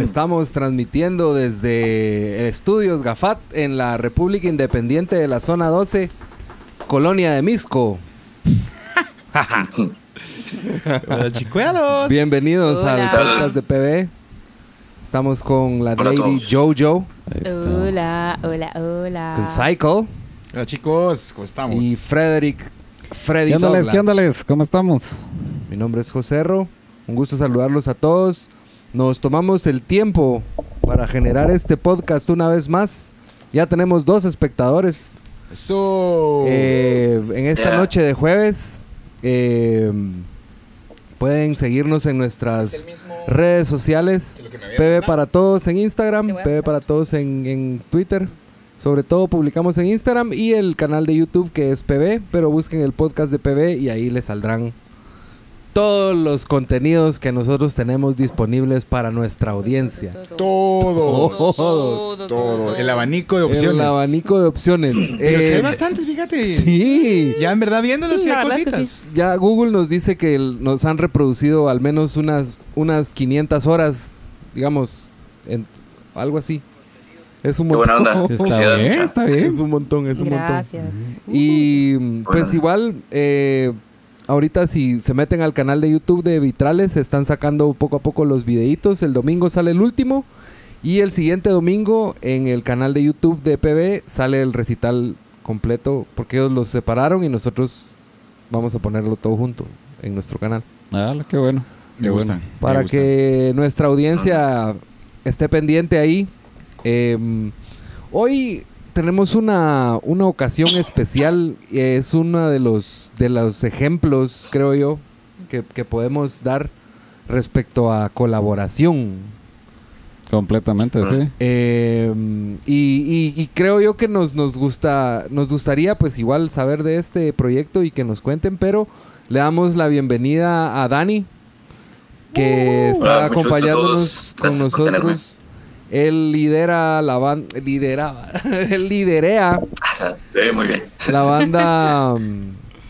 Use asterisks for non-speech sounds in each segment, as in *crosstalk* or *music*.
Estamos transmitiendo desde Estudios Gafat en la República Independiente de la Zona 12, Colonia de Misco. Hola, chicuelos. Bienvenidos Hola. al podcast de PB. Estamos con la Hola Lady. Jojo. Hola, hola, hola. con Cycle Hola, chicos. ¿Cómo estamos? y Frederick Freddy ¿Qué ándales? ¿Qué ándales? ¿Cómo estamos? Mi nombre es Joserro. Un gusto saludarlos a todos. Nos tomamos el tiempo para generar este podcast una vez más. Ya tenemos dos espectadores Eso. eh, en esta noche de jueves. Eh, pueden seguirnos en nuestras redes sociales. PB para todos en Instagram, PB para todos en, en Twitter. Sobre todo publicamos en Instagram y el canal de YouTube que es PB, pero busquen el podcast de PB y ahí les saldrán todos los contenidos que nosotros tenemos disponibles para nuestra audiencia. Todo. Todos. Todo. El abanico de opciones. El abanico de opciones. Pero sí Eh, hay bastantes, fíjate. Sí. Ya en verdad viéndolos, Sí, hay cositas. Ya Google nos dice que el- nos han reproducido al menos unas, unas 500 horas, digamos, en, algo así. Es un Qué buena montón. onda. *laughs* Está bien, Es un montón, es un montón. Gracias. Y pues igual, eh, ahorita si se meten al canal de YouTube de Vitrales, se están sacando poco a poco los videitos. El domingo sale el último. Y el siguiente domingo en el canal de YouTube de PB sale el recital completo. Porque ellos los separaron y nosotros vamos a ponerlo todo junto en nuestro canal. Ah, qué bueno. Me gusta. bueno. Para me gusta. que nuestra audiencia esté pendiente ahí. Eh, hoy tenemos una, una ocasión especial. Es uno de los, de los ejemplos, creo yo, que, que podemos dar respecto a colaboración. Completamente, sí. Eh, y, y- y creo yo que nos, nos gusta, nos gustaría pues igual saber de este proyecto y que nos cuenten, pero le damos la bienvenida a Dani, que está Hola, gusto a acompañándonos con nosotros. Él lidera la banda, lidera, *laughs* él liderea Ah, sí, muy bien. la banda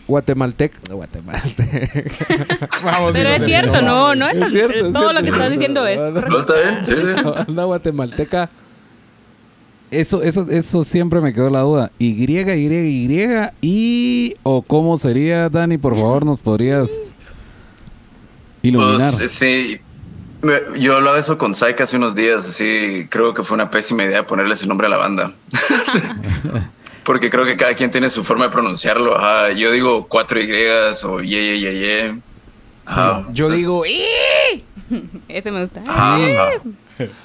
guatemalteca, no, guatemalteca. *laughs* Vamos, Pero es cierto, no, no es, Es cierto, es todo cierto, lo que es estás diciendo es No, correcto. ¿No está bien? Sí, sí. La banda guatemalteca Eso, eso, eso siempre me quedó la duda. Y, Y, Y, y... ¿O cómo sería, Dani? Por favor, nos podrías iluminar. Pues, sí. Yo hablaba de eso con Saika hace unos días, así creo que fue una pésima idea ponerle ese nombre a la banda. *laughs* Porque creo que cada quien tiene su forma de pronunciarlo. Ajá. Yo digo cuatro Y o ye, ye, ye, ye. Ajá. Yo Entonces, digo, ¡eh! *laughs* Ese me gusta. ajá, ajá.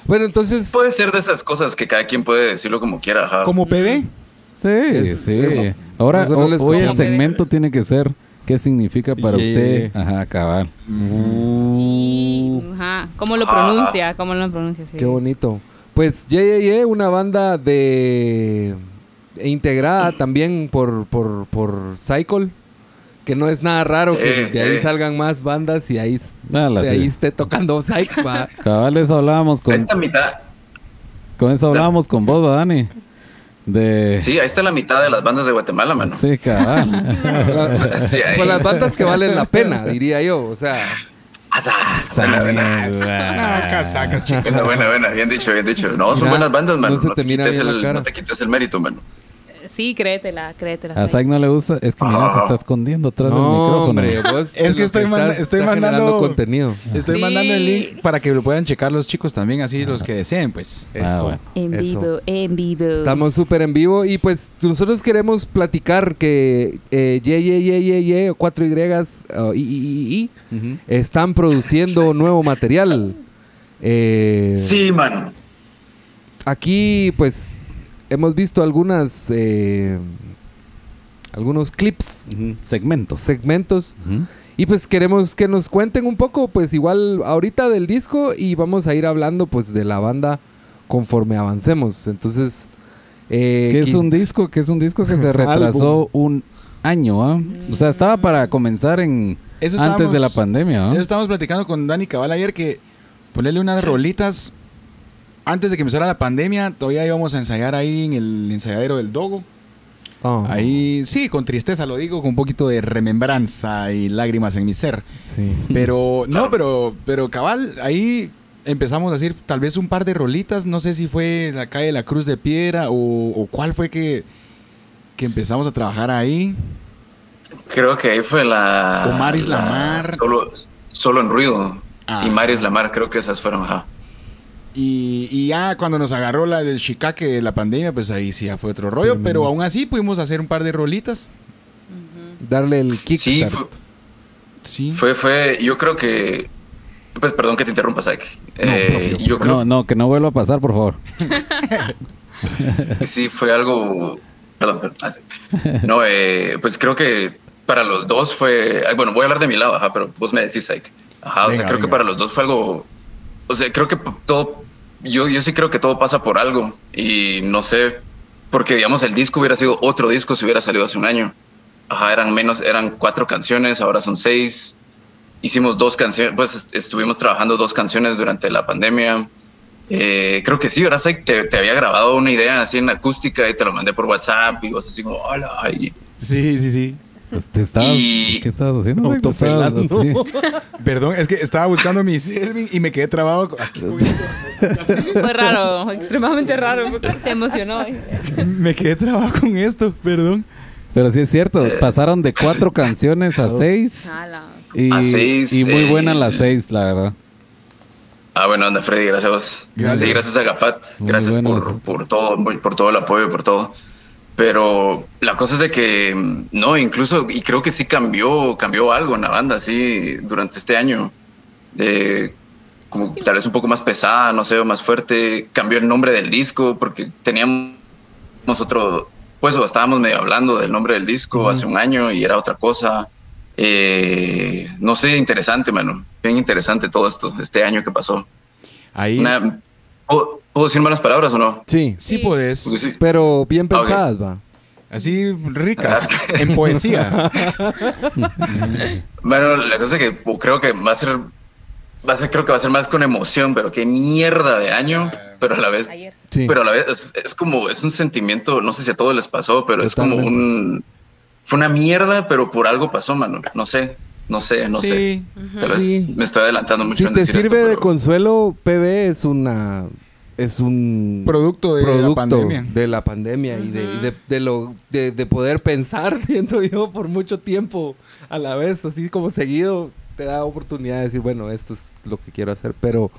Bueno, entonces Puede ser de esas cosas que cada quien puede decirlo como quiera. Ajá. Como PB. Sí, Es- sí. es- Ahora, les hoy el segmento tiene que ser ¿qué significa para Yeah. usted? Ajá, Ajá. ¿Cómo lo pronuncia? ¿Cómo lo pronuncia? Sí. Qué bonito. Pues Ye Ye Ye, una banda de e integrada también por, por, por Cycle, que no es nada raro Sí, que de ahí sí. salgan más bandas y ahí, Dala, de sí. ahí esté tocando *laughs* Cycle. Cabal, eso hablábamos con, Esta mitad. con eso hablábamos con vos, ¿va, Dani. De Sí, ahí está la mitad de las bandas de Guatemala, mano. Sí, cabal. *laughs* Sí, ahí. Pues las bandas que valen la pena, diría yo. O sea, casacas, chicos. Buena, buena, buena. Bien dicho, bien dicho. No, son Mira, buenas bandas, mano. no se te te, mira quites el, no te quites el mérito, mano. Sí, créetela, créetela. A Zack no le gusta. Es que mira, se está escondiendo atrás del no, micrófono. *laughs* hombre, vos Es que estoy manda- estás- estoy estás mandando- contenido. Estoy Sí. mandando el link para que lo puedan checar los chicos también, así los que deseen, pues. Ah, Eso, bueno. En eso. vivo, en vivo. Estamos súper en vivo y pues nosotros queremos platicar que eh, Ye Ye Ye Ye Ye o 4 Y uh, I, I, I, I, Ujú. están produciendo nuevo material. Eh, Sí, mano. Aquí pues hemos visto algunas eh, algunos clips. Segmentos. segmentos y pues queremos que nos cuenten un poco pues igual ahorita del disco y vamos a ir hablando pues de la banda conforme avancemos. Entonces eh, Que es un disco, que es un disco que se *laughs* retrasó un año, ¿ah? O sea, estaba para comenzar en Eso antes de la pandemia, ¿ah? Eso estábamos platicando con Dani Cabal ayer que ponerle unas rolitas antes de que empezara la pandemia, todavía íbamos a ensayar ahí en el ensayadero del Dogo. Oh, Ahí, sí, con tristeza lo digo, con un poquito de remembranza y lágrimas en mi ser. sí. Pero, no, pero, pero cabal, ahí empezamos a hacer tal vez un par de rolitas. No sé si fue la calle de la Cruz de Piedra o, o cuál fue que, que empezamos a trabajar ahí. Creo que ahí fue la. O Maris Lamar. Solo, solo en ruido. Ah. Y Maris Lamar, creo que esas fueron, ajá. Y, y ya cuando nos agarró la del chicaque de la pandemia, pues ahí sí ya fue otro rollo. Pero aún así pudimos hacer un par de rolitas. Darle el kick. Sí, fue, Sí. fue, fue. Yo creo que. Pues perdón que te interrumpa, Zach. Eh, yo creo No, no, que no vuelva a pasar, por favor. *laughs* sí fue algo. Perdón, perdón. Ah, sí. No, eh, pues creo que para los dos fue. Bueno, voy a hablar de mi lado, ajá, pero vos me decís, Zach. Ajá, o sea, creo que para los dos fue algo. O sea, creo que todo. Yo, yo sí creo que todo pasa por algo. Y no sé. Porque, digamos, el disco hubiera sido otro disco si hubiera salido hace un año. Ajá, eran menos, eran cuatro canciones, ahora son seis. Hicimos dos canciones, pues est- estuvimos trabajando dos canciones durante la pandemia. Eh, creo que sí, ¿verdad? Zach? Te, te había grabado una idea así en acústica y te lo mandé por WhatsApp y vos así como, hola. Sí, sí, sí. Pues, te estabas- Y- ¿Qué estabas haciendo? Autofelando. *laughs* Perdón, es que estaba buscando mi Selvin y me quedé trabado. con- *laughs* Fue raro, extremadamente raro. Se emocionó. me quedé trabado con esto, perdón. Pero sí es cierto, pasaron de cuatro canciones a seis. Ala. Y, A seis, y muy eh, buenas las seis, la verdad. Ah, bueno, anda, Freddy, gracias a vos. Gracias. Sí, gracias a Gafat. Gracias por, todo, por todo el apoyo, por todo. Pero la cosa es de que, no, incluso, y creo que sí cambió, cambió algo en la banda, sí, durante este año. De, como tal vez un poco más pesada, no sé, o más fuerte. Cambió el nombre del disco porque teníamos otro, pues o estábamos medio hablando del nombre del disco hace un año y era otra cosa. Eh, no sé, interesante, mano. Bien interesante todo esto, este año que pasó. Ahí Una- ¿puedo, puedo decir malas palabras o no? Sí, sí Sí. sí. pero bien Ah, pensadas, va. Así ricas. en poesía. *laughs* *laughs* Bueno, la cosa es que creo que va a ser, va a ser, creo que va a ser más con emoción, pero qué mierda de año, pero a la vez, Ayer. Sí. pero a la vez es, es como, es un sentimiento, no sé si a todos les pasó, pero es como un, fue una mierda, pero por algo pasó, mano. No sé, no sé, no sé. sí. Tal vez Sí. me estoy adelantando mucho si en te decir sirve esto, de pero- consuelo, PB es una es un Producto de la pandemia. de la pandemia y, de, y de- de lo de, de poder pensar, *laughs* siento yo, por mucho tiempo a la vez, así como seguido, te da oportunidad de decir, bueno, esto es lo que quiero hacer. Pero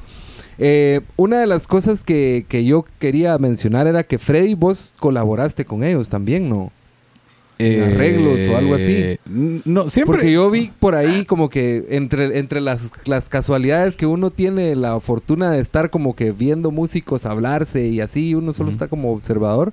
eh, una de las cosas que, que yo quería mencionar era que Freddy, vos colaboraste con ellos también, ¿no? Arreglos o algo así. Eh, No, siempre. Porque yo vi por ahí como que entre, entre las, las casualidades que uno tiene la fortuna de estar como que viendo músicos hablarse y así, uno solo está como observador.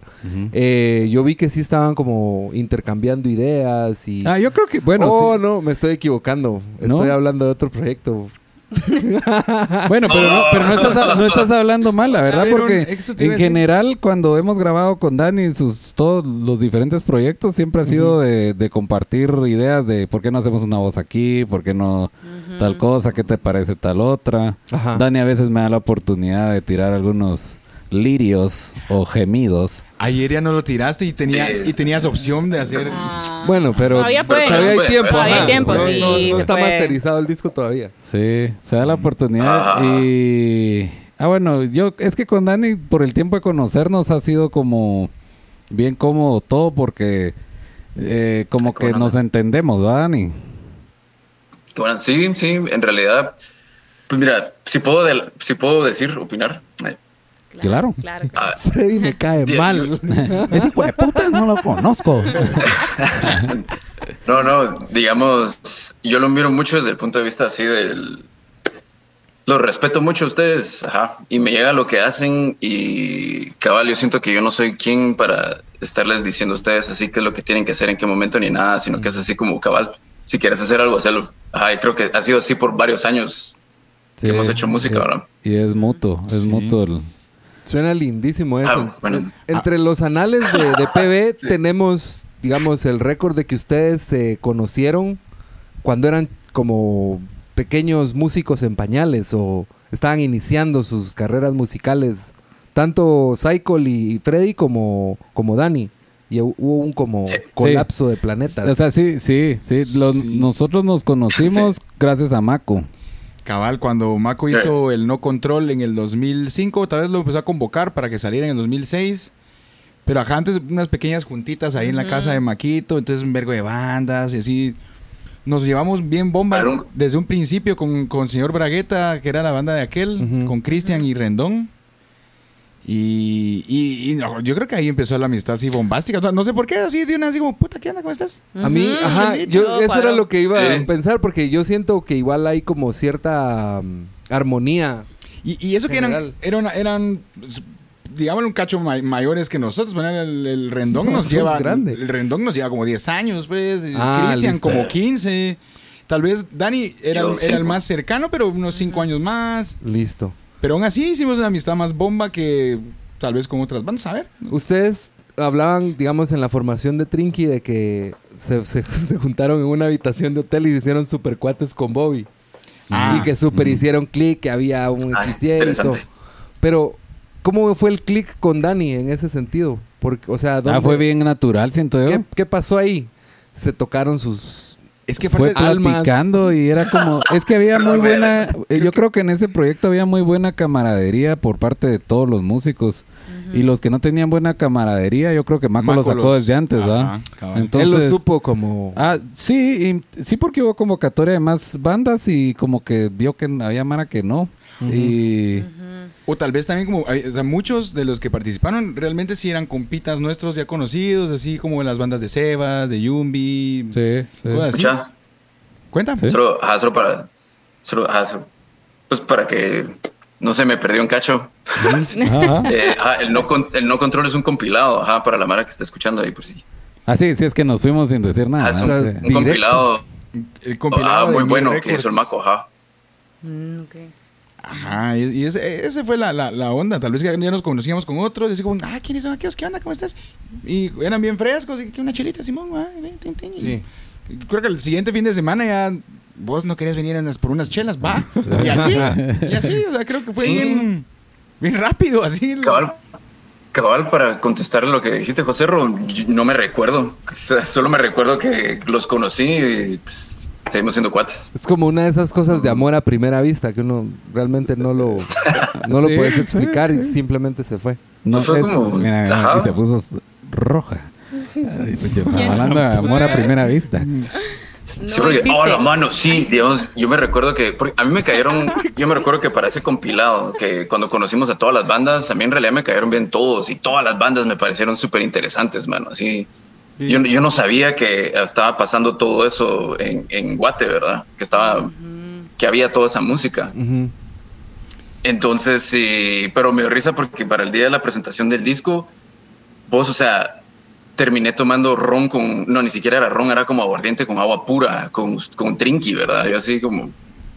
Eh, yo vi que sí estaban como intercambiando ideas y... Ah, yo creo que, bueno, oh, sí. no, me estoy equivocando. ¿No? Estoy hablando de otro proyecto. *laughs* Bueno, pero no, pero no estás, no estás hablando mal, la verdad, Pero, porque en general cuando hemos grabado con Dani sus todos los diferentes proyectos siempre ha sido de, de compartir ideas de por qué no hacemos una voz aquí, por qué no tal cosa, qué te parece tal otra. Ajá. Dani a veces me da la oportunidad de tirar algunos lirios o gemidos. Ayer ya no lo tiraste y, tenía, Sí. y tenías opción de hacer. Ah. Bueno, pero Todavía todavía hay tiempo. todavía hay tiempo, no, sí, no- no se está puede. masterizado el disco todavía. Sí, se da la oportunidad Ah. y... Ah, bueno, yo es que con Dani por el tiempo de conocernos ha sido como bien cómodo todo porque eh, como que nos entendemos, ¿verdad, Dani? Bueno, sí, sí, en realidad, pues mira, si puedo, si puedo decir, opinar. eh, Claro. Claro. ah, Freddy me cae *laughs* Dios, mal. *laughs* Ese hijo de puta no lo conozco. *laughs* No, no, digamos, yo lo miro mucho desde el punto de vista así del... Los respeto mucho a ustedes, ajá, y me llega lo que hacen y cabal, yo siento que yo no soy quien para estarles diciendo a ustedes así qué es lo que tienen que hacer, en qué momento ni nada, sino que es así como cabal, si quieres hacer algo, hazlo. Ajá, y creo que ha sido así por varios años Sí, que hemos hecho música, y- ¿verdad? Y es mutuo, es Sí. mutuo. el- Suena lindísimo eso. Ah, bueno. Entre los anales de, de *laughs* PB tenemos, digamos, el récord de que ustedes se conocieron cuando eran como pequeños músicos en pañales o estaban iniciando sus carreras musicales, tanto Cycle y Freddy como, como Dani. Y hu- hubo un como Sí. colapso de planetas. O sea, sí, sí, sí. los- Sí. Nosotros nos conocimos gracias a Mako. Cabal, cuando Mako hizo el no control en el 2005, tal vez lo empezó a convocar para que saliera en el 2006. Pero acá antes unas pequeñas juntitas ahí en la casa de Maquito, entonces un vergo de bandas y así. Nos llevamos bien bomba Claro. desde un principio con, con señor Bragueta, que era la banda de aquel, con Cristian y Rendón. Y, y- y no, yo creo que ahí empezó la amistad así bombástica. No, no sé por qué, así de una así como, puta, ¿qué onda? ¿Cómo estás? A mí, ajá, yo, eso era lo que iba a pensar, porque yo siento que igual hay como cierta mm, armonía. Y, y eso que eran, eran, eran digamos, un cacho ma- mayores que nosotros. Bueno, el, el Rendón No, nos lleva. grande. El Rendón nos lleva como 10 años, pues. Ah, Cristian como 15. Tal vez Dani era, era el más cercano, pero unos 5 años más. Listo. Pero aún así hicimos una amistad más bomba que tal vez con otras bandas. A ver. Ustedes hablaban, digamos, en la formación de Trinky de que se, se- *laughs* se juntaron en una habitación de hotel y se hicieron super cuates con Bobby. Ah. y que super hicieron clic, que había un Ah, todo. interesante. Pero, ¿cómo fue el clic con Dani en ese sentido? Porque, o sea, Ah, ¿dónde- fue bien natural, siento yo. ¿qué, qué pasó ahí? Se tocaron sus... Es que Fue almas. platicando y era como... Es que había *laughs* muy buena... *laughs* eh, Yo creo que en ese proyecto había muy buena camaradería por parte de todos los músicos. Y los que no tenían buena camaradería, yo creo que Maco, lo sacó los- desde antes, cabal. Entonces, Él lo supo como... Ah, sí, y- sí porque hubo convocatoria de más bandas y como que vio que había Mara que no. Y... O tal vez también como, hay- o sea, muchos de los que participaron realmente sí eran compitas nuestros ya conocidos, así como las bandas de Sebas, de Yumbi, Sí, sí. cosas así. Cuéntame. Sí. Solo, ajá, solo para. Solo, ajá, solo- pues para que no se me perdió un cacho. *laughs* Eh, ajá, el, no con- el no control es un compilado, ajá, para la Mara que está escuchando ahí, por si. Ah, sí, sí, es que nos fuimos sin decir nada. Ah, un, Sí. compilado, El compilado ah, muy bueno que Records. hizo el Maco, ajá. Mm, ok. Ajá, y, y ese, ese fue la, la, la onda. Tal vez ya, ya nos conocíamos con otros. Y así como, ah, ¿quiénes son aquellos? ¿Qué onda? ¿Cómo estás? Y eran bien frescos. Y que una chelita, Simón. ah, ven, ten, ten. Y Sí. Creo que el siguiente fin de semana ya vos no querías venir por unas chelas, va. Y así, y así. O sea, creo que fue Sí. bien, bien rápido, así. Cabal, cabal, para contestar lo que dijiste, José Ro, yo no me recuerdo. O sea, solo me recuerdo que los conocí y pues, seguimos siendo cuates. Es como una de esas cosas de amor a primera vista que uno realmente no lo, no lo Sí, puedes sí, explicar y simplemente se fue. No, fue es- como- mira, y se puso roja. Pues yo, Hablando de amor a primera vista. No sí, porque, existe. oh, la mano, sí, digamos, yo me recuerdo que, porque a mí me cayeron, *laughs* yo me recuerdo que para ese compilado, que cuando conocimos a todas las bandas, a mí en realidad me cayeron bien todos y todas las bandas me parecieron súper interesantes, mano, así. Yo, yo no sabía que estaba pasando todo eso en, en Guate, ¿verdad? Que estaba, que había toda esa música. Entonces, sí, pero me dio risa porque para el día de la presentación del disco, vos, o sea, terminé tomando ron con, no, ni siquiera era ron, era como aguardiente con agua pura, con, con trinqui, ¿verdad? Yo así como,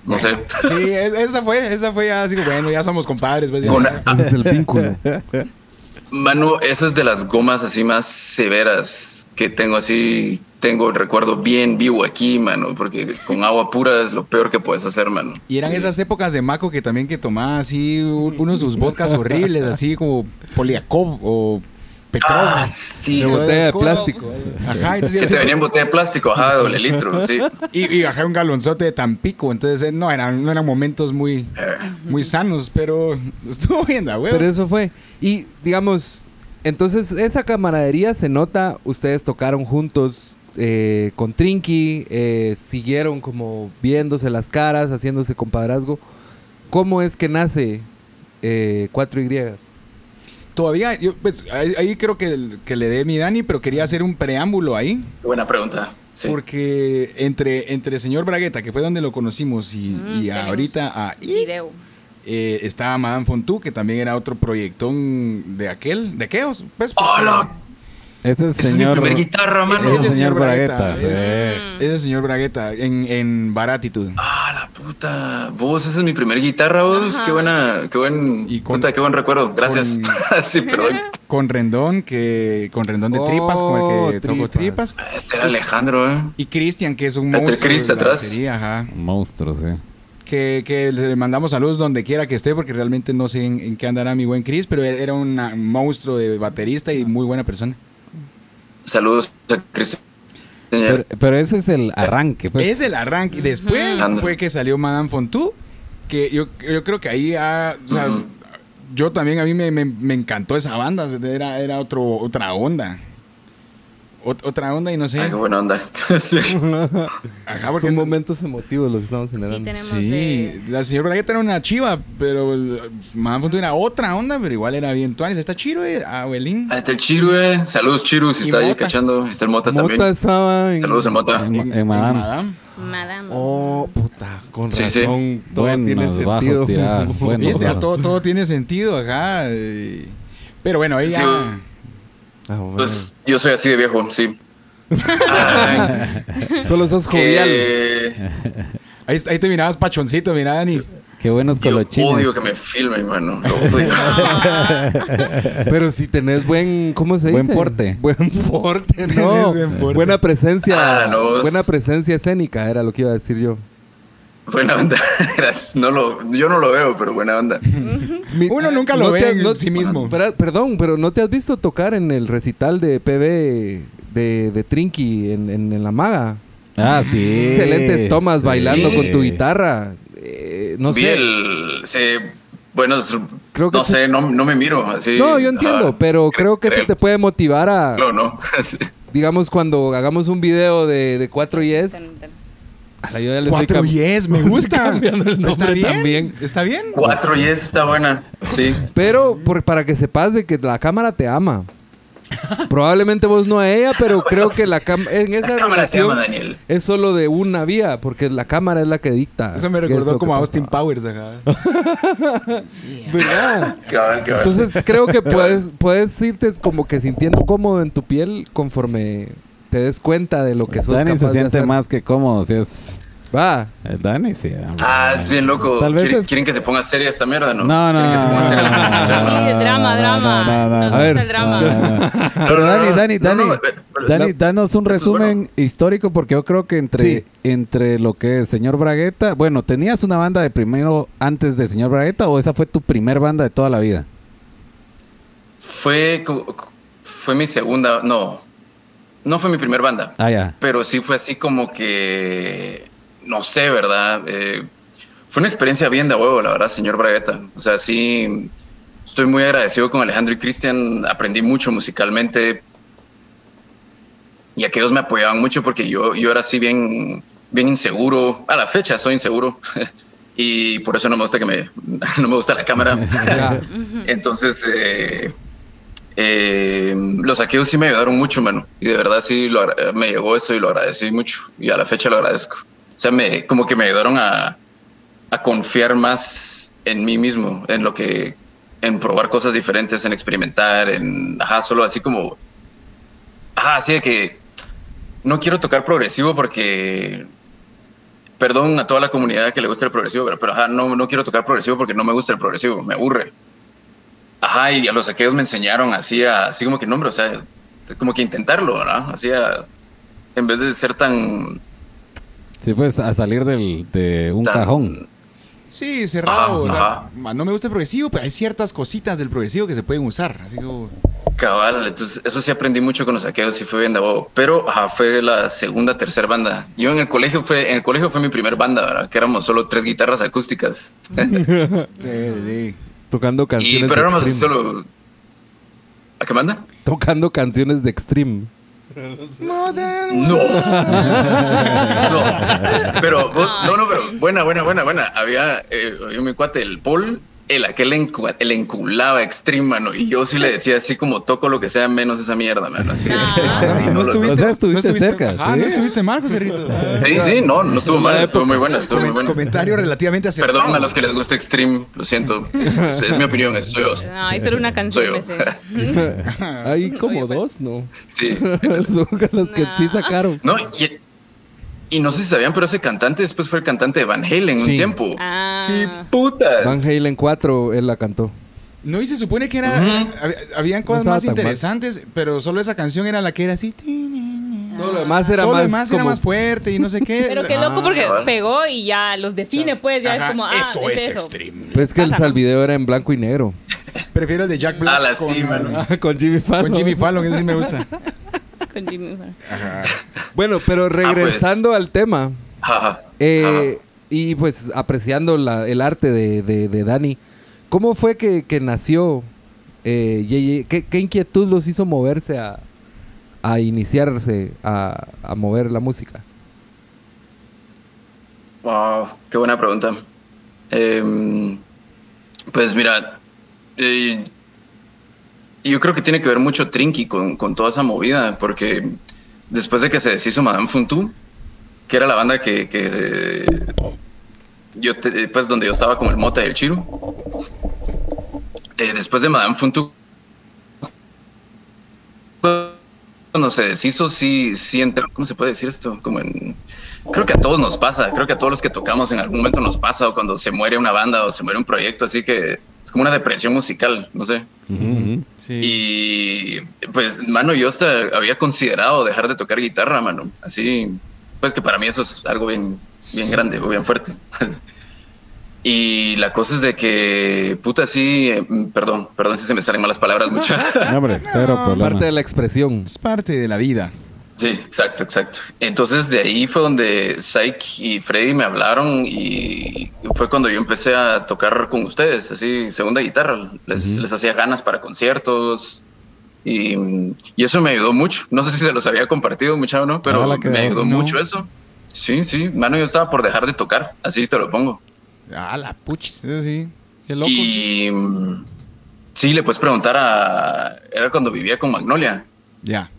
no sé. Sí, es- esa fue, esa fue ya así, bueno, ya somos compadres. pues, ya. Con- *laughs* Ese es el vínculo. *laughs* Manu, esa es de las gomas así más severas que tengo así, tengo el recuerdo bien vivo aquí, mano, porque con agua pura es lo peor que puedes hacer, mano. Y eran Sí. esas épocas de Maco que también que tomaba así un- uno de sus vodkas horribles, así como Poliakov o Ah, sí. De botella de plástico. Ajá, entonces Que se venía en botella de plástico, ajá, de doble litro, sí. y, y ajá, un galonzote de Tampico, entonces eh, no eran, no eran momentos muy, muy sanos, pero estuvo bien, la Pero eso fue. Y digamos, entonces esa camaradería se nota, ustedes tocaron juntos eh, con Trinky, eh, siguieron como viéndose las caras, haciéndose compadrazgo. ¿Cómo es que nace eh, 4Y? Todavía, yo, pues, ahí, ahí creo que, que le dé mi Dani, pero quería hacer un preámbulo ahí. Buena pregunta. Sí. Porque entre, entre señor Bragueta, que fue donde lo conocimos, y, Mm, y ahorita a I, Video. eh, estaba Madame Fontú, que también era otro proyectón de aquel, de aquellos, pues. ¡Hola! Ese es Esa es mi señor. primer guitarra, mano. Ese es Ese señor señor Bragueta. Bragueta, sí. Mm. Ese señor Bragueta, en, en Baratitud. Ah, la puta. Vos, esa es mi primer guitarra, vos. Ajá. Qué buena, qué buen, Y con- puta, qué buen recuerdo. Gracias. con- *laughs* sí, perdón. Con Rendón, que, con Rendón de Oh, Tripas, con el que toco Tripas. Tripas. Este era Alejandro, ¿eh? Y Cristian, que es un Este monstruo. Chris de la atrás. batería, ajá. Un monstruo, sí. Que, que le mandamos saludos donde quiera que esté, porque realmente no sé en, en qué andará mi buen Chris, pero era un monstruo de baterista y muy buena persona. Saludos a Cristian. Pero, pero ese es el arranque. Pues. Es el arranque. Después fue que salió Madame Fontú que yo, yo creo que ahí, ah, o sea, yo también, a mí me, me- me encantó esa banda, era, era otro, otra onda. Ot- otra onda y no sé. Ay, qué buena onda. *laughs* sí. *laughs* Ajá, porque Son momentos emotivos los que estamos generando. Sí, de... la señora Bragueta era una chiva, pero el Man Punto era otra onda, pero igual era bien tuanis. Está chido, eh, abuelín. Ahí está el Chiru, eh. Saludos, Chiru, si Y está ahí Mota. cachando. Está el Mota, Mota también. estaba en... Saludos, el Mota. En- en Madame. Madame. Oh, puta, con Sí, sí. razón. Todo Buenos tiene sentido. *laughs* Viste, bajos. todo, todo tiene sentido, ajá. eh, Pero bueno, ahí Sí, ya. Ah, bueno. Pues yo soy así de viejo, sí. Ay, Solo sos jovial. *laughs* Ahí, ahí te mirabas pachoncito, mira, Dani. Qué buenos yo colochines. odio que me filmen, mano. Lo odio. *laughs* Pero si tenés buen, ¿cómo se dice? Buen porte. Buen porte, no. *laughs* buen porte. Buena presencia. Ah, no. Buena presencia escénica era lo que iba a decir yo. Buena onda. *laughs* Eras- No lo, yo no lo veo, pero buena onda. Mi- Uno nunca lo ¿no ve te- en no- sí mismo. Perdón, pero ¿no te has visto tocar en el recital de PB de, de Trinky en, en- en La Maga? Ah, sí. Excelentes tomas Sí. bailando con tu guitarra. Eh, no Vi sé. el. se- bueno, Creo que no sé, no, no me miro así. No, yo entiendo, Ajá. pero creo que eso te puede motivar a, No, no. *laughs* Sí. digamos, cuando hagamos un video de, de 4 yes, a la ya yes, me gusta. *laughs* cambiando el ¿Está bien? también. ¿Está bien? Cuatro yes está buena. Sí. Pero por- para que sepas de que la cámara te ama. Probablemente vos no a ella, pero *laughs* creo que la cam- en esa La cámara te ama, Daniel. es solo de una vía, porque la cámara es la que dicta. Eso me qué es recordó como a Austin. Powers, ajá. *laughs* ¿Verdad? Cabal, cabal. Entonces creo que puedes, puedes irte como que sintiendo cómodo en tu piel conforme te des cuenta de lo que sos Dani capaz se de siente hacer. más que cómodo si es... Va. El Dani, sí. hombre. Ah, es bien loco. Tal vez ¿Quieren, es- quieren que se ponga seria esta mierda, no? No, no, ¿Quieren que se ponga seria la no, no, no? Sí, drama, drama. Nos A ver, el drama. *laughs* Pero Dani, Dani, Dani, pero- Dani, no. danos un resumen bueno. histórico porque yo creo que entre, Sí. entre lo que es Señor Bragueta, bueno, ¿tenías una banda de primero antes de Señor Bragueta o esa fue tu primer banda de toda la vida? Fue, fue mi segunda, no, no fue mi primer banda, Ah, ya. pero sí fue así como que, no sé, ¿verdad? Eh, fue una experiencia bien de huevo, la verdad, señor Bragueta. O sea, sí, estoy muy agradecido con Alejandro y Cristian, aprendí mucho musicalmente y aquellos me apoyaban mucho porque yo, yo era así bien, bien inseguro, a la fecha soy inseguro. *laughs* Y por eso no me gusta que me, *laughs* no me gusta la cámara. *laughs* Entonces, eh, eh, los saqueos sí me ayudaron mucho, mano. Y de verdad sí lo agra- me llegó eso y lo agradecí mucho. Y a la fecha lo agradezco. O sea, me, como que me ayudaron a, a confiar más en mí mismo, en lo que, en probar cosas diferentes, en experimentar, en, ajá, solo así como, ajá, así de que no quiero tocar progresivo porque perdón a toda la comunidad que le gusta el progresivo, pero, pero ajá, no, no quiero tocar progresivo porque no me gusta el progresivo, me aburre. Ajá, y a los saqueos me enseñaron así, a- así como que, no, hombre, o sea, como que intentarlo, ¿no? Así, a- en vez de ser tan... Sí, pues a salir del, de un tan- cajón. Sí, cerrado. o Ajá, sea, ajá. ma, no me gusta el progresivo, pero hay ciertas cositas del progresivo que se pueden usar. Así como. Cabal, entonces eso sí aprendí mucho con los saqueos y fue bien de bobo. Pero ajá, fue la segunda, tercera banda. Yo en el colegio fue, en el colegio fue mi primer banda, ¿verdad? Que éramos solo tres guitarras acústicas. *laughs* *laughs* Sí, sí. Tocando canciones y, pero de Extreme. solo... ¿A qué manda? Tocando canciones de Extreme. No. *laughs* no. Pero, no, no, pero buena, buena, buena, buena. Había, eh, mi cuate, el Paul, el aquel encu- el enculaba extreme, mano. Y yo sí le decía así como toco lo que sea menos esa mierda, mano. Así, Ah. *laughs* No lo- estuviste, O sea, estuviste no cerca, sí. no estuviste mal, José Rito. Sí, sí, no, no estuvo mal, estuvo muy buena, estuvo muy Comen- buena. Comentario relativamente acertado. Perdón a los que les gusta extreme, lo siento. Es, es mi opinión, es soy yo. *laughs* No, hay solo una canción. Soy yo. *laughs* Hay como Oye, pues. dos, ¿no? Sí. Son las que sí No. sacaron. No, y, y no sé si sabían, pero ese cantante después fue el cantante de Van Halen un Sí. tiempo. Ah. ¡Qué putas! Van Halen 4, él la cantó. No, y se supone que era. hab- Habían cosas estaba más tan mal. interesantes, pero solo esa canción era la que era así. Todo lo demás era Todo lo más demás era como- más fuerte y no sé qué. Pero qué loco Ah, porque cabal. pegó y ya los define, pues. Ya ajá, es como, ah, eso es, eso. extreme. Pues es que el, ¿no? video era en blanco y negro. Prefiero el de Jack Black. A la con, sí, mano. *laughs* con Jimmy Fallon. Con Jimmy Fallon, ese sí me gusta. *laughs* Con Jimmy Fallon. Ajá. Bueno, pero regresando al tema. Ajá. eh, y pues apreciando la- el arte de, de- de Dani, ¿cómo fue que, que nació eh? ¿Qué, qué inquietud los hizo moverse a, a iniciarse a, a mover la música? Wow, qué buena pregunta. Em, pues mira, eh, yo creo que tiene que ver mucho Trinky con, con toda esa movida, porque después de que se deshizo Madame Funtu, que era la banda que, yo, te- pues donde yo estaba con el Mota y el Chiro, eh, después de Madame Funtu, cuando se deshizo, sí, sí entró, ¿cómo se puede decir esto? Como en, creo que a todos nos pasa, creo que a todos los que tocamos en algún momento nos pasa, o cuando se muere una banda o se muere un proyecto, así que es como una depresión musical, no sé. Sí. Y pues, mano, yo hasta había considerado dejar de tocar guitarra, mano. Así, pues que para mí eso es algo bien, bien grande o bien fuerte. *laughs* y la cosa es de que, puta, sí, eh, perdón, perdón si se me salen malas palabras muchas. *laughs* No, hombre, cero problema. Parte de la expresión. Es parte de la vida. Sí, exacto, exacto. Entonces de ahí fue donde Syke y Freddy me hablaron y fue cuando yo empecé a tocar con ustedes, así segunda guitarra. Les, les hacía ganas para conciertos y, y eso me ayudó mucho. No sé si se los había compartido mucho o no, pero me ayudó no. mucho eso. Sí, sí, mano, yo estaba por dejar de tocar, así te lo pongo. Ah, la puchis. Sí. Qué loco. Y sí, le puedes preguntar a... Era cuando vivía con Magnolia. Ya.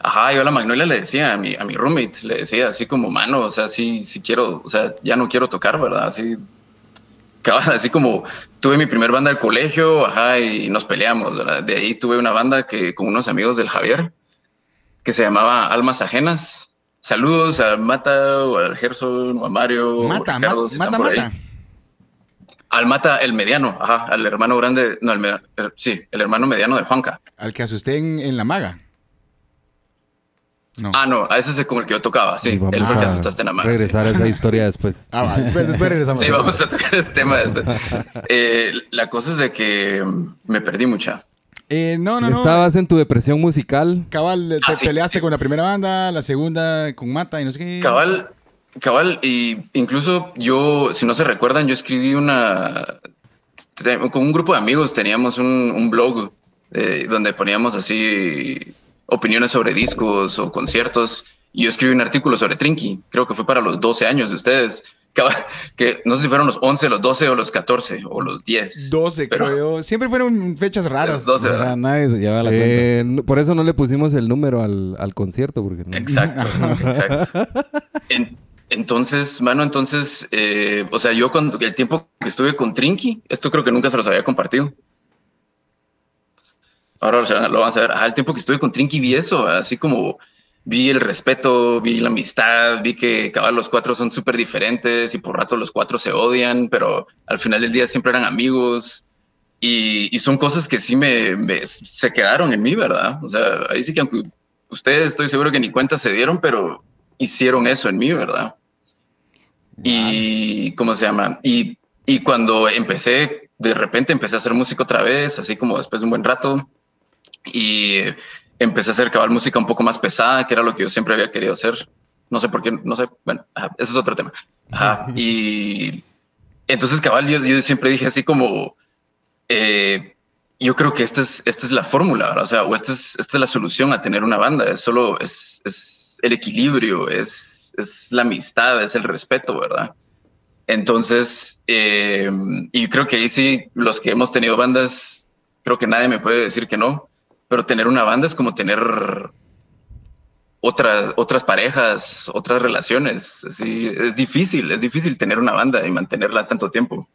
Ajá, yo a la Magnolia le decía a mi, a mi roommate, le decía así como, mano, o sea, sí, sí quiero, o sea, ya no quiero tocar, ¿verdad? Así, así como tuve mi primer banda del colegio, ajá, y nos peleamos, ¿verdad? De ahí tuve una banda que con unos amigos del Javier, que se llamaba Almas Ajenas. Saludos al Mata, o al Gerson, o a Mario, o Mata, Ricardo, mata, si mata, por ahí. mata. Al Mata, el mediano, ajá, al hermano grande, no, el, me- el- sí, el hermano mediano de Juanca. Al que asusté en, en la maga. No. Ah, no, a ese es con el que yo tocaba, sí, él fue el que a asustaste en la sí. regresar a esa historia después. *laughs* Ah, va, después, después regresamos. Sí, vamos a tocar ese tema después. Eh, la cosa es de que me perdí mucha. Eh, no, no, no. Estabas en tu depresión musical. Cabal, te Ah, sí, peleaste sí. con la primera banda, la segunda con Mata y no sé qué. Cabal, cabal, y incluso yo, si no se recuerdan, yo escribí una... Con un grupo de amigos teníamos un, un blog eh, donde poníamos así opiniones sobre discos o conciertos. Y yo escribí un artículo sobre Trinky, creo que fue para los 12 años de ustedes. Que no sé si fueron los 11, los 12 o los 14 o los 10. 12, pero- creo yo. Siempre fueron fechas raras. Los 12, Era- ¿verdad? nadie se llevaba la Eh, no- por eso no le pusimos el número al, al concierto. Porque no- Exacto, *laughs* exacto. En- entonces, mano, entonces, eh, o sea, yo cuando el tiempo que estuve con Trinky, esto creo que nunca se los había compartido. Ahora o sea, lo vamos a ver. Ajá, el tiempo que estuve con Trinky vi eso, así como vi el respeto, vi la amistad, vi que cabal los cuatro son súper diferentes y por rato los cuatro se odian, pero al final del día siempre eran amigos. Y, y son cosas que sí me, me- se quedaron en mí, ¿verdad? O sea, ahí sí que aunque ustedes estoy seguro que ni cuenta se dieron, pero hicieron eso en mí, ¿verdad? Y, ¿cómo se llama? Y, y cuando empecé, de repente empecé a hacer música otra vez, así como después de un buen rato, y empecé a hacer cabal música un poco más pesada, que era lo que yo siempre había querido hacer. No sé por qué, no sé, bueno, ajá, eso es otro tema. Ajá, y entonces cabal, yo, yo siempre dije así como, eh, yo creo que esta es, esta es la fórmula, o sea, o esta es, esta es la solución a tener una banda, es solo, es, es el equilibrio, es, es la amistad, es el respeto, ¿verdad? Entonces, eh, y creo que ahí sí, los que hemos tenido bandas, creo que nadie me puede decir que no, pero tener una banda es como tener otras, otras parejas, otras relaciones, así, es difícil, es difícil tener una banda y mantenerla tanto tiempo.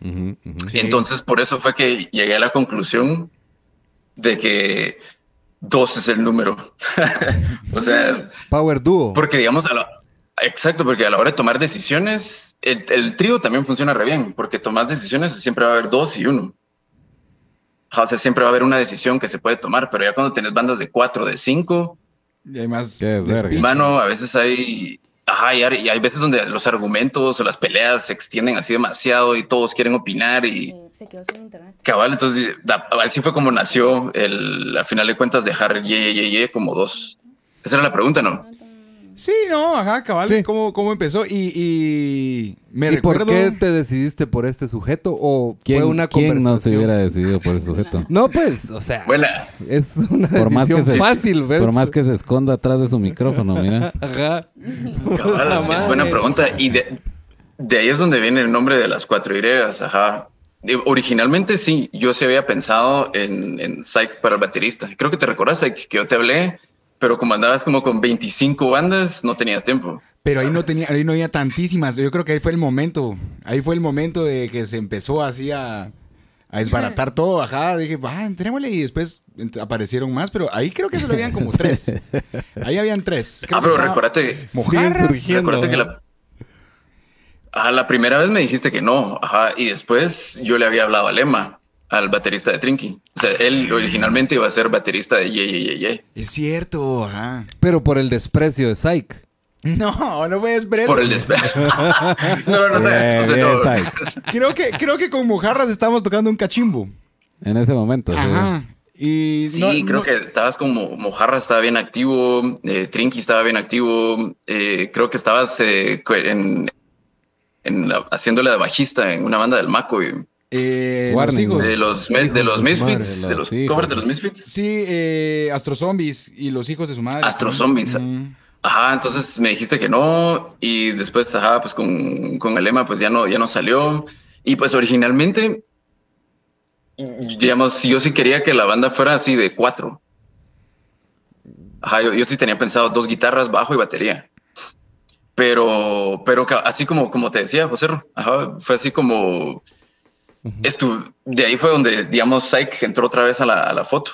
Sí. Entonces, por eso fue que llegué a la conclusión de que dos es el número. *laughs* o sea, Power Duo. porque digamos, a la- exacto, porque a la hora de tomar decisiones, el, el trío también funciona re bien, porque tomas decisiones siempre va a haber dos y uno. O sea, siempre va a haber una decisión que se puede tomar, pero ya cuando tienes bandas de cuatro, de cinco, Y hay más. Mano, a veces hay, ajá, y hay, y hay veces donde los argumentos o las peleas se extienden así demasiado y todos quieren opinar y Se quedó sin internet. cabal, entonces da- así fue como nació el, a final de cuentas dejar ye, ye, ye como dos. Esa era la pregunta, ¿no? Sí, no, ajá, cabal, Sí. cómo, cómo empezó. Y, y me ¿Y recuerdo... por qué te decidiste por este sujeto? ¿O ¿Quién, fue una quién conversación? no se hubiera decidido por el sujeto? No, pues, o sea, es una Por más, que se, fácil, ¿ves? por más que se esconda atrás de su micrófono, mira. Ajá. cabal, es buena pregunta. Y de, de ahí es donde viene el nombre de las cuatro Y, ajá. Originalmente sí, yo sí había pensado en, en Psych para el baterista. Creo que te recuerdas Psych, que yo te hablé, pero como andabas como con 25 bandas, no tenías tiempo. Pero ahí no tenía, ahí no había tantísimas. Yo creo que ahí fue el momento. Ahí fue el momento de que se empezó así a, a desbaratar *laughs* todo. Ajá, dije, va, entrémosle y después aparecieron más, pero ahí creo que solo habían como tres. Ahí habían tres. Creo ah, pero recuérdate, Mojarras. recuérdate que ajá. la, Ah, la primera vez me dijiste que no, ajá, y después yo le había hablado a Lema, al baterista de Trinky. O sea, él originalmente iba a ser baterista de Ye Ye Ye Ye. Es cierto, ajá. Pero por el desprecio de Psych. No, no puedes ver. Por el desprecio. *laughs* no, no, no, Bien, o sea, bien, no. Psych. Creo que, creo que con Mojarras estábamos tocando un cachimbo. En ese momento. sí. Ajá. Y Sí, no- creo no- que estabas como Mojarra estaba bien activo, eh, Trinky estaba bien activo, eh, creo que estabas eh, cu- en, en la- haciéndole de bajista en una banda del Maco, y- eh, los Warning. hijos. de los, me- de los Hijos de su Misfits, madre, de los los hijos. covers de los Misfits. Sí, eh, Astro Zombies y los hijos de su madre. Astro Zombies. Mm. Ajá, entonces me dijiste que no y después, ajá, pues con, con el lema pues ya no, ya no salió. Y pues originalmente, digamos, yo sí quería que la banda fuera así de cuatro. Ajá, yo, yo sí tenía pensado dos guitarras, bajo y batería. Pero, pero así como, como te decía, José, ajá, fue así como... de ahí fue donde, digamos, Psych entró otra vez a la, a la foto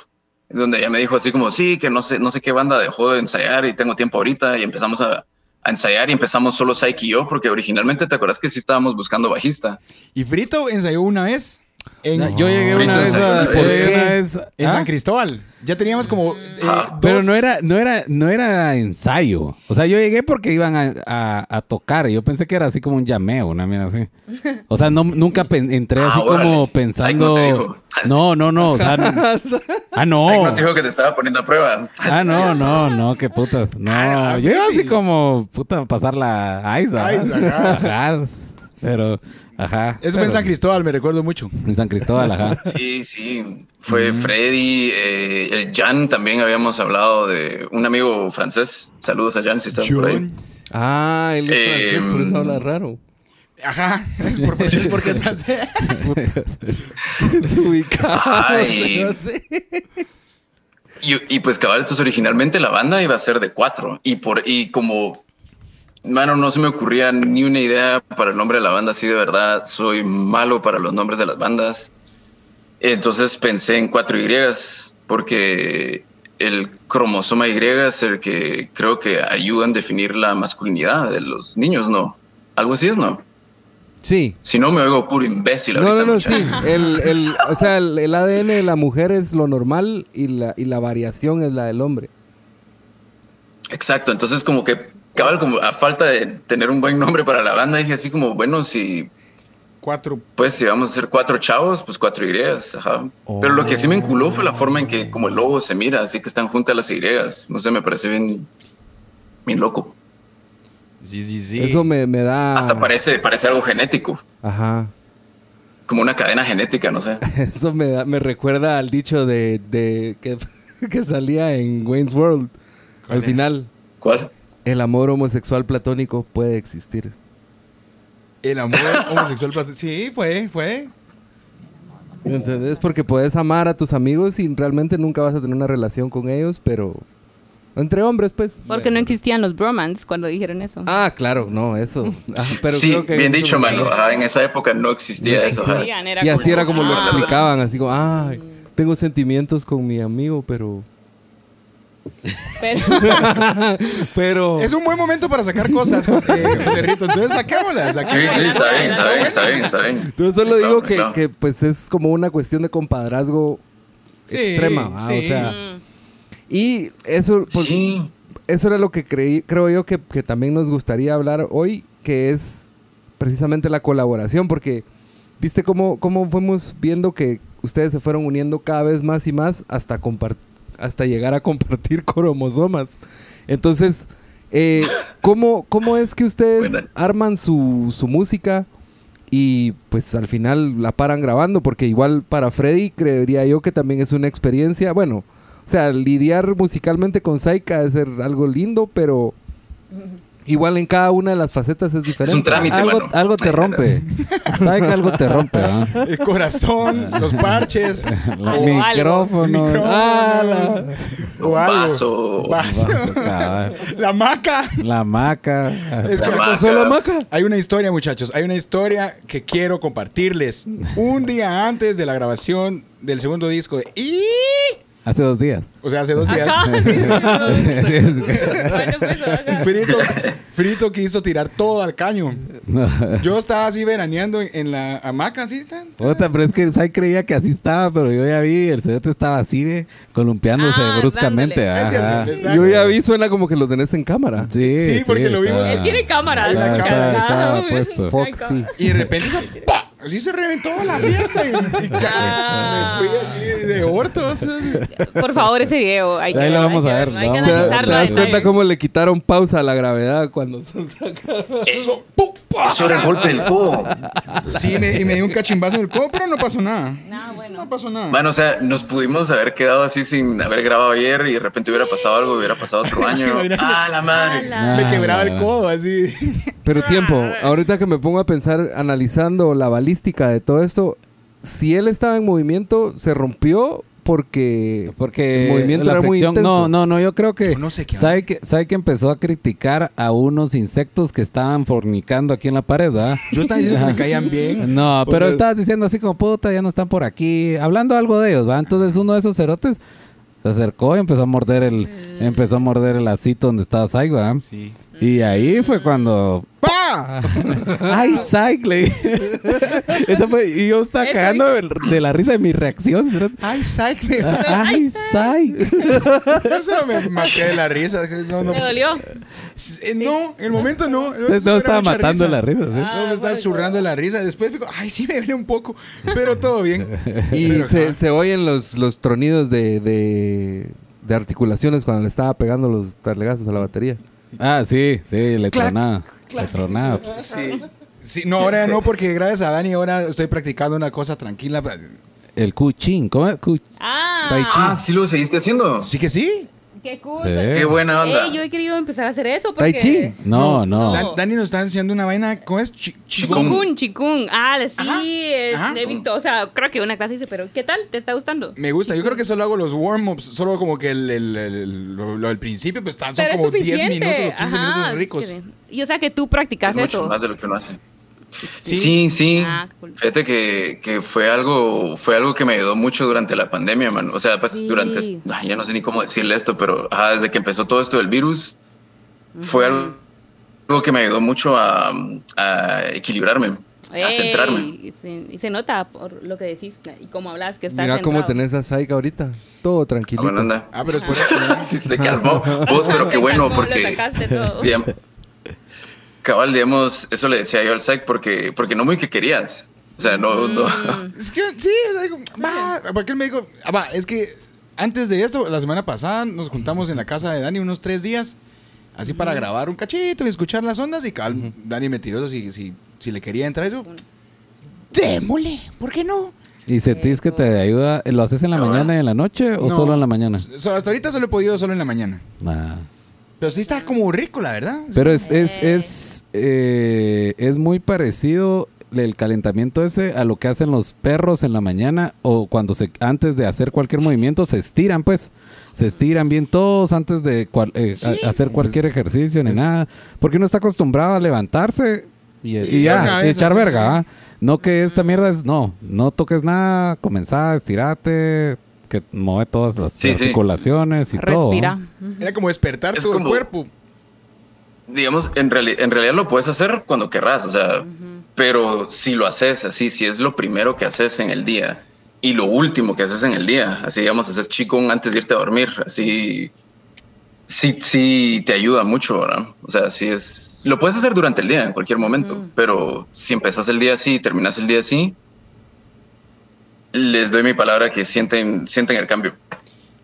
donde ella me dijo así como, sí, que no sé, no sé qué banda dejó de ensayar y tengo tiempo ahorita y empezamos a, a ensayar y empezamos solo Psyche y yo, porque originalmente te acuerdas que sí estábamos buscando bajista. Y Frito ensayó una vez en, Yo llegué una vez a, ¿Por una vez en ¿Ah? San Cristóbal. Ya teníamos como. eh, Ah. Pero dos- no era, no era, no era ensayo. O sea, yo llegué porque iban a, a- a tocar. Yo pensé que era así como un llameo, una mierda así. O sea, no, nunca entré Ah, así como pensando. no te dijo. *laughs* No, no, no. O sea, no- *laughs* ah, no. no te dijo que te estaba poniendo a prueba. Ah, no, no, no, qué putas. No, Ah, yo iba así como, puta, pasar la ice, Pero, ajá. Eso fue en San Cristóbal, me recuerdo mucho. En San Cristóbal, ajá. *laughs* Sí, sí. Fue Freddy, eh, el Jan también habíamos hablado de un amigo francés. Saludos a Jan si estás por ahí. Ah, él es Eh, francés, por eso habla raro. Ajá. *laughs* Es, por- es porque es *laughs* francés. Desubicado. Ay. Y, y pues cabal, entonces originalmente la banda iba a ser de cuatro y por y como mano no se me ocurría ni una idea para el nombre de la banda así de verdad soy malo para los nombres de las bandas entonces pensé en cuatro Y porque el cromosoma Y es el que creo que ayuda en definir la masculinidad de los niños no algo así es no Sí. si no me oigo puro imbécil No, ahorita, no, no, muchacho. sí. El, el, o sea, el, el ADN de la mujer es lo normal y la, y la variación es la del hombre. Exacto, entonces como que cabal, como a falta de tener un buen nombre para la banda, dije así como, bueno, si Cuatro. pues si vamos a ser cuatro chavos, pues cuatro Y, ajá. Pero lo que sí me enculó fue la forma en que como el logo se mira, así que están juntas las Y. No sé, me parece bien, bien loco. Sí, sí, sí. Eso me, me da... Hasta parece, parece algo genético, Ajá. como una cadena genética, no sé. *laughs* Eso me, da, me recuerda al dicho de, de que, *laughs* que salía en Wayne's World. Al es? final, ¿Cuál? El amor homosexual platónico puede existir. El amor *laughs* homosexual. plat- Sí, fue, fue. ¿Entendés? Porque puedes amar a tus amigos y realmente nunca vas a tener una relación con ellos, pero... Entre hombres, pues. Porque no existían los bromance cuando dijeron eso. Ah, claro, no, eso. *laughs* Ah, pero sí, creo que bien dicho, mano. Ajá, en esa época no existía No eso. ajá. existían, era Y así era como lo ah, explicaban, así como, ay, tengo sentimientos con mi amigo, pero... Pero, *laughs* Pero... Es un buen momento para sacar cosas, eh, José Rito. Entonces saquémoslas. Sí, saquémoslas. sí, está bien, está bien, está bien, está bien. Yo solo digo que, que, pues es como una cuestión de compadrazgo Sí, extrema, ¿va? sí. o sea, mm, y eso, pues, Sí, eso era lo que creí, creo yo que, que también nos gustaría hablar hoy, que es precisamente la colaboración, porque viste cómo, cómo fuimos viendo que ustedes se fueron uniendo cada vez más y más hasta, compar- hasta llegar a compartir *laughs* cromosomas. Entonces, Eh, ¿cómo, ¿Cómo es que ustedes Buena. arman su, su música y pues al final la paran grabando? Porque igual para Freddy creería yo que también es una experiencia, bueno, o sea, lidiar musicalmente con Saika es ser algo lindo, pero igual en cada una de las facetas es diferente. Es un trámite, Algo, mano. algo te rompe. *laughs* ¿Sabes que algo te rompe? ¿ah? El corazón, los parches, *laughs* O micrófono. Ah, la, o algo. Vaso. Vaso. *laughs* La maca. la maca. Es que La ¿Qué maca. pasó la maca? Hay una historia, muchachos. Hay una historia que quiero compartirles. Un día antes de la grabación del segundo disco de Y. Hace dos días. O sea, hace dos días. *laughs* Pues. Frito, Frito quiso tirar todo al caño. Yo estaba así veraneando en, en la hamaca, así. Otra, pero es que Sai creía que así estaba, pero yo ya vi, el cerote estaba así, ve, columpiándose Ah, bruscamente. Ajá. está- Yo ya vi, suena como que lo tenés en cámara. Sí, Sí, porque lo vimos. Él tiene Ajá. estaba puesto. Foxy. Y de repente hizo ¡pa! Así se reventó la fiesta. Y, Ah. me fui así de orto. o sea, Por favor, ese video. Hay que, Ahí lo vamos hay a que- ver, Hay que ¿Te, das cuenta cómo le quitaron pausa a la gravedad cuando son sacados? eso, ¡pum! Eso era el golpe del codo. Sí, me- y me dio un cachimbazo en el codo, pero no pasó nada. No, bueno. No pasó nada. Bueno, o sea, nos pudimos haber quedado así sin haber grabado ayer y de repente hubiera pasado algo, hubiera pasado otro *laughs* año. ¡Ah, la madre! Ala. me quebraba Ah, el codo así. Pero tiempo, ahorita que me pongo a pensar analizando la balística de todo esto, si él estaba en movimiento, se rompió porque Porque el movimiento la era muy intenso. No, no, no, yo creo que Yo no sé qué sabe que sabe que empezó a criticar a unos insectos que estaban fornicando aquí en la pared, ¿verdad? Yo estaba diciendo que me caían bien. *laughs* No, pero Porque- estabas diciendo así como puta, ya no están por aquí, hablando algo de ellos, ¿va? Entonces uno de esos cerotes se acercó y empezó a morder el empezó a morder el asito donde estaba Sai, ¿va? Sí. Y ahí fue cuando ¡Pa! *laughs* ¡Ay, Sai! le dije. Eso fue, y yo estaba Eso cagando de, de la risa de mi reacción. Ay, psych, me... ¡Ay! Yo solo me maté de la risa. No, no, ¿Te dolió? Eh, no, en el momento no. En el momento No estaba matando risa. la risa, ¿sí? Ah, No, me estaba bueno. zurrando la risa. Después digo, ay, sí me duele un poco. Pero todo bien. Y Pero, se, oyen los, los tronidos de, de, de articulaciones cuando le estaba pegando los talegazos a la batería. Ah, sí, sí, le Clac, tronaba. Sí. Sí, no, ahora no, porque gracias a Dani ahora estoy practicando una cosa tranquila. El cuchín, ¿cómo es? Ah. Tai chi. Ah, sí lo seguiste haciendo. Sí que sí. Qué cool. Sí. Qué buena onda. Ey, yo he querido empezar a hacer eso porque... Tai chi. No, no. No. Dan- Dani nos está enseñando una vaina. ¿Cómo es? Chi- Chikung, chikung. Ah, sí, Ajá, ajá. he visto, o sea, creo que una clase hice, pero ¿qué tal? ¿Te está gustando? Me gusta. Yo creo que solo hago los warm-ups. Solo como que el, el- el- lo, lo del principio, pues están, son Pero como es 10 suficiente. minutos o 15 Ajá, minutos es ricos. y o sea que tú practicas Es mucho eso. más de lo que uno hace. Sí. Sí, sí. Ah, cool. Fíjate que, que fue algo fue algo que me ayudó mucho durante la pandemia, man. O sea, pues Sí. durante ay, ya no sé ni cómo decirle esto, pero ajá, desde que empezó todo esto del virus fue Ujú. algo que me ayudó mucho a, a equilibrarme, a Ey, centrarme. Y se, y se nota por lo que decís y cómo hablas que estás Mira cómo centrado. tenés a Saika ahorita. Todo Ah, tranquilito. bueno, anda. Ah, pero eso. *laughs* Sí, se calmó. Vos, pero qué *laughs* bueno, porque sacaste todo. Cabal, digamos, eso le decía yo al Psych porque, porque no muy que querías. O sea, no, no. Mm. Es que sí, va, porque él me dijo, ah, va, es que antes de esto, la semana pasada nos juntamos en la casa de Dani unos tres días, así para grabar un cachito y escuchar las ondas y cal, Dani me tiró si, si, si le quería entrar eso. Démosle, ¿por qué no? ¿Y sentís que te ayuda? ¿Lo haces en la No, mañana y en la noche o No. solo en la mañana? So- hasta ahorita solo he podido solo en la mañana. Ah. Pero sí está como rico, la verdad. Pero es, es, es, eh, es muy parecido el calentamiento ese a lo que hacen los perros en la mañana o cuando se antes de hacer cualquier movimiento se estiran pues se estiran bien todos antes de cual- eh, a- hacer cualquier ejercicio ni nada porque uno está acostumbrado a levantarse Y, y, Y ya y echar verga. ¿ah? no que esta mierda es no no toques nada comenzá estirate que mueve todas las Sí, sí. articulaciones y todo Respira. Era como despertar Es todo como- el cuerpo. digamos, en, reali- en realidad lo puedes hacer cuando querrás, o sea, pero si lo haces así, si es lo primero que haces en el día y lo último que haces en el día, así digamos, haces chico antes de irte a dormir, así, sí, sí te ayuda mucho, ¿verdad? O sea, si es, lo puedes hacer durante el día, en cualquier momento, Ujú. pero si empezás el día así y terminas el día así, les doy mi palabra que sienten, sienten el cambio.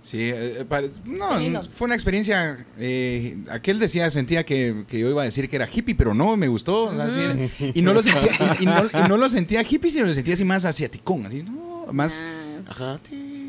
Sí, eh, pare- no, fue una experiencia. eh, aquel decía, sentía que, que yo iba a decir que era hippie, pero no, me gustó. sí y, no lo sentía, y, y no, y no lo sentía hippie, sino lo sentía así más asiaticón, así, no, más. Ah. Ajá.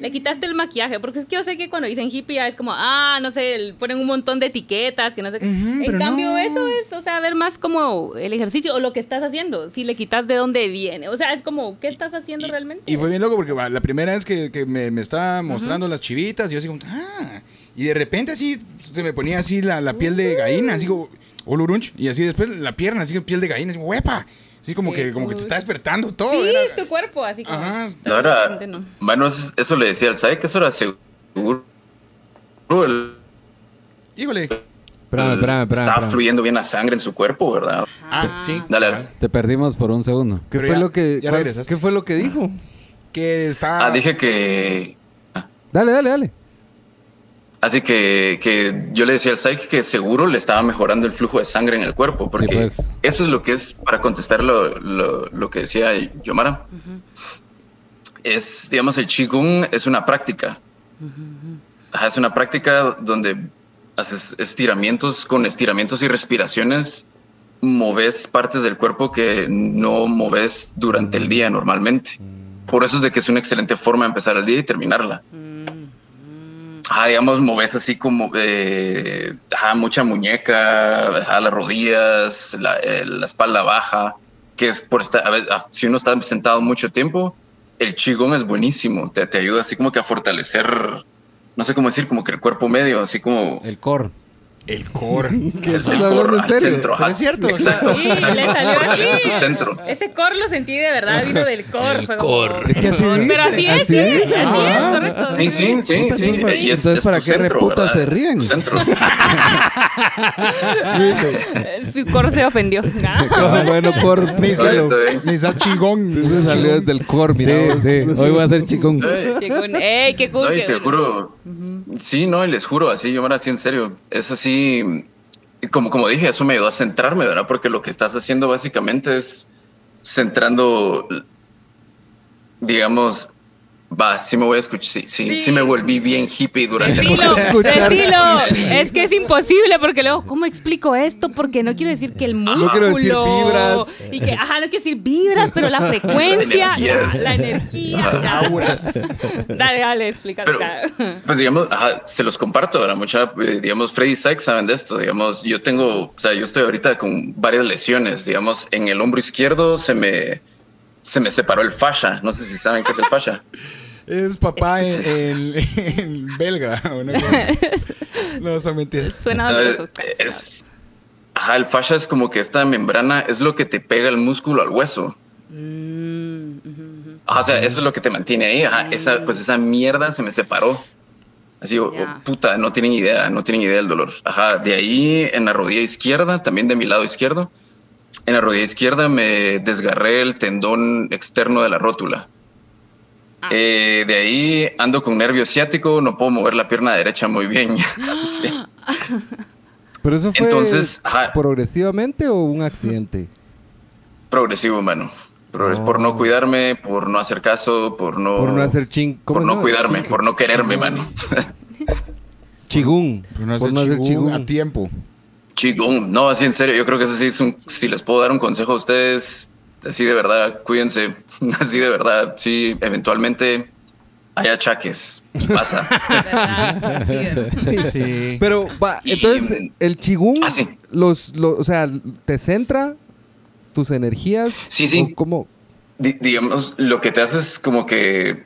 Le quitaste el maquillaje, porque es que yo sé que cuando dicen hippie ya es como, ah, no sé, ponen un montón de etiquetas, que no sé qué. En cambio, no. eso es, o sea, ver más como el ejercicio o lo que estás haciendo, si le quitas de dónde viene. O sea, es como, ¿qué estás haciendo realmente? Y fue bien loco porque la primera vez que, que me, me estaba mostrando las chivitas, yo así como, ah. Y de repente así se me ponía así la, la piel de gallina, así como, olurunch. Y así después la pierna, así piel de gallina, así, huepa. Así como que, como que te está despertando todo. sí, era- es tu cuerpo, así como. Ajá. No era, no. bueno, eso, eso le decía al SAE que eso era seguro. El- Híjole. Espérame, espérame, espérame. Estaba espérame. fluyendo bien la sangre en su cuerpo, ¿verdad? Ah, sí. Dale, cabal. Te perdimos por un segundo. ¿Qué Pero fue ya- lo que ya cuál- regresaste. ¿Qué fue lo que dijo? Que está. Ah, dije que Dale, dale, dale. Así que, que yo le decía al Psyche que seguro le estaba mejorando el flujo de sangre en el cuerpo, porque pues. eso es lo que es, para contestar lo, lo- lo que decía Yomara, es, digamos, el Qigong es una práctica. Es una práctica donde haces estiramientos, con estiramientos y respiraciones, moves partes del cuerpo que no moves durante el día normalmente. Por eso es de que es una excelente forma de empezar el día y terminarla. Ajá, digamos, moves así como eh, ajá, mucha muñeca, ajá, las rodillas, la, eh, la espalda baja, que es por estar, a ver, ah, si uno está sentado mucho tiempo, el Qigong es buenísimo, te, te ayuda así como que a fortalecer, no sé cómo decir, como que el cuerpo medio, así como El core. El core. *laughs* ¿Qué el core al centro. Pero es cierto, Exacto. Sí, le salió así. tu centro. Ese core lo sentí de verdad, *laughs* vino del core. El fue como- core. Es que así dice, Pero así es, así sí, dice. así es, Ah. correcto. Sí, sí, sí, sí. Entonces, Y es- entonces, es ¿para qué ¿verdad? se ríen? Es tu centro. *laughs* Su core se ofendió. Ah, bueno, por Está bien. Necesitas chingón. Eso salió desde el core, mira. Sí, sí. Hoy voy a chicón. Eh, Chicún, ¡Ey, qué cool! No, y te juro. Sí, no, y les juro, así, yo me así en serio. Es así, como, como dije, eso me ayudó a centrarme, ¿verdad? Porque lo que estás haciendo básicamente es centrando, digamos, va, sí me voy a escuchar, sí, sí, sí, Sí. me volví bien hippie durante Decilo, escuchar. decilo. Es que es imposible porque luego, ¿cómo explico esto? Porque no quiero decir que el músculo. No quiero decir vibras. Y que, ajá, no quiero decir vibras, pero la *laughs* frecuencia, la energía. Auras. Dale, dale, explícalo. Pero, pues digamos, ajá, se los comparto, ¿verdad? Mucha, eh, digamos, Freddy Sykes saben de esto, digamos, yo tengo, o sea, yo estoy ahorita con varias lesiones, digamos, en el hombro izquierdo se me, se me separó el fascia, no sé si saben qué es el fascia. *laughs* Es papá en, en- en belga. ¿o no? *laughs* No, son mentiras. Suena doloroso. es, ajá, el fascia es como que esta membrana es lo que te pega el músculo al hueso. Mm. Ajá, o sea, eso es lo que te mantiene ahí. Ajá, esa, pues esa mierda se me separó. Así, o- o, Ya. puta, no tienen idea, no tienen idea del dolor. Ajá, de ahí en la rodilla izquierda, también de mi lado izquierdo, en la rodilla izquierda me desgarré el tendón externo de la rótula. Ah. Eh, de ahí ando con nervio ciático, no puedo mover la pierna derecha muy bien. *laughs* Sí. *laughs* Pero eso fue Entonces, progresivamente o un accidente. Progresivo, mano. Progres- Por no Oh. cuidarme, por no hacer caso, por no, Por no hacer ching. ¿cómo por no cuidarme, por no quererme, mano. Chigún. Por no hacer chigún a tiempo. Chigón. No, así en serio, yo creo que eso sí es un. Si les puedo dar un consejo a ustedes, así de verdad, cuídense. *laughs* Así de verdad, sí, eventualmente hay achaques y pasa. *laughs* Sí. Pero, va, Y- entonces, el chigún, Ah, sí. los, los, o sea, te centra tus energías. Sí, sí. ¿Cómo? Di- digamos, lo que te hace es como que.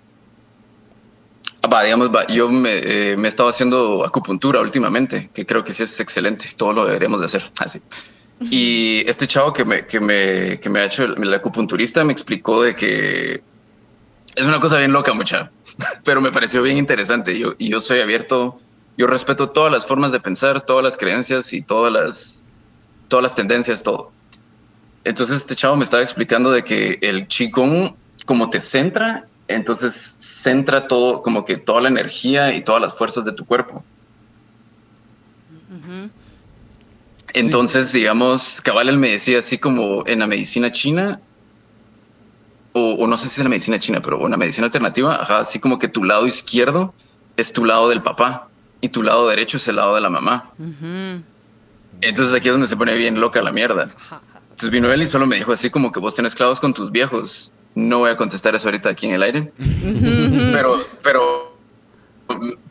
Va, digamos, va, yo me, eh, me he estado haciendo acupuntura últimamente, que creo que sí es excelente. Todo lo deberíamos de hacer. *laughs* Así. Y este chavo que me, que me, que me ha hecho el, el acupunturista me explicó de que es una cosa bien loca, mucha, *laughs* pero me pareció bien interesante. Yo, yo soy abierto, yo respeto todas las formas de pensar, todas las creencias y todas las, todas las tendencias, todo. Entonces este chavo me estaba explicando de que el Qigong, como te centra, entonces centra todo, como que toda la energía y todas las fuerzas de tu cuerpo. Entonces, digamos, cabal me decía así como en la medicina china, o, o no sé si es en la medicina china, pero en la medicina alternativa, ajá, así como que tu lado izquierdo es tu lado del papá y tu lado derecho es el lado de la mamá. Entonces aquí es donde se pone bien loca la mierda. Entonces vino él y solo me dijo así como que vos tenés clavos con tus viejos. No voy a contestar eso ahorita aquí en el aire. pero, pero,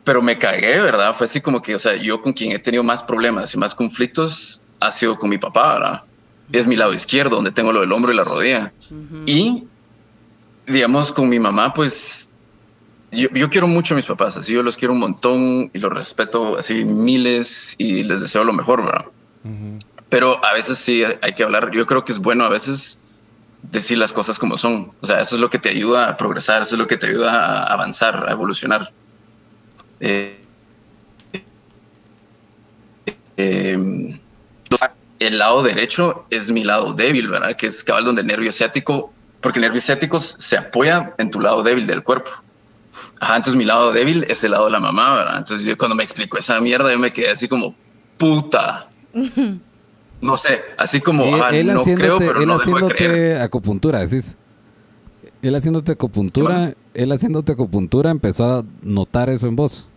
pero me cagué, ¿verdad? Fue así como que, o sea, yo con quien he tenido más problemas y más conflictos ha sido con mi papá, ¿verdad? Es mi lado izquierdo, donde tengo lo del hombro y la rodilla. Y, digamos, con mi mamá, pues, yo, yo quiero mucho a mis papás, así yo los quiero un montón y los respeto así miles y les deseo lo mejor, ¿verdad? Pero a veces sí hay que hablar. Yo creo que es bueno a veces decir las cosas como son. O sea, eso es lo que te ayuda a progresar, eso es lo que te ayuda a avanzar, a evolucionar. Eh, eh, el lado derecho es mi lado débil, ¿verdad? Que es cabal donde el nervio ciático, porque el nervio ciático se apoya en tu lado débil del cuerpo. Ajá, entonces mi lado débil es el lado de la mamá, ¿verdad? Entonces yo cuando me explicó esa mierda, yo me quedé así como, puta. *laughs* No sé, así como, Él, ajá, él no creo, haciéndote, pero él no dejo de creer. haciéndote acupuntura, decís. Él haciéndote acupuntura, él haciéndote acupuntura empezó a notar eso en vos.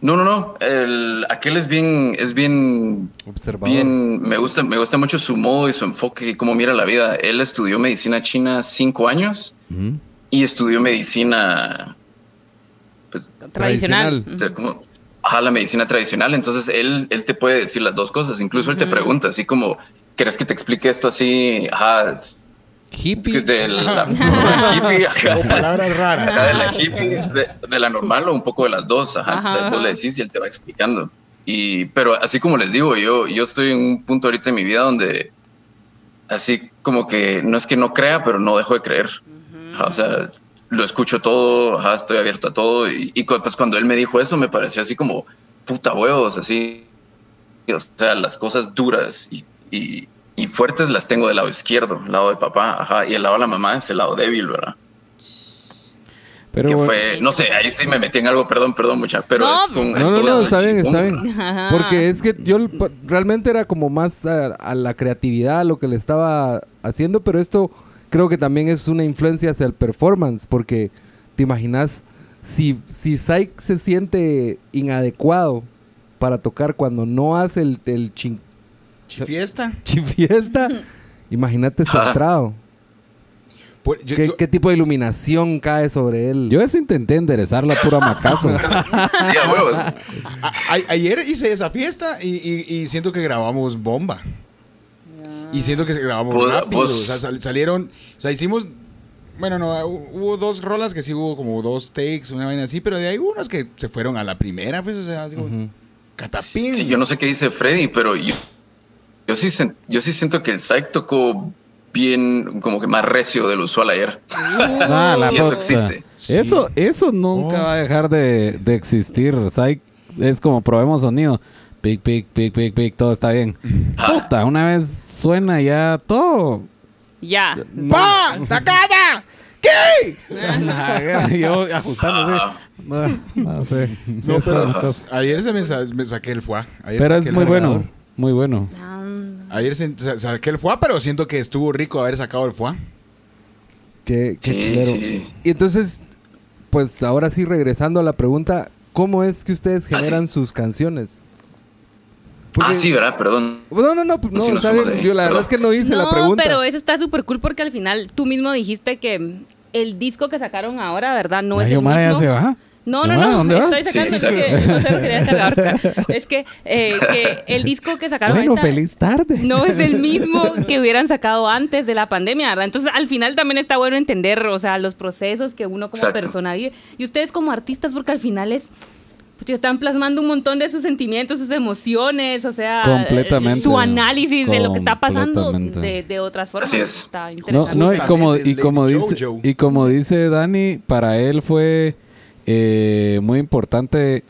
No, no, no. El, aquel es bien, es bien, Observador. bien. Me gusta, me gusta mucho su modo y su enfoque y cómo mira la vida. Él estudió medicina china cinco años y estudió medicina, pues, Tradicional. Tradicional. de- como, ajá, la medicina tradicional. Entonces él, él te puede decir las dos cosas. Incluso él te pregunta así como, ¿quieres que te explique esto así? Ajá, Hippie. de la, hippie, *laughs* ajá. O palabras Ajá, raras. de la hippie, de, de la normal o un poco de las dos. Ajá, entonces Ajá, vos le decís y él te va explicando. Y, pero así como les digo, yo, yo estoy en un punto ahorita en mi vida donde así como que no es que no crea, pero no dejo de creer. Ajá, o sea, lo escucho todo, ajá, estoy abierto a todo. Y, pues cuando él me dijo eso, me pareció así como puta huevos, así. O sea, las cosas duras y, y, y fuertes las tengo del lado izquierdo, el lado de papá, ajá, y el lado de la mamá es el lado débil, ¿verdad? Pero que fue, no sé, ahí sí me metí en algo, perdón, perdón, mucha, pero No, es con... es No, no, no, la está bien, está bien. Porque es que yo realmente era como más a, a la creatividad, a lo que le estaba haciendo, pero esto creo que también es una influencia hacia el performance, porque te imaginas, si, si Syke se siente inadecuado para tocar cuando no hace el, el chin, Fiesta. *laughs* Ah. chifiesta, *laughs* imagínate centrado. Pues, yo- ¿Qué, yo- qué tipo de iluminación cae sobre él? yo eso intenté enderezar la pura macazo. *laughs* A- a- ayer hice esa fiesta y, y- y siento que grabamos bomba. Y siento que grabamos Vos- rápido. vos- O sea, sal- salieron. O sea, hicimos. Bueno, no, hu- hubo dos rolas que sí hubo como dos takes, una vaina así, pero de ahí unos que se fueron a la primera, pues, o sea, así como. Catapín. Sí, yo no sé qué dice Freddy, pero yo, yo, sí, sen- yo sí siento que el Psych tocó bien, como que más recio del usual ayer. Ah, la Sí, eso existe. Eso, eso nunca Oh. va a dejar de, de existir. Hay- es como probemos sonido. Pic, pic, pic, pic, pic, todo está bien. Puta, una vez suena ya todo. Ya. ¡Pa! ¡Tacada! ¿Qué? *laughs* Yo ajustando así. Ajá. No, no sé. No, pero ayer se me, sa- me saqué el fuá. Ayer Pero es muy bueno. Muy bueno. Ayer se- sa- saqué el fuá, pero siento que estuvo rico haber sacado el fuá. Qué, qué Sí, chilero. sí. Y entonces, pues ahora sí, regresando a la pregunta, ¿cómo es que ustedes Ah, generan sus canciones? Porque- Ah, sí, ¿verdad? Perdón. No, no, no, no, de ahí, Yo la verdad es que no hice la No, pregunta. pero eso está súper cool porque al final tú mismo dijiste que el disco que sacaron ahora, ¿verdad? No es el Omar ya mismo. se va. No, no, Omar, no, ¿dónde vas? estoy sacando Sí, que no sé lo que quería cargar. Es que, eh, que el disco que sacaron Bueno, ahorita feliz tarde. no es el mismo que hubieran sacado antes de la pandemia, ¿verdad? Entonces, al final también está bueno entender, o sea, los procesos que uno como Exacto. persona vive. Y ustedes como artistas, porque al final es... pues, están plasmando un montón de sus sentimientos, sus emociones, o sea, Completamente. su análisis de lo que está pasando de, de otras formas. Así es. Está No, interesante. no, y como, y como dice, y como dice Dani, para él fue eh, muy importante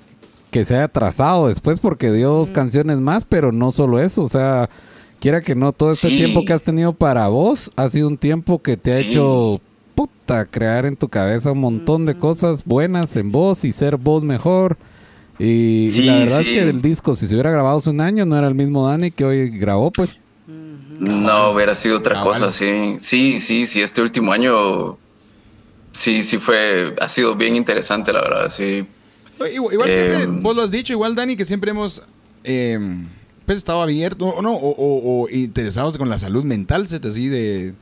que se haya trazado después porque dio dos canciones más, pero no solo eso, o sea, quiera que no, todo este Sí. tiempo que has tenido para vos ha sido un tiempo que te ha Sí. hecho puta crear en tu cabeza un montón de cosas buenas en vos y ser vos mejor. Y, la verdad sí. es que el disco, si se hubiera grabado hace un año, no era el mismo Dani que hoy grabó, pues. No, hubiera sido otra Cabal. cosa, sí. Sí, sí, sí, este último año sí, sí fue, ha sido bien interesante, la verdad, sí. Igual, igual siempre, Eh, vos lo has dicho, igual Dani, que siempre hemos eh, pues estado abiertos, o, no, o, o- o interesados con la salud mental, ¿sí? así de,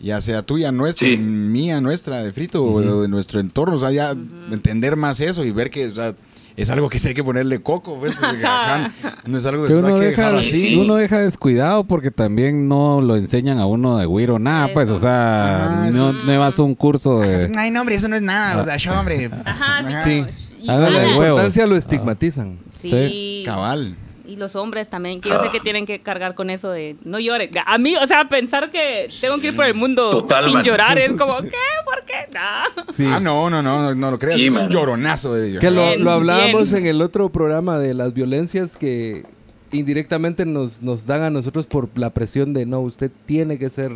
ya sea tuya, nuestra, Sí. mía, nuestra, de Frito, o de nuestro entorno, o sea, ya entender más eso y ver que, o sea, es algo que sí hay que ponerle coco, pues, porque *laughs* ajá, no es algo que Que uno hay que deja, dejar Sí, así. sí. uno deja descuidado porque también no lo enseñan a uno de güiro nada, pues, o sea, Ajá, no, no vas a un curso de... Ay, no, hombre, eso no es nada, o sea, yo, hombre. Ajá, Sí. sí. Hágale La importancia lo estigmatizan. Sí. Cabal. Y los hombres también, que yo sé que tienen que cargar con eso de no llores. A mí, o sea, pensar que tengo que ir por el mundo Total, sin man. llorar es como, ¿qué? ¿Por qué? Nah. Sí. Ah, no, no, no, no, no lo creas. Sí, es un lloronazo de Que lo, Bien, lo hablábamos bien. en el otro programa de las violencias que indirectamente nos, nos dan a nosotros por la presión de no, usted tiene que ser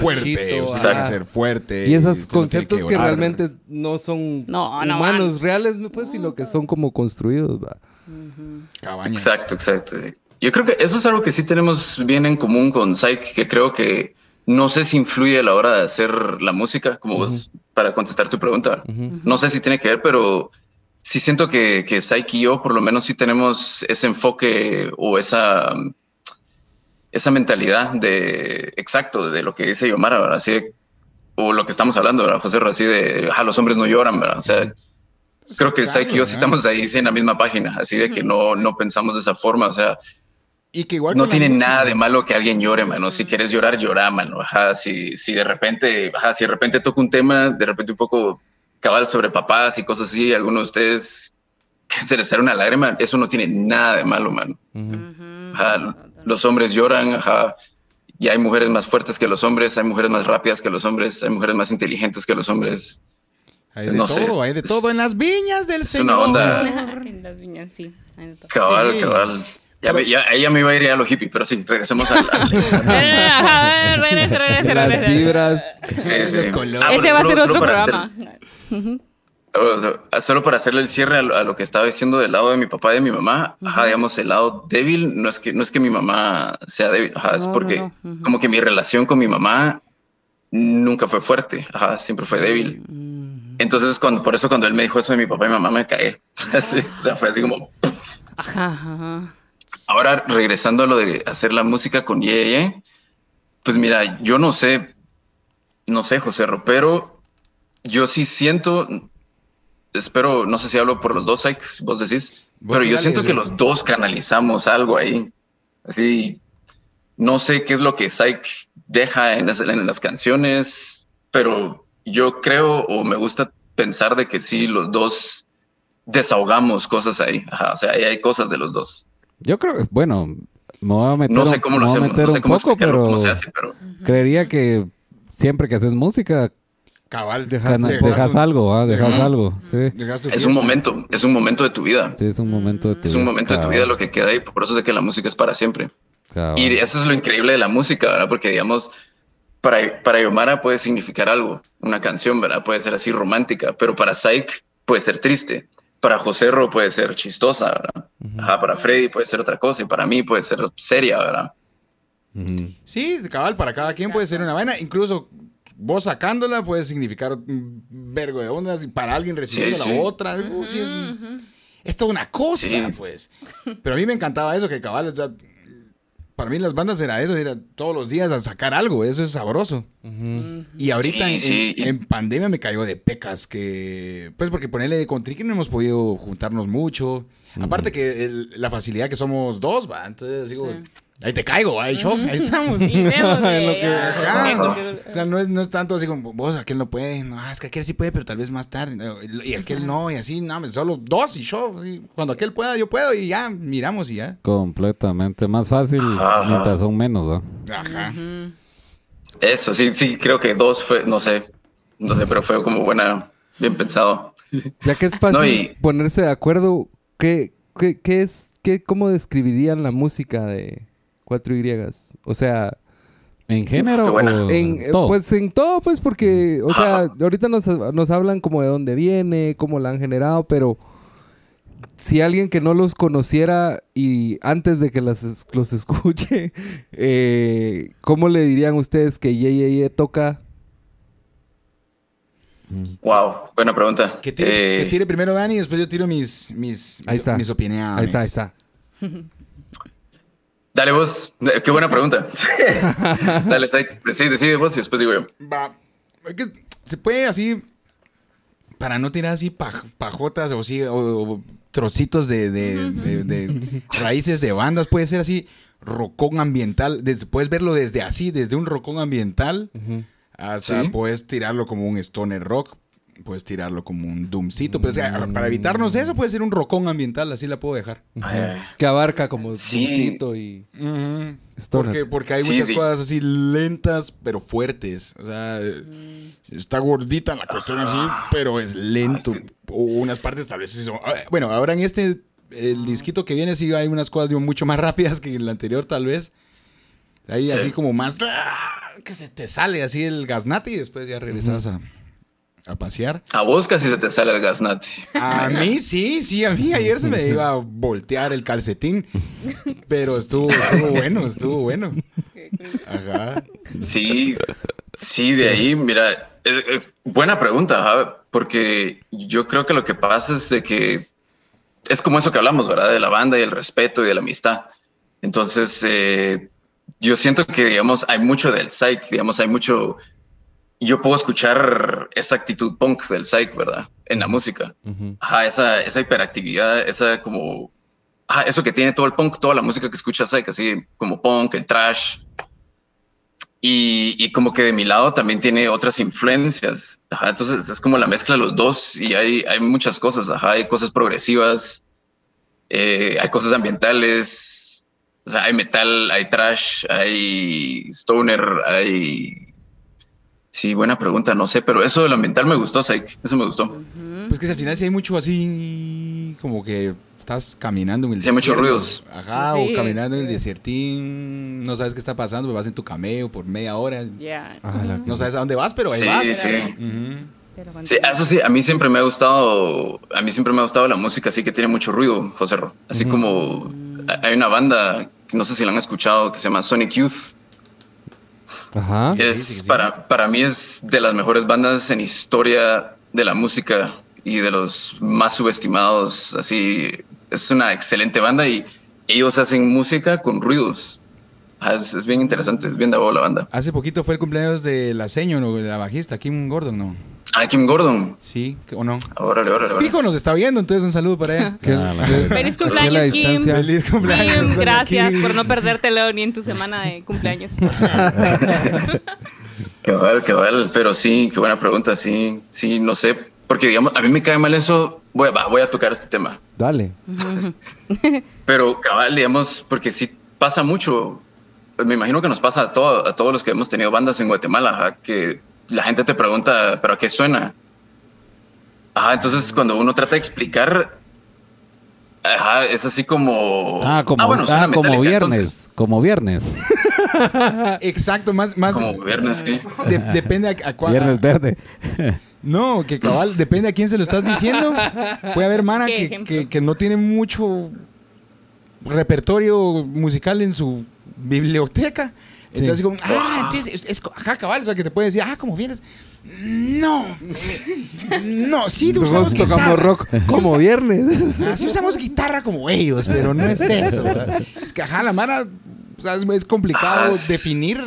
fuerte, machito, usted tiene que ser fuerte. Y esos conceptos que, realmente no son No, no humanos reales, pues, sino que son como construidos. Exacto, exacto. Yo creo que eso es algo que sí tenemos bien en común con Psyche, que creo que no sé si influye a la hora de hacer la música, como vos, para contestar tu pregunta. No sé si tiene que ver, pero sí siento que, que y yo por lo menos sí tenemos ese enfoque o esa, esa mentalidad de exacto de lo que dice Yomara, ¿verdad? Así de- o lo que estamos hablando, ¿verdad, José? Así de, ah, los hombres no lloran, ¿verdad? O sea, creo que Psyche y yo sí estamos ahí sí, en la misma página, así de que no, no pensamos de esa forma, o sea, Y que igual no tiene música- nada de malo que alguien llore, mano. Si quieres llorar, llora, mano. Ajá, si, si de repente, ajá, si de repente toca un tema, de repente un poco cabal sobre papás y cosas así, algunos de ustedes que se les sale una lágrima, eso no tiene nada de malo, mano. Ajá, los hombres lloran, ajá, y hay mujeres más fuertes que los hombres, hay mujeres más rápidas que los hombres, hay mujeres más inteligentes que los hombres. Hay de no todo, sé. hay de todo en las viñas del Es Señor. una onda. *laughs* En las viñas, sí. Cabal, Sí. cabal. Ya, me- ya, ella me iba a ir a lo hippie, pero sí, regresemos al... *laughs* al- Ajá, regrese, regrese, Las regrese. vibras. Sí, sí. colores. Ah, Ese bueno, va a ser otro Oh, Solo para hacerle el cierre a lo, a lo que estaba diciendo del lado de mi papá y de mi mamá, ajá, digamos, el lado débil no es que, no es que mi mamá sea débil, ajá, es No, no, porque no, ujú. como que mi relación con mi mamá nunca fue fuerte, ajá, siempre fue débil. Entonces, cuando, por eso cuando él me dijo eso de mi papá y mamá, me caí. *laughs* Así, o sea, fue así como... Ahora, regresando a lo de hacer la música con Yeye, pues mira, yo no sé, no sé, José Ro, pero yo sí siento, espero, no sé si hablo por los dos, vos decís, Vos pero yo dale, siento que los dos canalizamos algo ahí. Así, no sé qué es lo que Psyche deja en las, en las canciones, pero yo creo o me gusta pensar de que sí, los dos desahogamos cosas ahí. Ajá, o sea, ahí hay cosas de los dos. Yo creo, bueno, me voy a meter, No sé cómo lo hacemos, meter no sé un cómo poco, pero cómo se hace, pero creería que siempre que haces música, Cabal, Dejas- gana- dejas dejas un- algo, ¿ah? dejas algo, sí. dejas tu es un momento, es un momento de tu vida. Sí, es un momento de tu Es un vida, momento de tu vida lo que queda ahí, por eso es de que la música es para siempre. cabal. Y eso es lo increíble de la música, ¿verdad? Porque, digamos, para, para Yomara puede significar algo, una canción, ¿verdad? Puede ser así romántica, pero para Psyche puede ser triste. Para José Ro puede ser chistosa, ¿verdad? Ajá, para Freddy puede ser otra cosa y para mí puede ser seria, ¿verdad? Sí, cabal, para cada quien puede ser una vaina. Incluso vos sacándola puede significar un vergo de ondas y para alguien recibiendo Sí, la sí. otra. uh, sí, es, un- es toda una cosa, Sí. pues. Pero a mí me encantaba eso, que cabal, sea, para mí las bandas era eso, era todos los días a sacar algo, eso es sabroso. Y ahorita Sí, en, sí. en- en pandemia me cayó de pecas, que pues porque ponerle con Triqui no hemos podido juntarnos mucho. Aparte que el- la facilidad que somos dos, va, entonces digo, ahí te caigo, ahí, show, ahí estamos. *laughs* Vemos *laughs* ya, O sea, no es, no es tanto así como vos, aquel no puede, no, ah, es que aquel sí puede, pero tal vez más tarde, y aquel no, y así, no, solo dos y yo, así, cuando aquel pueda, yo puedo, y ya, miramos y ya. Completamente más fácil Ajá. mientras son menos, ¿no? Ajá. Eso, sí, sí, creo que dos fue, no sé, no sé, pero fue como buena, bien pensado. Ya que es fácil No, y- ponerse de acuerdo, ¿qué, qué, qué es, qué, cómo describirían la música de 4Y? O sea, ¿En género o en, todo? pues en todo, pues porque, o sea, ahorita nos, nos hablan como de dónde viene, cómo la han generado, pero si alguien que no los conociera y antes de que las, los *laughs* escuche, eh, ¿cómo le dirían ustedes que Ye Ye Ye toca? Wow, buena pregunta. Que tire, Eh, que tire primero Dani y después yo tiro mis, mis, Ahí mis, está. mis opiniones. Ahí está, ahí está. *laughs* Dale vos, Eh, qué buena pregunta. *laughs* *laughs* Dale, Sai, sí, decide vos y después digo yo. Va. Se puede así. Para no tirar así paj- pajotas o, sí, o, o trocitos de, de- de- de *laughs* raíces de bandas, puede ser así rocón ambiental. Des- puedes verlo desde así, desde un rocón ambiental, hasta Sí. puedes tirarlo como un stoner rock, puedes tirarlo como un doomcito. Pero, o sea, para evitarnos eso, puede ser un rocón ambiental, así la puedo dejar. Ay. Que abarca como Sí. dulcito y. Porque, porque hay Sí, muchas sí. cosas así lentas, pero fuertes. O sea, eh, está gordita la cuestión así, pero es lento. O unas partes tal vez sí son... ah, Bueno, ahora en este, el disquito que viene, sí hay unas cosas digo, mucho más *laughs* rápidas que en el anterior, tal vez. Ahí Sí. así como más... ah, Que se te sale así el gaznate y después ya regresas a, a pasear. A vos casi se te sale el gaznate. A mí sí, sí, a mí ayer se me iba a voltear el calcetín, pero estuvo, estuvo bueno, estuvo bueno. Ajá. Sí, sí, de ahí, mira, eh, eh, buena pregunta, porque yo creo que lo que pasa es de que es como eso que hablamos, ¿verdad? De la banda y el respeto y de la amistad. Entonces, eh, yo siento que, digamos, hay mucho del psych, digamos, hay mucho... Yo puedo escuchar esa actitud punk del psych, ¿verdad? En la música. Ajá, esa, esa hiperactividad, esa como... Ajá, eso que tiene todo el punk, toda la música que escucha psych, así como punk, el trash, y, y como que de mi lado también tiene otras influencias. Ajá, entonces es como la mezcla de los dos y hay, hay muchas cosas. Ajá, hay cosas progresivas, eh, hay cosas ambientales, o sea, hay metal, hay trash, hay stoner, hay... Sí, buena pregunta, no sé, pero eso del ambiental me gustó, Saik, eso me gustó. Pues que al final sí hay mucho así, como que estás caminando en el Sí, hay muchos desierto. ruidos. Ajá, Sí. o caminando en el desiertín, no sabes qué está pasando, pero vas en tu cameo por media hora. Ya. Ah, la- No sabes a dónde vas, pero ahí Sí, vas. sí. Sí, eso sí, a mí siempre me ha gustado, a mí siempre me ha gustado la música así que tiene mucho ruido, José Ro. Así como hay una banda, que no sé si la han escuchado, que se llama Sonic Youth. Ajá. es sí, sí. para para mí es de las mejores bandas en historia de la música y de los más subestimados así es una excelente banda y ellos hacen música con ruidos Ah, es, es bien interesante es bien de la banda Hace poquito fue el cumpleaños de la seño, ¿no? de la bajista, Kim Gordon, ¿no? Ah Kim Gordon Sí, ¿o no? órale órale, órale. Fijo nos está viendo, entonces un saludo para ella. *laughs* Feliz cumpleaños, Kim. distancia- Feliz cumpleaños. Kim, gracias Kim. por no perdértelo ni en tu semana de cumpleaños. *laughs* Qué mal, qué mal, pero sí, qué buena pregunta, sí, sí, no sé, porque digamos, a mí me cae mal eso, voy, a- va, voy a tocar este tema, Dale. *laughs* pero cabal, digamos, porque sí pasa mucho, me imagino que nos pasa a, todo- a todos los que hemos tenido bandas en Guatemala, ajá, que la gente te pregunta, ¿pero a qué suena? Ajá, entonces cuando uno trata de explicar, ajá, es así como... Ah, como, bueno, ah, como viernes. entonces. Como viernes. *laughs* Exacto, más, más Como viernes, sí. de- depende a, a cuál. Viernes verde. *laughs* No, que cabal, depende a quién se lo estás diciendo. Puede haber mana ¿Qué que, que- que no tiene mucho repertorio musical en su biblioteca. Entonces, como, ah, entonces es, es ajá, cabal, o sea, que te puede decir, ah, como vienes. No, no, sí, Nosotros usamos tocamos guitarra. rock como viernes. Ah, sí usamos guitarra como ellos, pero no es eso. ¿verdad? Es que, ajá, la mara, o sea, es, complicado Ah, definir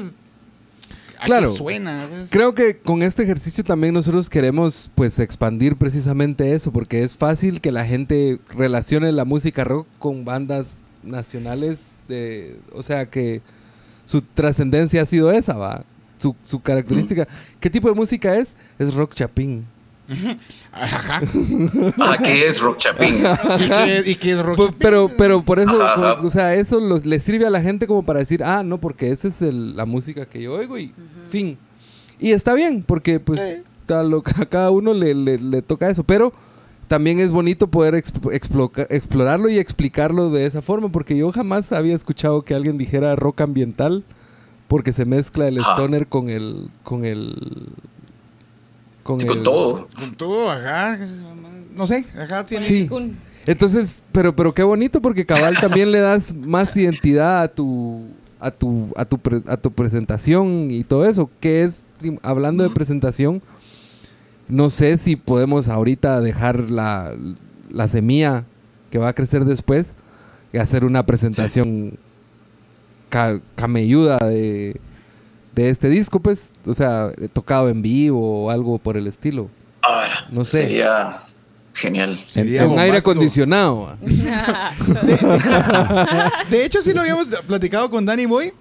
a Claro. suena. Creo que con este ejercicio también nosotros queremos pues expandir precisamente eso, porque es fácil que la gente relacione la música rock con bandas nacionales de, o sea que su trascendencia ha sido esa, va. Su, su característica. ¿Qué tipo de música es? Es rock chapín. Ajá. *laughs* Ah, ¿qué es Rock Chapín? ¿Y qué, y qué es rock? Pues, pero, pero por eso, Ajá, ajá. pues, o sea, eso los, le sirve a la gente como para decir, ah, no, porque esa es el- la música que yo oigo y fin. Y está bien, porque pues a, lo- a cada uno le, le- le toca eso, pero también es bonito poder exp- explorarlo y explicarlo de esa forma, porque yo jamás había escuchado que alguien dijera rock ambiental, porque se mezcla el Ajá. stoner con el... con el... con, Sí, con el- todo. Con todo, ajá. No sé, ajá, tiene. Sí. Entonces, pero, pero qué bonito porque cabal también le das *laughs* más identidad a tu, a tu, a tu, pre- a tu presentación y todo eso. Que es, hablando de presentación, no sé si podemos ahorita dejar la, la semilla que va a crecer después y hacer una presentación ca- camelluda de, de este disco, pues, o sea, tocado en vivo o algo por el estilo. Ah, No sé. Sería genial. Sería en aire acondicionado. *laughs* De hecho, sí lo habíamos platicado con Danny Boy.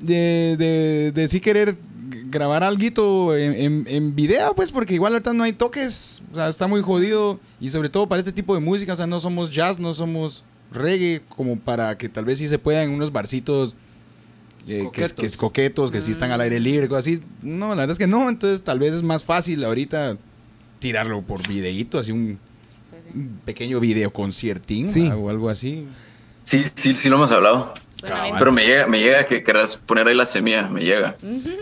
de, de, de sí querer grabar algo en, en, en video, pues, porque igual ahorita no hay toques. O sea, está muy jodido. Y sobre todo para este tipo de música, o sea, no somos jazz, no somos reggae, como para que tal vez sí se pueda en unos barcitos. eh, que, es, que es coquetos, que sí están al aire libre, cosas así. No, la verdad es que no. Entonces, tal vez es más fácil ahorita tirarlo por videíto, así un, un pequeño video conciertín Sí. o algo así. Sí, sí, sí lo hemos hablado. Pero me llega, me llega que querrás poner ahí la semilla, me llega.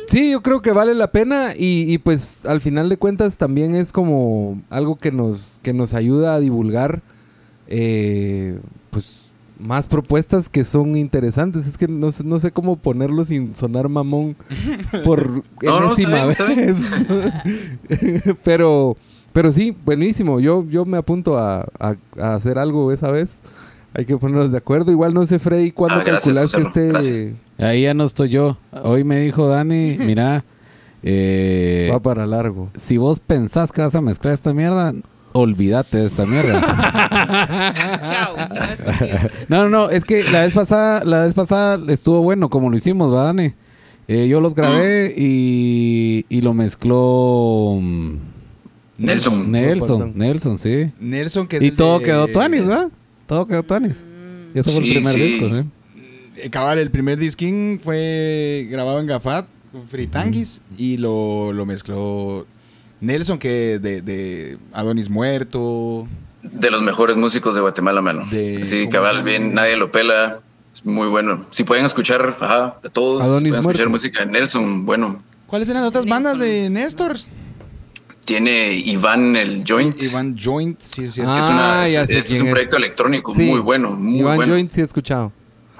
Sí, yo creo que vale la pena y, y, pues al final de cuentas también es como algo que nos, que nos ayuda a divulgar eh, pues más propuestas que son interesantes. Es que no sé, no sé cómo ponerlo sin sonar mamón *laughs* por No, enésima vez. *laughs* pero, pero sí, buenísimo. Yo, yo me apunto a, a- a hacer algo esa vez. Hay que ponernos de acuerdo. Igual no sé, Freddy, cuándo Ah, gracias, calculas que esté... gracias. Ahí ya no estoy yo. Hoy me dijo Dani, mira, eh, Va para largo. si vos pensás que vas a mezclar esta mierda, olvídate de esta mierda. *laughs* Chao. No. No, no, es que la vez pasada, la vez pasada estuvo bueno como lo hicimos, ¿verdad, Dani? Eh, yo los grabé y, y lo mezcló mm, Nelson. Nelson. Nelson, sí. Nelson, que es Y todo de- quedó Tuanis, ¿verdad? Todo quedó Tuanis. Y eso fue el primer sí. disco, sí. Eh, Cabal, el primer disquín fue grabado en Gafat con Fritanguis y lo, lo mezcló Nelson, que de, de Adonis Muerto. De los mejores músicos de Guatemala, mano. De- sí, ¿cómo se cabal, bien, nadie lo pela. Es muy bueno. Si pueden escuchar, ajá, de todos, Adonis pueden escuchar Muerto. música de Nelson, bueno. ¿Cuáles eran las otras bandas de Néstor? Tiene Iván el Joint. Iván Joint, sí, es cierto. Ah, es, una- ya es- sé es quién un es. proyecto electrónico Sí. muy bueno, muy Iván bueno. Joint sí he escuchado.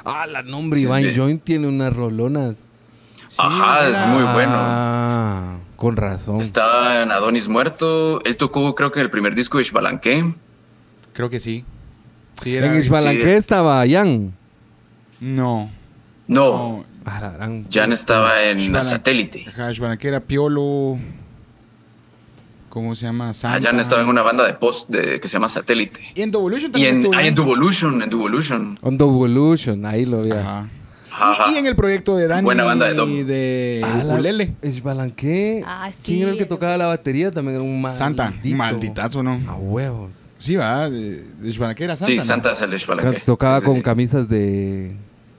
Ah, la nombre Sí, Iván sí. Joint tiene unas rolonas. Ajá, es muy bueno. Ah, con razón. Estaba en Adonis Muerto. Él tocó, creo que el primer disco de Xbalanqué. Creo que sí. Sí, en era. Ixbalanqué sí. estaba Jan. No. No, no. Ah, Jan estaba en la satélite. Ajá, Xbalanqué era Piolo. ¿Cómo se llama? Ah, Santa. Jan estaba en una banda de post de, que se llama Satélite. Y en Devolution Y también en, estuvo. ah, en ¿no? Devolution, en Devolution. On the Evolution, ahí lo vi. Ajá. Ajá. Y, y en el proyecto de Dani Buena banda de dub. de Ah, ukulele. Ixbalanqué. Ah, sí, ¿Quién era el que tocaba la batería? También era un maldito. Santa. Malditazo, ¿no? A huevos. Sí, va. Xbalanqué era Santa. Sí, ¿no? Santa es el de Xbalanqué. Tocaba Sí, con sí. camisas de,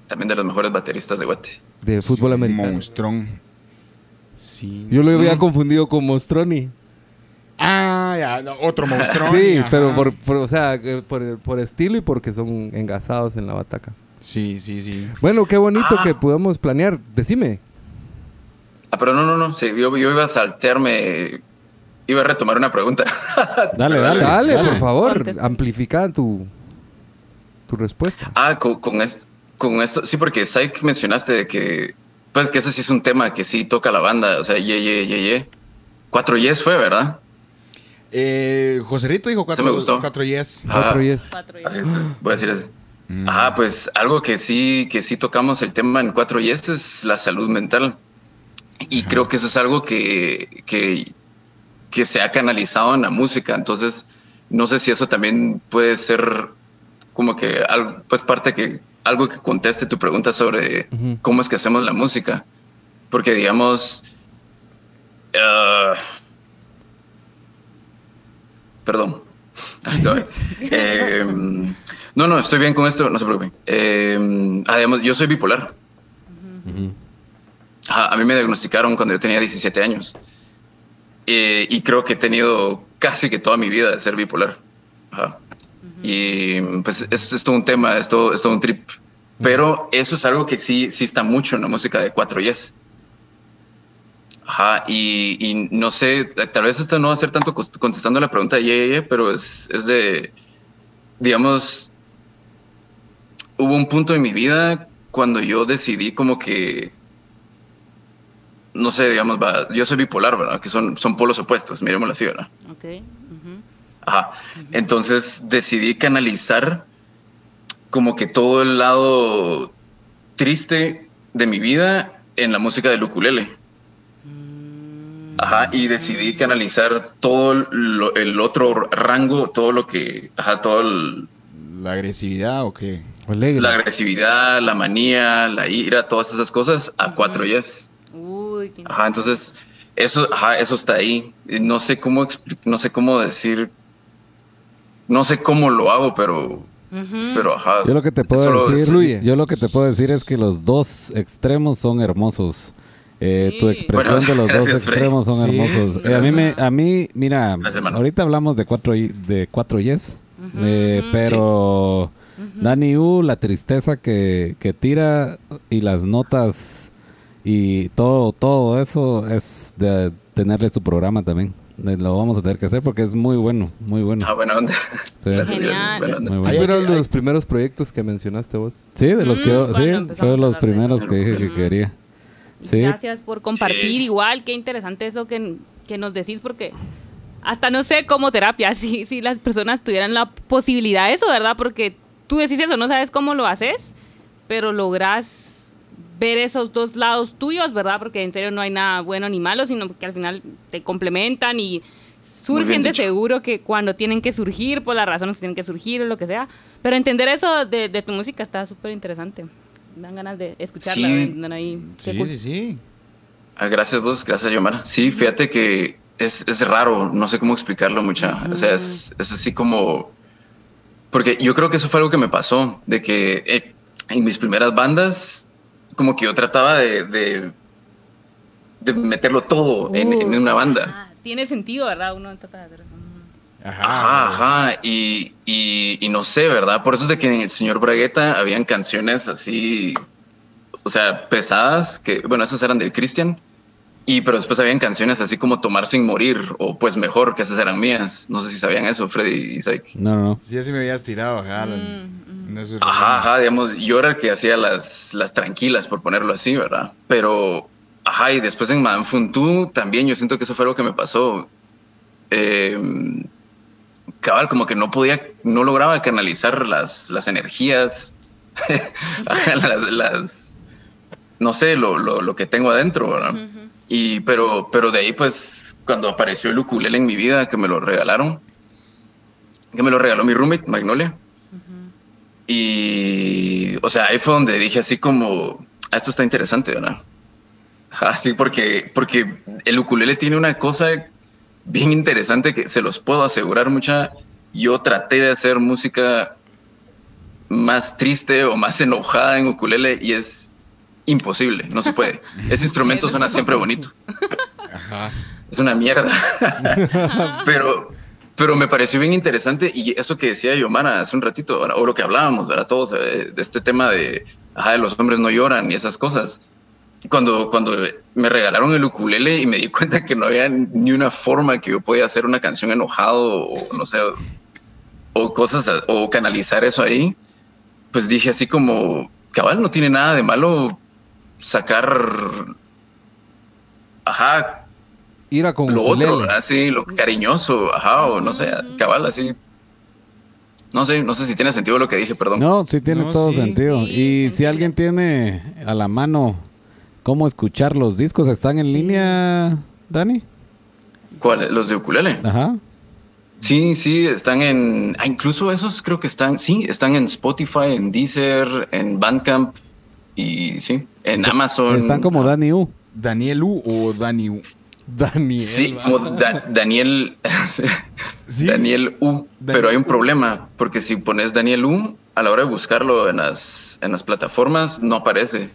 También de los mejores bateristas de Guate. de fútbol Sí, americano. Monstrón. Sí. Yo lo había Mm. confundido con Mostroni. Ah, ya, no, otro monstrón. *laughs* Sí, ajá. pero por, por- o sea, por, por estilo y porque son engasados en la bataca. Sí, sí, sí. Bueno, qué bonito Ah. que podamos planear. Decime. Ah, pero no, no, no. Sí, yo, yo iba a saltearme. Iba a retomar una pregunta. *laughs* Dale, dale. Dale, dale. por favor, Contesta. amplifica tu, tu respuesta. Ah, con, con, esto, con esto. Sí, porque Psych mencionaste de que. Pues que ese sí es un tema que sí toca la banda. O sea, ye, ye, ye, ye. Cuatro yes fue, ¿verdad? Eh, José Rito dijo cuatro, me gustó. cuatro yes. Ajá. Cuatro yes. Cuatro y- Ah, Voy a decir ese. Mm. Ah, pues algo que sí, que sí tocamos el tema en cuatro y este es la salud mental. Y creo que eso es algo que, que, que se ha canalizado en la música. Entonces, no sé si eso también puede ser como que algo, pues parte que algo que conteste tu pregunta sobre cómo es que hacemos la música. Porque digamos, ah, perdón. *laughs* Eh, no, no, estoy bien con esto, no se preocupen. Eh, además, yo soy bipolar. A mí me diagnosticaron cuando yo tenía 17 años. Eh, y creo que he tenido casi que toda mi vida de ser bipolar. Ajá. Y pues es, es todo un tema, es todo, es todo un trip. Pero eso es algo que sí, sí está mucho en la música de 4 Yes. Ajá, y, y no sé, tal vez esto no va a ser tanto contestando la pregunta de Ye, Ye, Ye, pero es, es de, digamos, hubo un punto en mi vida cuando yo decidí como que no sé, digamos, va, yo soy bipolar, ¿verdad? Que son, son polos opuestos, miremoslo así, ¿verdad? Ok. ujú. Ajá. Entonces decidí canalizar como que todo el lado triste de mi vida en la música del ukulele. Ajá, y decidí canalizar todo lo- el otro rango, todo lo que, ajá, todo el- ¿La agresividad o qué? Alegre. la agresividad, la manía, la ira, todas esas cosas a cuatro yes. Uy, qué Ajá, entonces eso, ajá, eso está ahí. No sé cómo no sé cómo decir, no sé cómo lo hago, pero, pero ajá. Yo lo que te puedo decir, yo lo que te puedo decir es que los dos extremos son hermosos. Eh, Sí. Tu expresión Bueno, de los gracias, dos Freddy. extremos son Sí. hermosos. Eh, a mí me, a mí, mira, Gracias, ahorita hablamos de cuatro y- de cuatro yes, Ujú, eh, ujú. pero Dani U, la tristeza que, que tira y las notas y todo, todo eso es de tenerle su programa también. Eh, Lo vamos a tener que hacer porque es muy bueno, muy bueno. Ah, buena onda. Sí. Genial. buena onda. Muy Sí, bueno. fueron de los primeros proyectos que mencionaste vos. Sí, de los que Mm, yo, cuando sí, empezamos fue de a los hablar de- primeros que dije que quería. Sí, Gracias por compartir Sí. igual, qué interesante eso que, que nos decís porque hasta no sé cómo terapia, *laughs* si, si las personas tuvieran la posibilidad de eso, ¿verdad? Porque tú decís eso, no sabes cómo lo haces, pero lográs ver esos dos lados tuyos, ¿verdad? Porque en serio no hay nada bueno ni malo, sino que al final te complementan y surgen de seguro que cuando tienen que surgir, por las razones que tienen que surgir o lo que sea. Pero entender eso de, de tu música está súper interesante. Dan ganas de escucharla. Sí. ¿verdad? ahí. Sí, cool. sí, sí. Ah, gracias vos, gracias Yomar. Sí, fíjate que es, es raro, no sé cómo explicarlo mucha. O sea, es, es así como... Porque yo creo que eso fue algo que me pasó, de que eh, en mis primeras bandas, como que yo trataba de, de, de meterlo todo en, en Uh, una banda. ah, tiene sentido, ¿verdad? Uno trata de. Ajá. Ajá, ajá. Y, y, y no sé, ¿verdad? Por eso es de que en el señor Bragueta habían canciones así, o sea, pesadas, que, bueno, esas eran del Cristian. Y pero después habían canciones así como Tomar sin morir, o pues mejor, que esas eran mías. No sé si sabían eso, Freddy y Isaac. no, no. Sí, así me habías tirado, ajá. Mm, esos Ajá, ajá, digamos, yo era el que hacía las, las tranquilas, por ponerlo así, ¿verdad? Pero, ajá, y después en Madame Funtu también yo siento que eso fue lo que me pasó. Eh, cabal, como que no podía, no lograba canalizar las, las energías, *laughs* las, las- no sé, lo, lo, lo que tengo adentro. Y, pero, pero de ahí, pues, cuando apareció el ukulele en mi vida, que me lo regalaron, que me lo regaló mi roommate, Magnolia. Y, o sea, ahí fue donde dije así como, "Ah, esto está interesante, ¿verdad? *laughs* Así porque, porque el ukulele tiene una cosa bien interesante que se los puedo asegurar mucha. Yo traté de hacer música más triste o más enojada en ukulele y es imposible, no se puede. *laughs* Ese instrumento suena siempre bonito. Ajá. Es una mierda. *laughs* pero, pero me pareció bien interesante y eso que decía Yomara hace un ratito, o lo que hablábamos, ¿verdad? Todos, eh, de este tema de, ajá, de los hombres no lloran y esas cosas. Cuando, cuando me regalaron el ukulele y me di cuenta que no había ni una forma que yo podía hacer una canción enojado o no sé, o, cosas, o canalizar eso ahí, pues dije así como, cabal, no tiene nada de malo sacar, ajá, Ira con lo ukulele. otro, así, lo cariñoso, ajá, o no sé, cabal, así. No sé, no sé si tiene sentido lo que dije, perdón. No, sí tiene No, todo sí. sentido. Sí, y si sentido. alguien tiene a la mano cómo escuchar los discos, ¿están en línea, Dani? ¿Cuál? ¿Los de ukulele? Ajá. Sí, sí, están en. ah, incluso esos creo que están. Sí, están en Spotify, en Deezer, en Bandcamp y sí, en Amazon. Están como Dani U. ¿Daniel U o Dani U? Daniel. Sí, como Da- Daniel. *laughs* Sí. Daniel U. Pero hay un U. problema, porque si pones Daniel U, a la hora de buscarlo en las, en las plataformas, no aparece.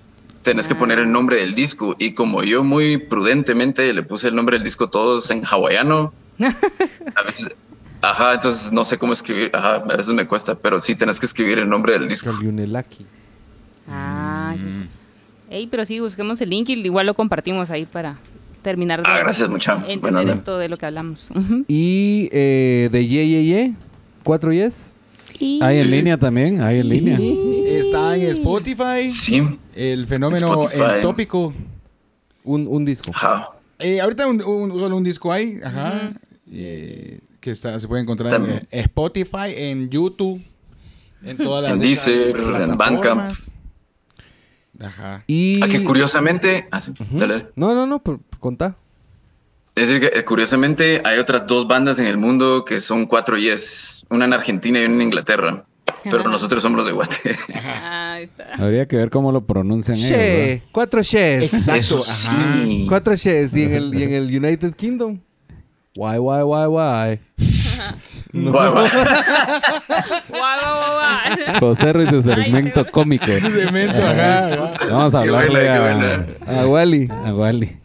Tenés que poner el nombre del disco. Y como yo muy prudentemente le puse el nombre del disco todos en hawaiano, a veces. Ajá, entonces no sé cómo escribir. Ajá, a veces me cuesta, pero sí tenés que escribir el nombre del disco. Ah, Mm. ey, pero sí, busquemos el link y igual lo compartimos ahí para terminar de Ah, gracias, mucha. entender Bueno, de lo que hablamos. Y eh, de Ye Ye Ye, cuatro Yes. Hay en línea *laughs* también, hay en línea. *laughs* Está en Spotify. Sí, El fenómeno Spotify. El Tópico. Un, un disco. Ajá. Eh, ahorita un- un- solo un disco hay, ajá. eh, que está, se puede encontrar También. en Spotify, en YouTube, en todas las En Deezer, en plataformas. Bandcamp. Ajá. Y... Ah, que curiosamente. Ah, sí. No, no, no, pero contá. Es decir, que eh, curiosamente hay otras dos bandas en el mundo que son cuatro yes. Una en Argentina y una en Inglaterra. Pero nosotros somos los de Guate. Ahí está. Habría que ver cómo lo pronuncian ellos. She, cuatro Shes. Exacto, Eso ajá. sí. Cuatro Shes. Y en el, y en el United Kingdom. Why, why, why, why. Guau, guau. ¿verdad? José Ruiz su segmento cómico. Su cemento, ajá. Vamos a Qué hablarle buena, a. A Wally. a Wally.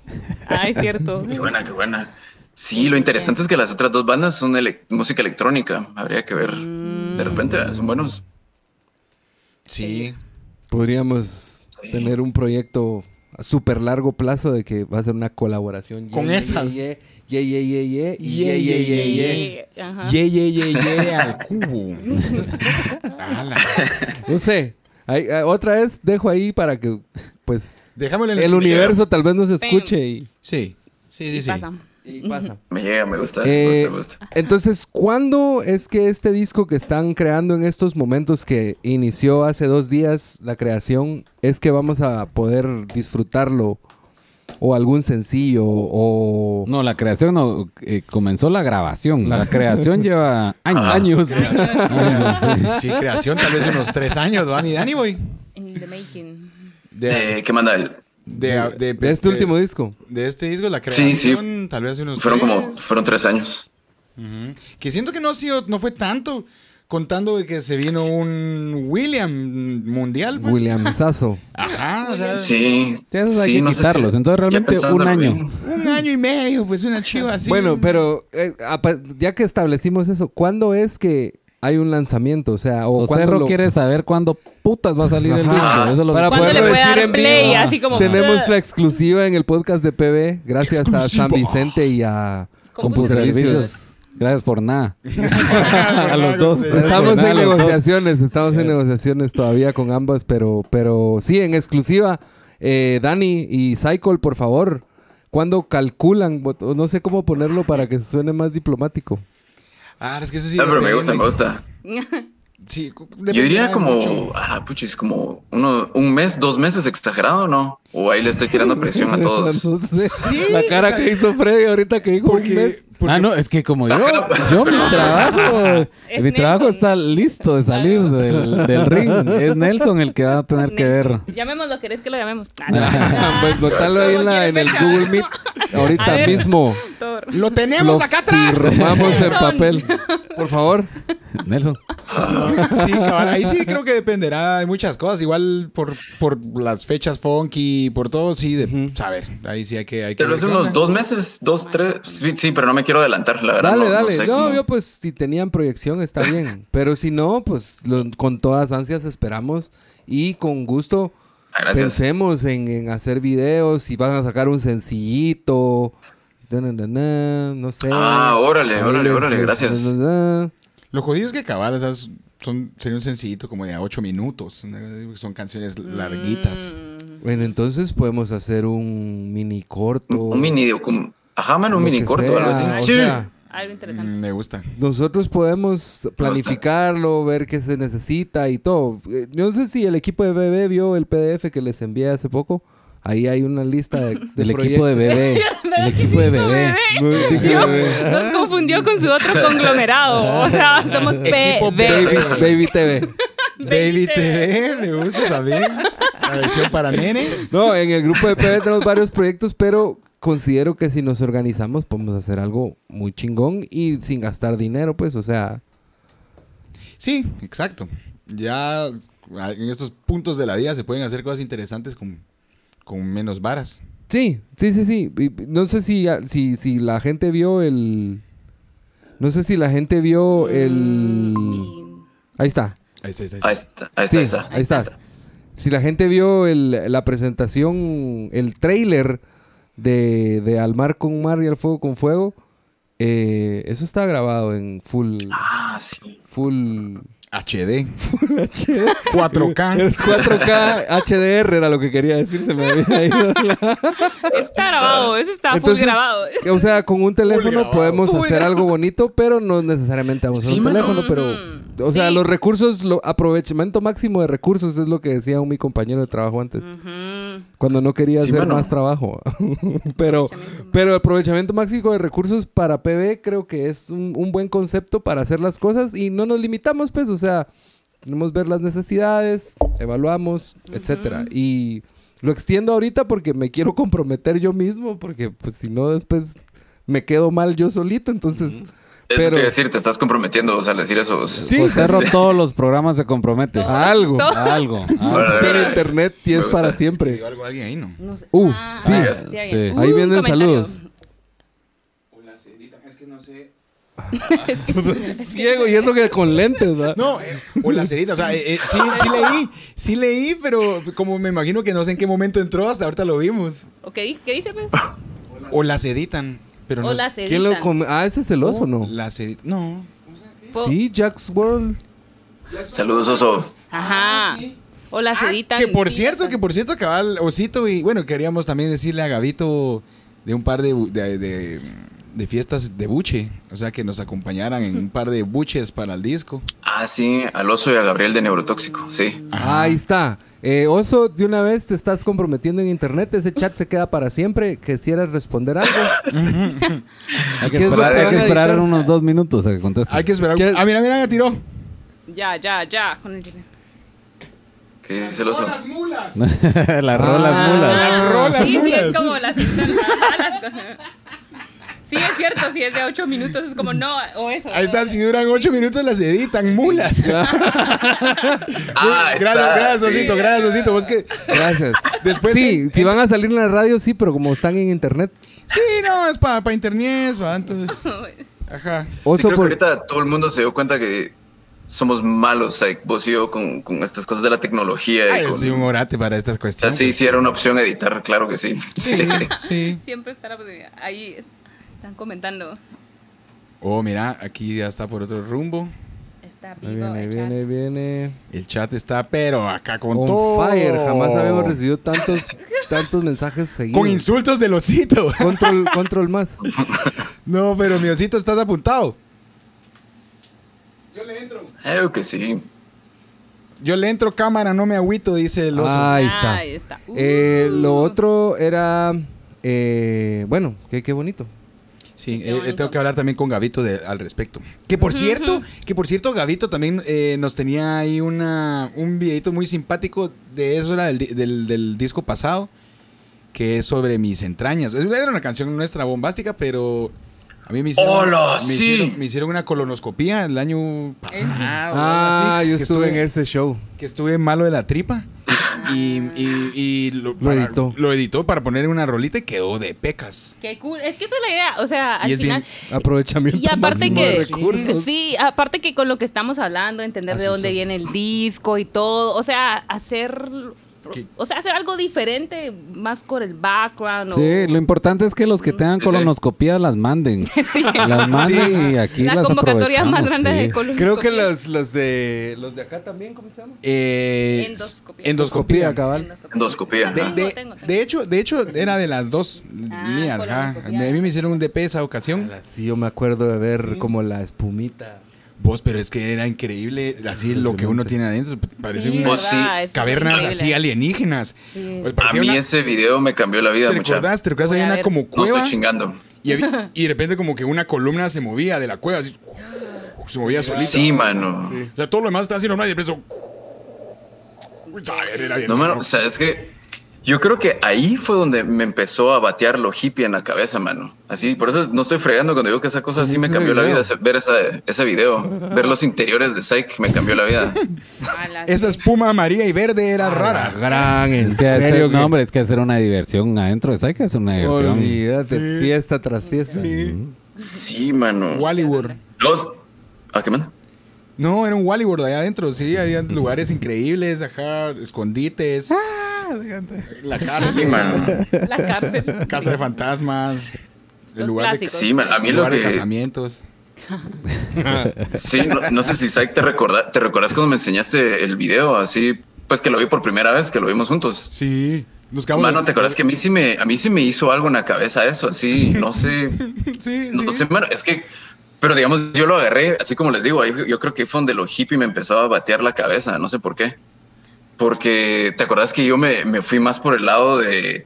Ah, es cierto. Qué buena, qué buena. Sí, lo interesante es que las otras dos bandas son ele- música electrónica. Habría que ver. De repente eh, son buenos. Sí. Podríamos tener un proyecto a súper largo plazo de que va a ser una colaboración. Con Ye, esas. Ye, ye, ye, ye, ye, Ye, ye, ye, ye, ye, ye. Eh. Ye, ye, al cubo. No sé. Hay- otra vez dejo ahí para que, pues, Dejámosle en el universo tal vez no se escuche y, Sí. Sí, sí, Y sí. pasa. y pasa. Me llega, me gusta. Eh, me gusta, me gusta. Entonces, ¿cuándo es que este disco que están creando en estos momentos que inició hace dos días la creación, es que vamos a poder disfrutarlo? O algún sencillo, o... No, la creación no. eh, comenzó la grabación. La, creación *laughs* lleva años. Años. Años, sí. Sí, creación, tal vez unos tres años, ¿va? Mi Danny Boy. In the making. De, Eh, ¿Qué manda él? de, de, De este último disco. De este disco, la Sí, sí. creación, tal vez hace unos Fueron tres. como, fueron tres años. Que siento que no ha sido, no fue tanto, contando de que se vino un William mundial, pues. William Sasso. *laughs* Ajá, o sea, Sí. Sí, hay sí, que no quitarlos. si- Entonces, realmente, un año. bien. un año y medio, pues una chiva así. Bueno, pero eh, ya que establecimos eso, ¿cuándo es que hay un lanzamiento? O sea, o José cuándo Ro lo- quiere saber cuándo putas va a salir el disco. Eso es lo Para que- ¿Cuándo le puede decir dar en play? vivo. Así como- Tenemos la exclusiva en el podcast de PB, gracias a. San Vicente y a Compuservicios. Gracias por nada. *laughs* a los dos. Estamos en negociaciones, estamos en negociaciones todavía con ambas, pero, pero sí, en exclusiva, eh, Dani y Cycle, por favor, ¿cuándo calculan? O No sé cómo ponerlo para que suene más diplomático. Ah, es que eso sí. No, pero me gusta, me gusta. *laughs* Sí, Yo diría como, mucho. ah, puchis, como uno, un mes, dos meses exagerado, ¿no? O ahí le estoy tirando presión a *laughs* todos. No sé. Sí, La cara o sea, que hizo Freddy ahorita que dijo un mes. Porque, porque Ah, no, es que como yo, yo *laughs* mi trabajo, Es mi trabajo está listo de salir del, del ring. Es *laughs* Nelson el que va a tener que ver. Llamémoslo, ¿querés que lo llamemos? Pues botarlo ahí en, la, en el ¿Cómo Google Meet ahorita ver. mismo. Thor. lo tenemos Lo acá atrás. Firmamos Nelson. papel. Por favor. Nelson. Sí, cabal, ahí sí creo que dependerá de muchas cosas. Igual por, por las fechas funky, por todo, sí, de saber. Ahí sí hay que. Hay que vez qué unos dos meses, dos, tres. Sí, sí, pero no me quiero adelantar, la verdad. Dale, no- no dale. sé No, cómo- yo pues si tenían proyección está bien. *laughs* Pero si no, pues lo- con todas ansias esperamos. Y con gusto Gracias. pensemos en, en hacer videos. Si van a sacar un sencillito. na, na, na, na, no sé. Ah, órale, órale, órale, gracias. na, na, na. Lo jodido es que cabal, o sea, son, sería un sencillito como de a ocho minutos. ¿no? Son canciones larguitas. Mm. Bueno, entonces podemos hacer un mini corto. Un mini, como, ajá, man, un mini corto, sea, algo así. o Sí. sea, Algo interesante. Mm, Me gusta. Nosotros podemos planificarlo, ver qué se necesita y todo. Eh, Yo no sé si el equipo de BB vio el PDF que les envié hace poco. Ahí hay una lista de, de Del equipo de bebé. El equipo de bebé. *laughs* No, dije bebé. Nos confundió con su otro conglomerado. O sea, somos PB. Baby, Baby TV. Baby TV, me gusta también. La versión para nenes. No, en el grupo de PB tenemos varios proyectos, pero considero que si nos organizamos podemos hacer algo muy chingón y sin gastar dinero, pues, o sea, Sí, exacto. Ya en estos puntos de la vida se pueden hacer cosas interesantes con, con menos varas. Sí, sí, sí, sí. No sé si, si, si la gente vio el... No sé si la gente vio el... Y- Ahí está. Ahí está, ahí está. Ahí está, ahí está, Sí, ahí está. ahí está. Si la gente vio el- la presentación, el trailer de, de Al Mar con Mar y Al Fuego con Fuego, eh, eso está grabado en full... Ah, sí. Full... HD. 4K. Es 4K HDR era lo que quería decir, se me había ido la- Está grabado, eso está full Entonces, grabado. O sea, con un teléfono podemos Full hacer grabado. algo bonito, pero no necesariamente vamos a Sí, un mano. teléfono, pero o sea, Sí. los recursos, lo, aprovechamiento máximo de recursos es lo que decía un mi compañero de trabajo antes, cuando no quería Sí, hacer mano. más trabajo. *laughs* pero Aprovechamiento pero aprovechamiento máximo de recursos para PB creo que es un, un buen concepto para hacer las cosas y no nos limitamos, pues, o sea, tenemos ver las necesidades, evaluamos, etcétera. Y lo extiendo ahorita porque me quiero *laughs* comprometer yo mismo, porque pues si no después me quedo mal yo solito, entonces... Eso Pero te iba a decir, te estás comprometiendo, o sea, al decir eso. Sí. José Cerro todos los programas se compromete. Algo. Algo. algo. Pero internet y es para siempre. Digo algo a alguien ahí, ¿no? No sé. Uh, Ah, sí. ah, Sí. alguien. Ahí Uh, vienen saludos. Hola, Cedita. Es que no sé. *laughs* Ciego y eso que con lentes, ¿verdad? No, eh, o la Cedita. O sea, eh, eh, sí, sí leí. Sí leí, pero como me imagino que no sé en qué momento entró, hasta ahorita lo vimos. Ok, ¿qué dice pues? O la Ceditan. Pero no O la sé- ¿Quién lo ceditan. come? Ah, ese es el oso, ¿no? La Cedita. No. Sí, Jack's World. Saludos, oso. Ajá. O la ceditan. Ah, Que por cierto, que por cierto, cabal, Osito y bueno, queríamos también decirle a Gabito de un par de, bu- de, de- de fiestas de buche, o sea, que nos acompañaran en un par de buches para el disco. Ah, sí, al oso y a Gabriel de Neurotóxico, sí. Ahí está. Eh, Oso, de una vez te estás comprometiendo en internet. Ese chat se queda para siempre. Quisieras responder algo. *laughs* Hay que ¿Qué es esperar, que hay que unos dos minutos a que conteste. Hay que esperar. ¿Qué? Ah, mira, mira, ya tiró. Ya, ya, ya. Con el... ¿Qué dice el oso? mulas. *laughs* Las rolas Ah. mulas. Las rolas Sí, sí, mulas. es como la ceditan. las cosas. Sí, es cierto, si es de 8 minutos, es como no, o eso. Ahí están, si duran ocho minutos las editan, mulas. *laughs* Ah, *laughs* gracias, está, gracias, sí. Osito, gracias, Osito. Vos que Gracias. después. sí, en- si van a salir en la radio, sí, pero como están en internet. Sí, no, es para internet, va, entonces. *laughs* Ajá. Sí, Oso creo por... que ahorita todo el mundo se dio cuenta que somos malos, like, vos y yo, con, con estas cosas de la tecnología. y Ay, yo con- soy un orate para estas o sea, cuestiones. sí, sí era una opción editar, claro que sí. Sí, sí. Siempre está la posibilidad. Ahí están comentando. Oh, mira, aquí ya está por otro rumbo. Está Ahí vivo. viene, ahí el viene, chat. viene. El chat está, pero acá con On todo. fire. Jamás habíamos recibido tantos, tantos mensajes seguidos. Con insultos del osito. Control, control más. *laughs* no, pero mi osito, estás apuntado. Yo le entro. Creo que sí. Yo le entro cámara, no me agüito, dice el oso. Ahí está. Ahí está. Eh, lo Uh. otro era... eh, bueno, qué, qué bonito. Sí, eh, bonito. tengo que hablar también con Gavito de- al respecto. Que por cierto, que por cierto, Gavito también eh, nos tenía ahí una, un videito muy simpático de eso era del, del- del disco pasado, que es sobre mis entrañas. Es- Era una canción nuestra bombástica, pero a mí me hicieron, ¡Hola, me sí! hicieron, me hicieron una colonoscopía el año pasado. Ah, así, yo que estuve en ese show. que estuve malo de la tripa. Y, y- y lo, Lo para- editó. lo editó para poner una rolita y quedó de pecas. Qué cool. Es que esa es la idea. O sea, al es bien- final. Aprovechamiento Y aparte máximo de que, recursos. sí, aparte que con lo que estamos hablando, entender de dónde son. viene el disco y todo, o sea, hacer. O sea, hacer algo diferente, más con el background. Sí, o, lo importante es que los que tengan colonoscopía las manden. *laughs* Las manden y aquí la las convocatoria más grande sí. de colonoscopia. Creo que los, los de los de acá también, ¿cómo se llama? Eh, Endoscopía. Endoscopía. cabal. Endoscopía. De, Tengo, de- tengo, tengo. de hecho, de hecho, era de las dos Ah, mías. ajá. A mí me hicieron un DP esa ocasión. Sí, yo me acuerdo de ver como la espumita. Vos, pero es que era increíble así lo que uno tiene adentro. Parece Sí, una Vos sí, verdad, es cavernas increíble. así alienígenas. Sí. Pues A mí una- ese video me cambió la vida, ¿Te mucha. recordás? ¿Te recordás? Había una como No cueva. estoy chingando. y, había- y de repente como que una columna se movía de la cueva. Así, se movía solita. Sí, mano. O sea, todo lo demás estaba haciendo normal y de repente... eso- Era bien No, mano, o sea, es que yo creo que ahí fue donde me empezó a batear lo hippie en la cabeza, mano. Así, por eso no estoy fregando cuando digo que esa cosa sí me cambió la vida. Ver esa, ese video, ver los interiores de Psych me cambió la vida. *laughs* Esa espuma amarilla y verde era rara. Gran, en Es serio. no, hombre, es que hacer una diversión adentro de que hacer una diversión. Olvídate, fiesta tras fiesta. Sí, mano. Wallywood. Los... ¿A qué manda? No, era un Wallywood allá adentro, sí, había lugares increíbles, ajá, escondites. La Sí, cárcel, mano. La cárcel. casa de fantasmas, el Los lugar de, clásicos. Sí, man. A mí lo lugar de que... casamientos. *laughs* Sí, no, no sé si Saik te recorda, te recuerdas cuando me enseñaste el video así, pues que lo vi por primera vez, que lo vimos juntos. Sí. Nos Mano, ¿te acuerdas que a mí sí me, a mí sí me hizo algo en la cabeza eso? Así, no sé, *laughs* Sí, no, sí. sé, mano, es que, pero digamos, yo lo agarré, así como les digo, ahí yo creo que fue donde lo hippie me empezó a batear la cabeza, no sé por qué. Porque te acuerdas que yo me, me fui más por el lado de,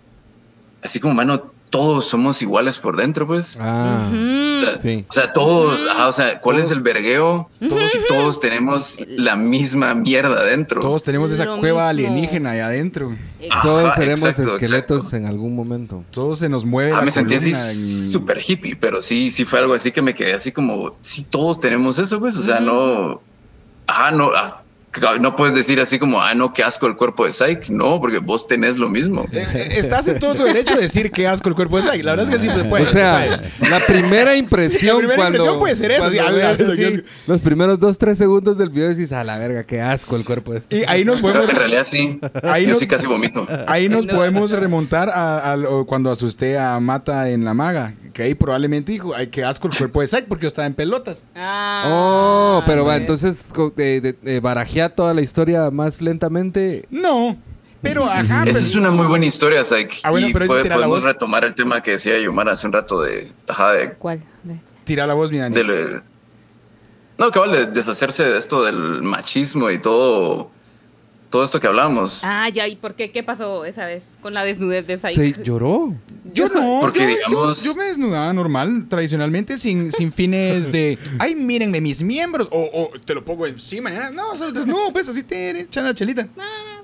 así como, mano, todos somos iguales por dentro, pues. Ah, O sea, sí. O sea, todos, ajá, o sea, ¿cuál es el vergueo? Todos y todos tenemos la misma mierda dentro. Todos tenemos esa Lo cueva mismo. alienígena ahí adentro. Todos seremos exacto, esqueletos exacto. en algún momento. Todos se nos mueve Ah, la me sentí así en- súper hippie, pero sí, sí fue algo así que me quedé así como, sí, todos tenemos eso, pues, o sea, no, ajá, no, ah, no puedes decir así como, ah, no, qué asco el cuerpo de Psyche, no, porque vos tenés lo mismo. Eh, eh, Estás en todo tu derecho de decir que asco el cuerpo de Sai. La verdad es que sí puede. o sea, la primera *laughs* impresión la primera cuando... impresión puede ser eso, sí, así, qué los primeros dos, tres segundos del video decís, a la verga, qué asco el cuerpo. de este". Y ahí nos podemos, en realidad sí, Ahí yo sí casi vomito. ahí nos No, podemos remontar a, cuando asusté a Mata en la maga. Que ahí probablemente dijo, ay, qué asco el cuerpo de Sai porque yo estaba en pelotas. Ah, Oh, pero va, entonces co- de, de- de barajea toda la historia más lentamente. No, pero ajá. Esa pero- es una muy buena historia, Psyche. Ah, bueno, y pero ahí sí puede- tira la podemos voz. retomar el tema que decía Yomar hace un rato de, ajá, de ¿Cuál? De- Tira la voz, mi Dani. del- no, cabal, de deshacerse de esto del machismo y todo, todo esto que hablamos. Ah, ya, ¿y por qué? ¿Qué pasó esa vez con la desnudez de Se Saik? lloró. Yo no, Porque, yo, digamos- yo- yo me desnudaba normal, tradicionalmente, sin, sin fines de, ay, mírenme mis miembros, o, o te lo pongo encima, no, solo desnudo, pues, así, te echando la chelita.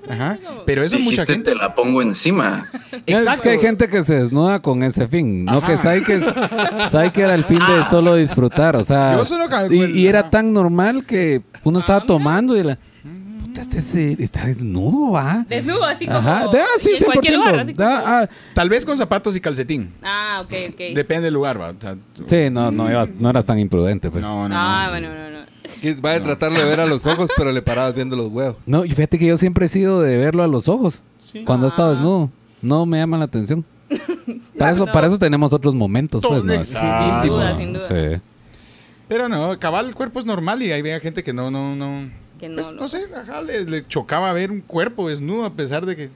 Ajá, pero eso Dijiste, mucha gente... te la pongo encima. *laughs* Es que hay gente que se desnuda con ese fin. No Ajá. que sabe que, era el fin de solo disfrutar. O sea, Yo solo y, y era tan normal que uno estaba tomando y la. Está desnudo, ¿va? Desnudo, así como. Ajá, de- ah, sí, y en cualquier 100%. lugar, así como- Da- ah, Tal vez con zapatos y calcetín. Ah, ok, ok. Depende del lugar, va. O sea, sí, no, no, ibas- no eras tan imprudente, pues. no, no, no. Ah, bueno, no, no. Que va a tratarlo de ver a los ojos, pero le parabas viendo los huevos. No, y fíjate que yo siempre he sido de verlo a los ojos. Cuando he estado Ah. desnudo. No me llama la atención. *laughs* Para eso, No. para eso tenemos otros momentos, pues, ¿no? Sin duda, sin duda. Sí. Pero no, cabal, el cuerpo es normal y ahí ve gente que no, no, no. Que no, pues, no. no sé, ajá, le, le chocaba ver un cuerpo desnudo a pesar de que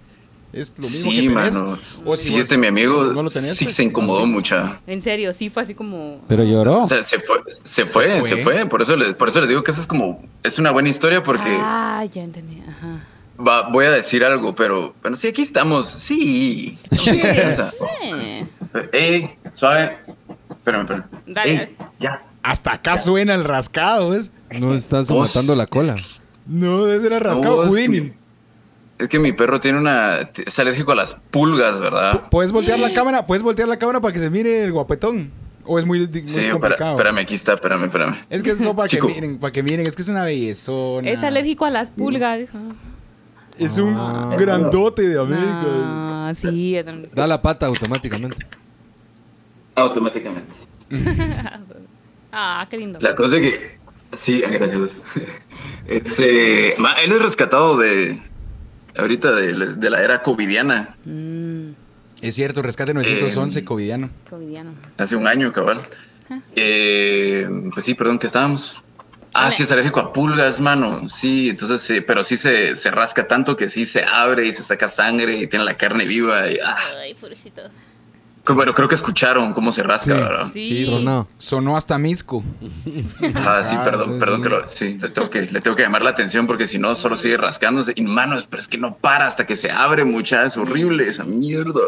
es lo mismo que Sí, tenés. mano. O si sí, vos este mi amigo no lo tenés, sí pues, se incomodó viste. mucho. En serio, sí fue así como. Pero lloró. O sea, se fue, se fue, fue. se fue. Por eso, les, por eso les digo que eso es como, es una buena historia porque Ah, ya entendí. Ajá. va, voy a decir algo, pero bueno, sí, aquí estamos. Sí. *laughs* Eh, Ey, suave. Espérame, espérame. Dale, Ey, dale. ya. Hasta acá suena el rascado, ¿ves? No estás Vos- matando la cola. No, ese era rascado No, es Houdini. que- Es que mi perro tiene una. Es alérgico a las pulgas, ¿verdad? ¿Puedes voltear la cámara? ¿Puedes voltear la cámara para que se mire el guapetón? ¿O es muy, muy Sí, complicado? espérame, aquí está, espérame, espérame. Es que es solo para que miren, para que miren, es que es una bellezona. Es alérgico a las pulgas. Es un grandote de América. Ah, sí. es un- Da la pata automáticamente. Automáticamente. *laughs* Ah, qué lindo. La cosa es que. Sí, gracias. Es, *laughs* eh, ma- él es rescatado de. Ahorita de, de la era covidiana. Mm, Es cierto, rescate 911 covidiano. covidiano. Hace un año, cabal. Eh, pues sí, perdón, que estábamos. Ah, sí, es alérgico a pulgas, mano. Sí, entonces, sí, pero sí se, se rasca tanto que sí se abre y se saca sangre y tiene la carne viva. Y, ah. Ay, pobrecito. Bueno, creo que escucharon cómo se rasca, Sí. ¿verdad? Sí. Tronado. Sonó hasta Misco. Ah, sí, Ah, perdón, sí. perdón que lo, sí, le tengo que, le tengo que llamar la atención porque si no solo sigue rascándose. Y manos, pero es que no para hasta que se abre, mucha, es horrible esa mierda.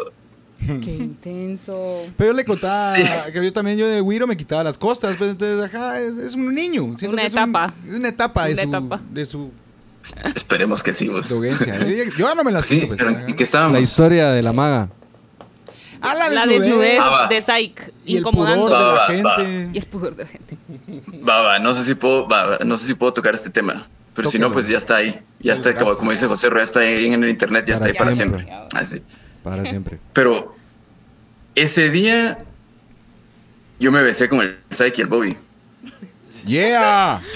Qué intenso. Pero yo le contaba Sí. que yo también, yo de Wiro me quitaba las costas. Pues entonces, ajá, es, es un niño. Siento Una que es un- etapa. Es, una etapa de Una su, etapa. de su Esperemos que sí, vos. dogencia. Yo, yo ahora no me las Sí, quito. Pues, pero ajá. ¿y qué estábamos? La historia de la maga. Ah, la La desnudez. Ah, de Saik. Y el Incomodando. pudor de la Va, va, gente. Y el pudor de la gente. Va, va, no sé si puedo, va, va, no sé si puedo tocar este tema. Pero si no, pues ya está ahí. Ya está, como, como dice José ya está ahí en el internet, ya está Para ahí para siempre. siempre. Ah, sí. Para siempre. Pero ese día yo me besé con el Psyche y el Bobby. Yeah. *laughs*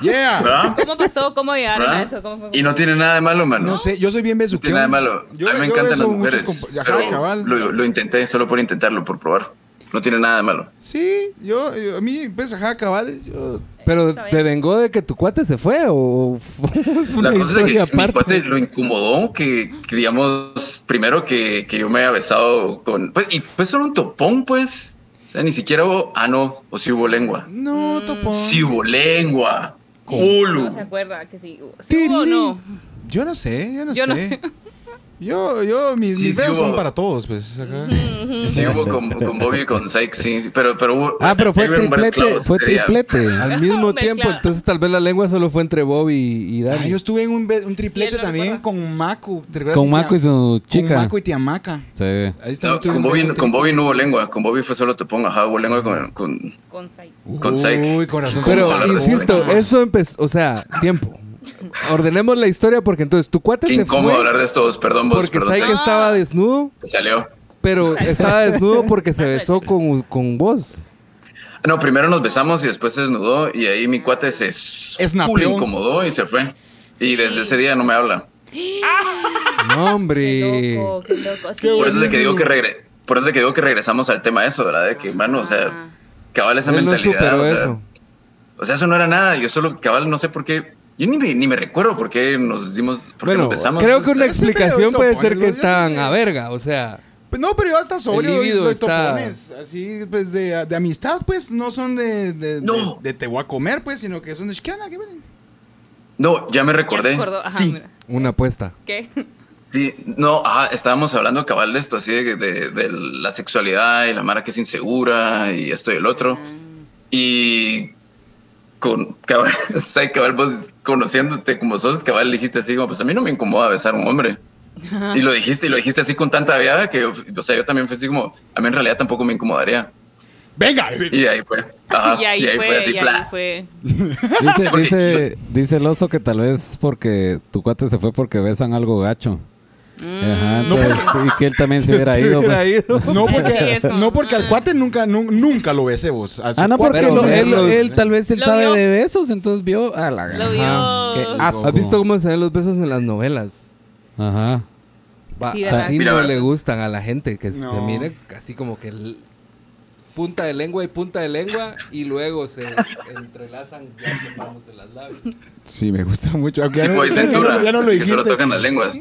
Yeah. ¿Verdad? ¿Cómo pasó? ¿Cómo llegaron a eso? ¿Cómo fue? Y no tiene nada de malo, mano. No sé, yo soy bien No besuqueo. tiene nada de malo. Yo, a mí me encantan las mujeres. Ajá, cabal. Lo, lo intenté solo por intentarlo, por probar. no tiene nada de malo. Sí, yo, yo- a mí, pues, ajá, cabal, yo... Pero te vengó de que tu cuate se fue o *laughs* es una La cosa es que mi aparte. cuate lo incomodó que, que, digamos, primero que, que yo me haya besado con... Pues, y fue solo un topón, pues. O sea, ni siquiera hubo... Ah, no, o sí hubo lengua. No, topón. Sí hubo lengua. Ulu. No se acuerda que sí. ¿Sí hubo o no? Yo no sé, yo no Yo sé. no sé. Yo, yo, mis, Sí, mis sí hubo. son para todos, pues, acá. Sí hubo con, con Bobby y con Sykes, sí. Pero, pero hubo... Ah, pero fue triplete, fue triplete. *laughs* Al mismo tiempo, entonces tal vez la lengua solo fue entre Bob y, Dani. Ah, yo estuve en un, triplete Sí, también con Macu. ¿te recuerdas Con Maco y su chica. Con Maco y Tiamaca. Sí. Ahí No, con, Bobby, con Bobby no hubo lengua, con Bobby fue solo topón, ajá, hubo lengua con... con Con Psyche. Uy, corazón. Pero, insisto, eso empezó, o sea, tiempo. Ordenemos la historia porque entonces tu cuate Qué se incómodo fue hablar de estos, perdón vos, porque perdón, Psyche Psyche. estaba desnudo, Salió. pero *laughs* estaba desnudo porque se besó con, con vos. No, primero nos besamos y después se desnudó y ahí mi cuate se incomodó y se fue. Y desde ese día no me habla. No, Qué hombre. loco, qué loco. Sí, Por eso es que digo que regre por eso es que digo que regresamos al tema de eso, ¿verdad? De que, mano, o sea, Ah. cabal esa Él no mentalidad. superó o sea, eso. O sea, eso no era nada. Yo solo, cabal, no sé por qué. Yo ni me, ni me recuerdo por qué nos dimos, por qué Bueno, nos besamos. creo que una explicación de puede topones, ser que estaban a verga, o sea. Pues no, pero yo hasta sobrio doy, doy está- topones. Así, pues, de, de amistad, pues, no son de, de, No. de, de te voy a comer, pues, sino que son de... ¿Qué onda? ¿Qué onda? No, ya me recordé. Ajá, sí. Una apuesta. ¿Qué? sí, no, ajá, estábamos hablando cabal de esto, así de, de- de la sexualidad y la mara que es insegura y esto y el otro. Y con cabal, *laughs* sai, cabal, vos conociéndote como sos, cabal, dijiste así como, pues a mí no me incomoda besar a un hombre. Y lo dijiste, y lo dijiste así con tanta viada que, o sea, yo también fui así como, a mí en realidad tampoco me incomodaría. ¡Venga! Y ahí fue. Ajá, *laughs* y ahí, fue, así, y ahí pla. fue. *laughs* Dice, dice, dice el oso que tal vez porque tu cuate se fue porque besan algo gacho. Ajá, entonces, y que él también se hubiera *laughs* Se ido. hubiera pues. ido. No *laughs* porque, no porque al cuate nunca, nu- nunca lo besé vos. Ah, no, porque lo- él, verlos- él tal vez él sabe vio. de besos, entonces vio a la Lo vio. Qué asco. ¿Has visto cómo se ven los besos en las novelas? Ajá. Va, Sí, así Mira, no le gustan a la gente, que se No. mire así como que punta de lengua y punta de lengua y luego se entrelazan ya topándose las labios. Sí, me gusta mucho. Aunque ya, Tipo no, de ya no- cintura, *laughs* ya no lo que solo dijiste. tocan las lenguas.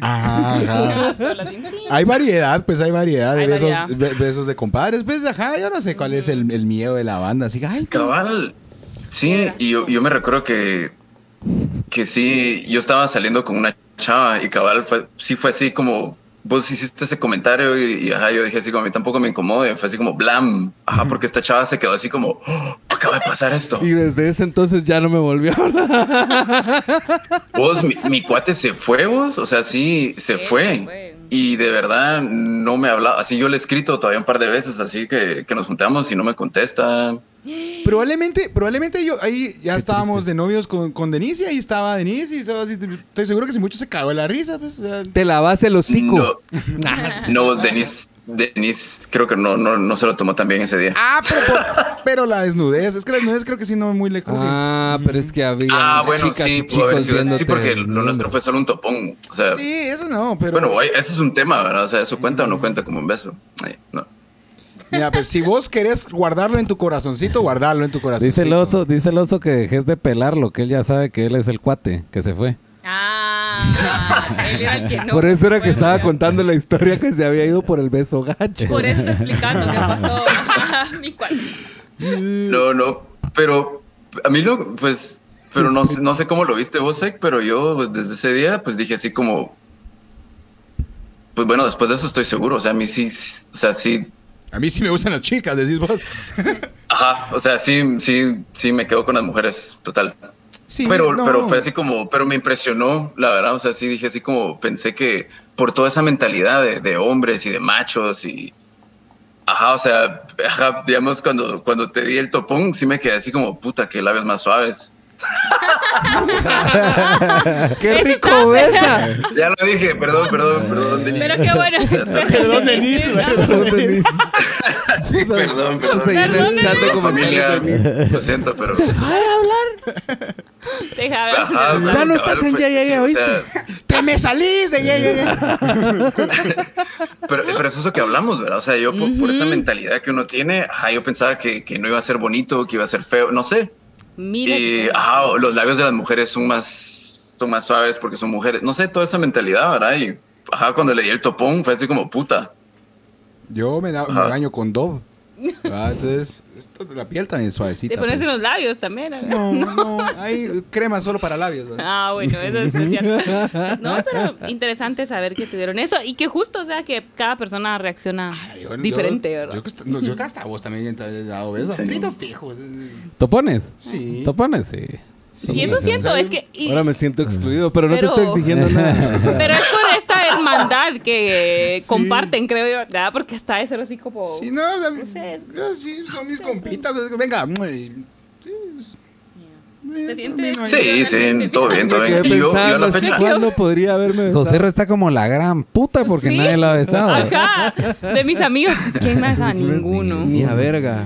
Ajá. Hay variedad, pues hay variedad de Hay besos, besos de compadres. Pues, ajá, yo no sé cuál es el, el miedo de la banda. Así que, ay, Cabal. Sí, y yo, yo me recuerdo que, que sí, yo estaba saliendo con una chava y cabal fue, sí fue así como, vos hiciste ese comentario y, y, ajá, yo dije así como a mí tampoco me incomoda, y fue así como blam, ajá, porque esta chava se quedó así como, "Oh, acaba de pasar esto. Y desde ese entonces ya no me volvió a hablar. Vos, mi, mi cuate se fue, vos, o sea, sí, se Sí, fue. se fue. Y de verdad no me hablaba, así yo le he escrito todavía un par de veces, así que, que nos juntamos y no me contesta. Probablemente, probablemente yo ahí ya estábamos de novios con, con Denise y ahí estaba Denise y estaba así. Estoy seguro que si mucho se cagó de la risa, pues. o sea, Te lavas el hocico. No, *laughs* no vos, Denis, Denis, creo que no, no, no se lo tomó tan bien ese día. Ah, pero, por- pero la desnudez. Es que la desnudez creo que sí no muy le. Ah, pero es que había Ah, bueno, chicas sí, y chicos sí, porque lo nuestro fue solo un topón. O sea, Sí, eso no, pero. bueno, ese es un tema, ¿verdad? O sea, ¿eso cuenta o no cuenta como un beso? Ay, no. Mira, pues si vos querés guardarlo en tu corazoncito, guardarlo en tu corazoncito. Dice el oso, dice el oso que dejes de pelarlo, que él ya sabe que él es el cuate, que se fue. Ah, él era el que no. por eso era que estaba contando la historia que se había ido por el beso gacho. Por eso está explicando qué pasó. *laughs* Mi cuate. No, no, pero a mí lo, pues, pero no, sé- no sé cómo lo viste vos, Sek, pero yo desde ese día, pues dije así como, pues bueno, después de eso estoy seguro, o sea, a mí sí, o sea, sí, A mí sí me gustan las chicas, decís vos. ajá, o sea, sí, sí, sí me quedo con las mujeres, total. Sí, pero, no. pero fue así como, pero me impresionó, la verdad, o sea, sí dije así como, pensé que por toda esa mentalidad de, de hombres y de machos y, ajá, o sea, ajá, digamos, cuando, cuando te di el topón, sí me quedé así como, puta, qué labios más suaves. *laughs* ¡Qué Eso rico besa! Ya lo dije, perdón, perdón, perdón, Denise. Pero qué bueno. Perdón, Denise, perdón. Sí, perdón, perdón. Perdón, chat de Denise. Familia, lo siento, pero... Deja ver. Ajá, Ya no estás en fue- ya, ya, ya, o ¿oíste? sea, Te me salís! De... Pero, pero eso es lo que hablamos, ¿verdad? O sea, yo por, por esa mentalidad que uno tiene, ajá, yo pensaba que, que no iba a ser bonito, que iba a ser feo, no sé. Mira. Y ajá, los labios de las mujeres son más, son más suaves porque son mujeres. No sé, toda esa mentalidad, ¿verdad? Y ajá, cuando le di el topón fue así como puta. Yo me, da, me baño con Dove. *laughs* Ah, entonces, esto, la piel también es suavecita. Te pones en pues. los labios también. ¿verdad? *laughs* No, no, hay crema solo para labios. ¿verdad? Ah, bueno, eso es especial. *laughs* No, pero interesante saber que tuvieron eso y que justo, o sea, que cada persona reacciona Yo- diferente, yo, ¿verdad? Yo, que est- no, yo que hasta vos también te has dado besos. Sí. Frito fijo. ¿Topones? Sí. ¿Topones? Sí. y eso siento, o sea, es que... y- Ahora me siento excluido, pero no te estoy exigiendo nada. pero es por hermandad que comparten, creo yo, ¿verdad? Porque hasta eso así como... Sí, no, o sea, No sé. yo sí, son mis compitas. Venga, muy- sí, es- Se siente... Sí, sí, todo bien, todo Me bien. Y yo, yo a la fecha. ¿cuándo podría haberme besado? José Ro está como la gran puta porque Sí. nadie lo ha besado. Ajá, de mis amigos. ¿Quién más a ninguno? Ni a verga.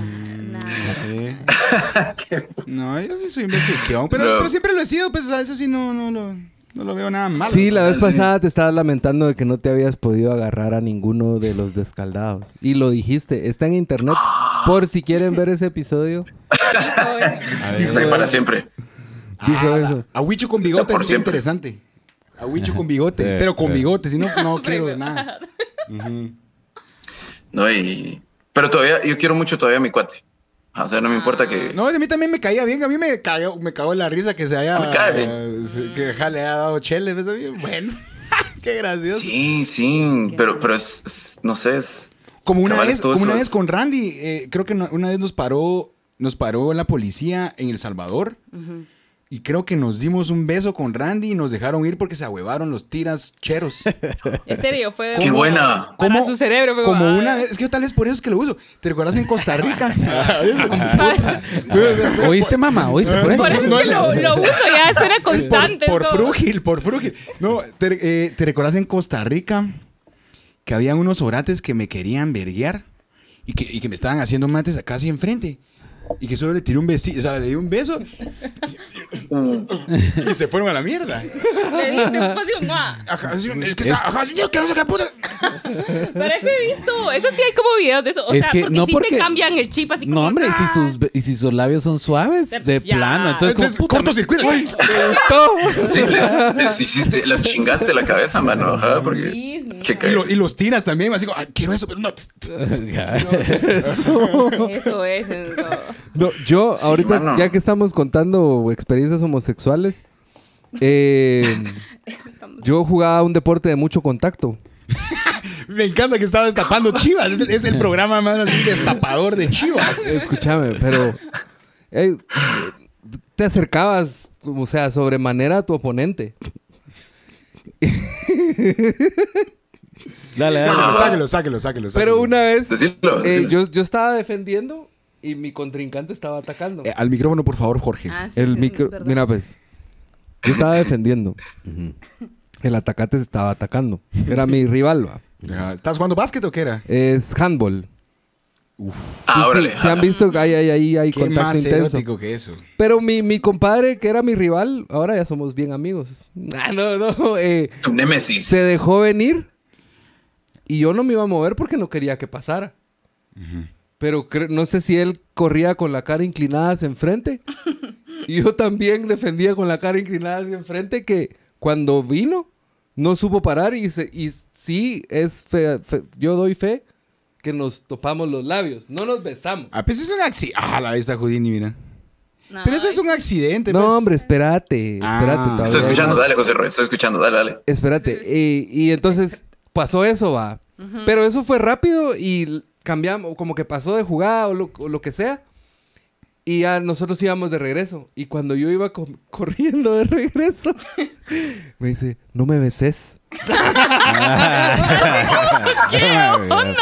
Sí. *laughs* No, yo sí soy un besuqueón, pero, No. pero siempre lo he sido, pues o sea, eso sí no, no, lo- no lo veo nada malo. Sí, la vez pasada te estabas lamentando de que no te habías podido agarrar a ninguno de los descaldados. Y lo dijiste, está en internet. Por si quieren ver ese episodio. *laughs* Está ahí para siempre. Dijo Ah, eso. A Huicho con bigote es siempre. interesante. A Huicho con bigote, Sí, pero con sí. bigote, si no, no *laughs* quiero nada. *laughs* No, y. Pero todavía, yo quiero mucho todavía a mi cuate. O sea, no me importa que. No, a mí también me caía bien. A mí me cagó, me cagó la risa que se haya. Me cae bien. eh, que ja, le haya dado chele. ¿ves? Bueno, *laughs* qué gracioso. Sí, sí, pero, pero es, es- no sé, es. Como una vez, como una vez con Randy, eh, creo que no- una vez nos paró, nos paró la policía en El Salvador. Y creo que nos dimos un beso con Randy y nos dejaron ir porque se ahuevaron los tiras cheros. En serio, fue... ¡Qué como- buena! Como- su cerebro fue Como una vez, es que tal vez por eso es que lo uso. ¿Te recuerdas en Costa *laughs* Rica? ¿Oíste, mamá? ¿Oíste por eso? Por eso es que lo, lo uso, ya suena constante. por, por frúgil, por frúgil. No, ¿te, eh, ¿te recuerdas en Costa Rica que habían unos orates que me querían verguear y que, y que me estaban haciendo mates casi enfrente? Y que solo le tiré un besito, o sea, le di un beso *laughs* y se fueron a la mierda. Le diste un espacio, ¡mua! Ajá, sí, es que está, ajá, señor, que no sé qué puta. Pero eso he visto. Eso sí hay como videos de eso. O Es sea, que porque no sí porque- te cambian el chip así como. No, hombre, y si ¡ah! sus, y si sus labios son suaves, Pues de ya. plano. Entonces, como, Entonces, puta, cortocircuito. Ay, *laughs* Sí, les, les hiciste, les chingaste la cabeza, mano. Ajá, porque. Sí, sí. qué Y, cae. lo- y los tiras también, así como, "Ay, quiero eso, pero no. *laughs* Eso es. eso. No, yo Sí, ahorita, mano. ya que estamos contando experiencias homosexuales, eh, yo jugaba un deporte de mucho contacto. *laughs* Me encanta que estaba destapando chivas. Es el, es el programa más así destapador de chivas. *laughs* Escúchame, pero eh, te acercabas, o sea, sobremanera a tu oponente. Dale, dale. Sáquelo, sáquelo, sáquelo, sáquelo. Pero una vez Decirlo. eh, yo, yo estaba defendiendo y mi contrincante estaba atacando. Eh, al micrófono, por favor, Jorge. Ah, sí, El micro, mira pues, yo estaba defendiendo. El atacante se estaba atacando. Era mi rival, va. ¿Estás jugando básquet o qué era? Es handball. Ah, Sí, órale. sí, se han visto que hay, hay, hay, hay ¿Qué contacto más intenso. erótico que eso? Pero mi, mi compadre, que era mi rival, ahora ya somos bien amigos. Ah, no, no. eh, Tu némesis. se dejó venir y yo no me iba a mover porque no quería que pasara. Pero no sé si él corría con la cara inclinada hacia enfrente. y yo también defendía con la cara inclinada hacia enfrente que cuando vino no supo parar y, se, y sí es fe- fe- yo doy fe que nos topamos los labios, no nos besamos. Ah, pues es un accidente. Ah, la vista Houdini, mira. No, Pero eso es un accidente. No, pues. hombre, espérate, Ah. espérate. todavía Estoy escuchando, dale, José Roy. Estoy escuchando, dale, dale. Espérate. Y, y entonces pasó eso, va. Pero eso fue rápido y cambiamos, como que pasó de jugada o lo, o lo que sea. Y ya nosotros íbamos de regreso. Y cuando yo iba co- *laughs* corriendo de regreso, me dice, no me beses. *laughs* ¿Qué onda?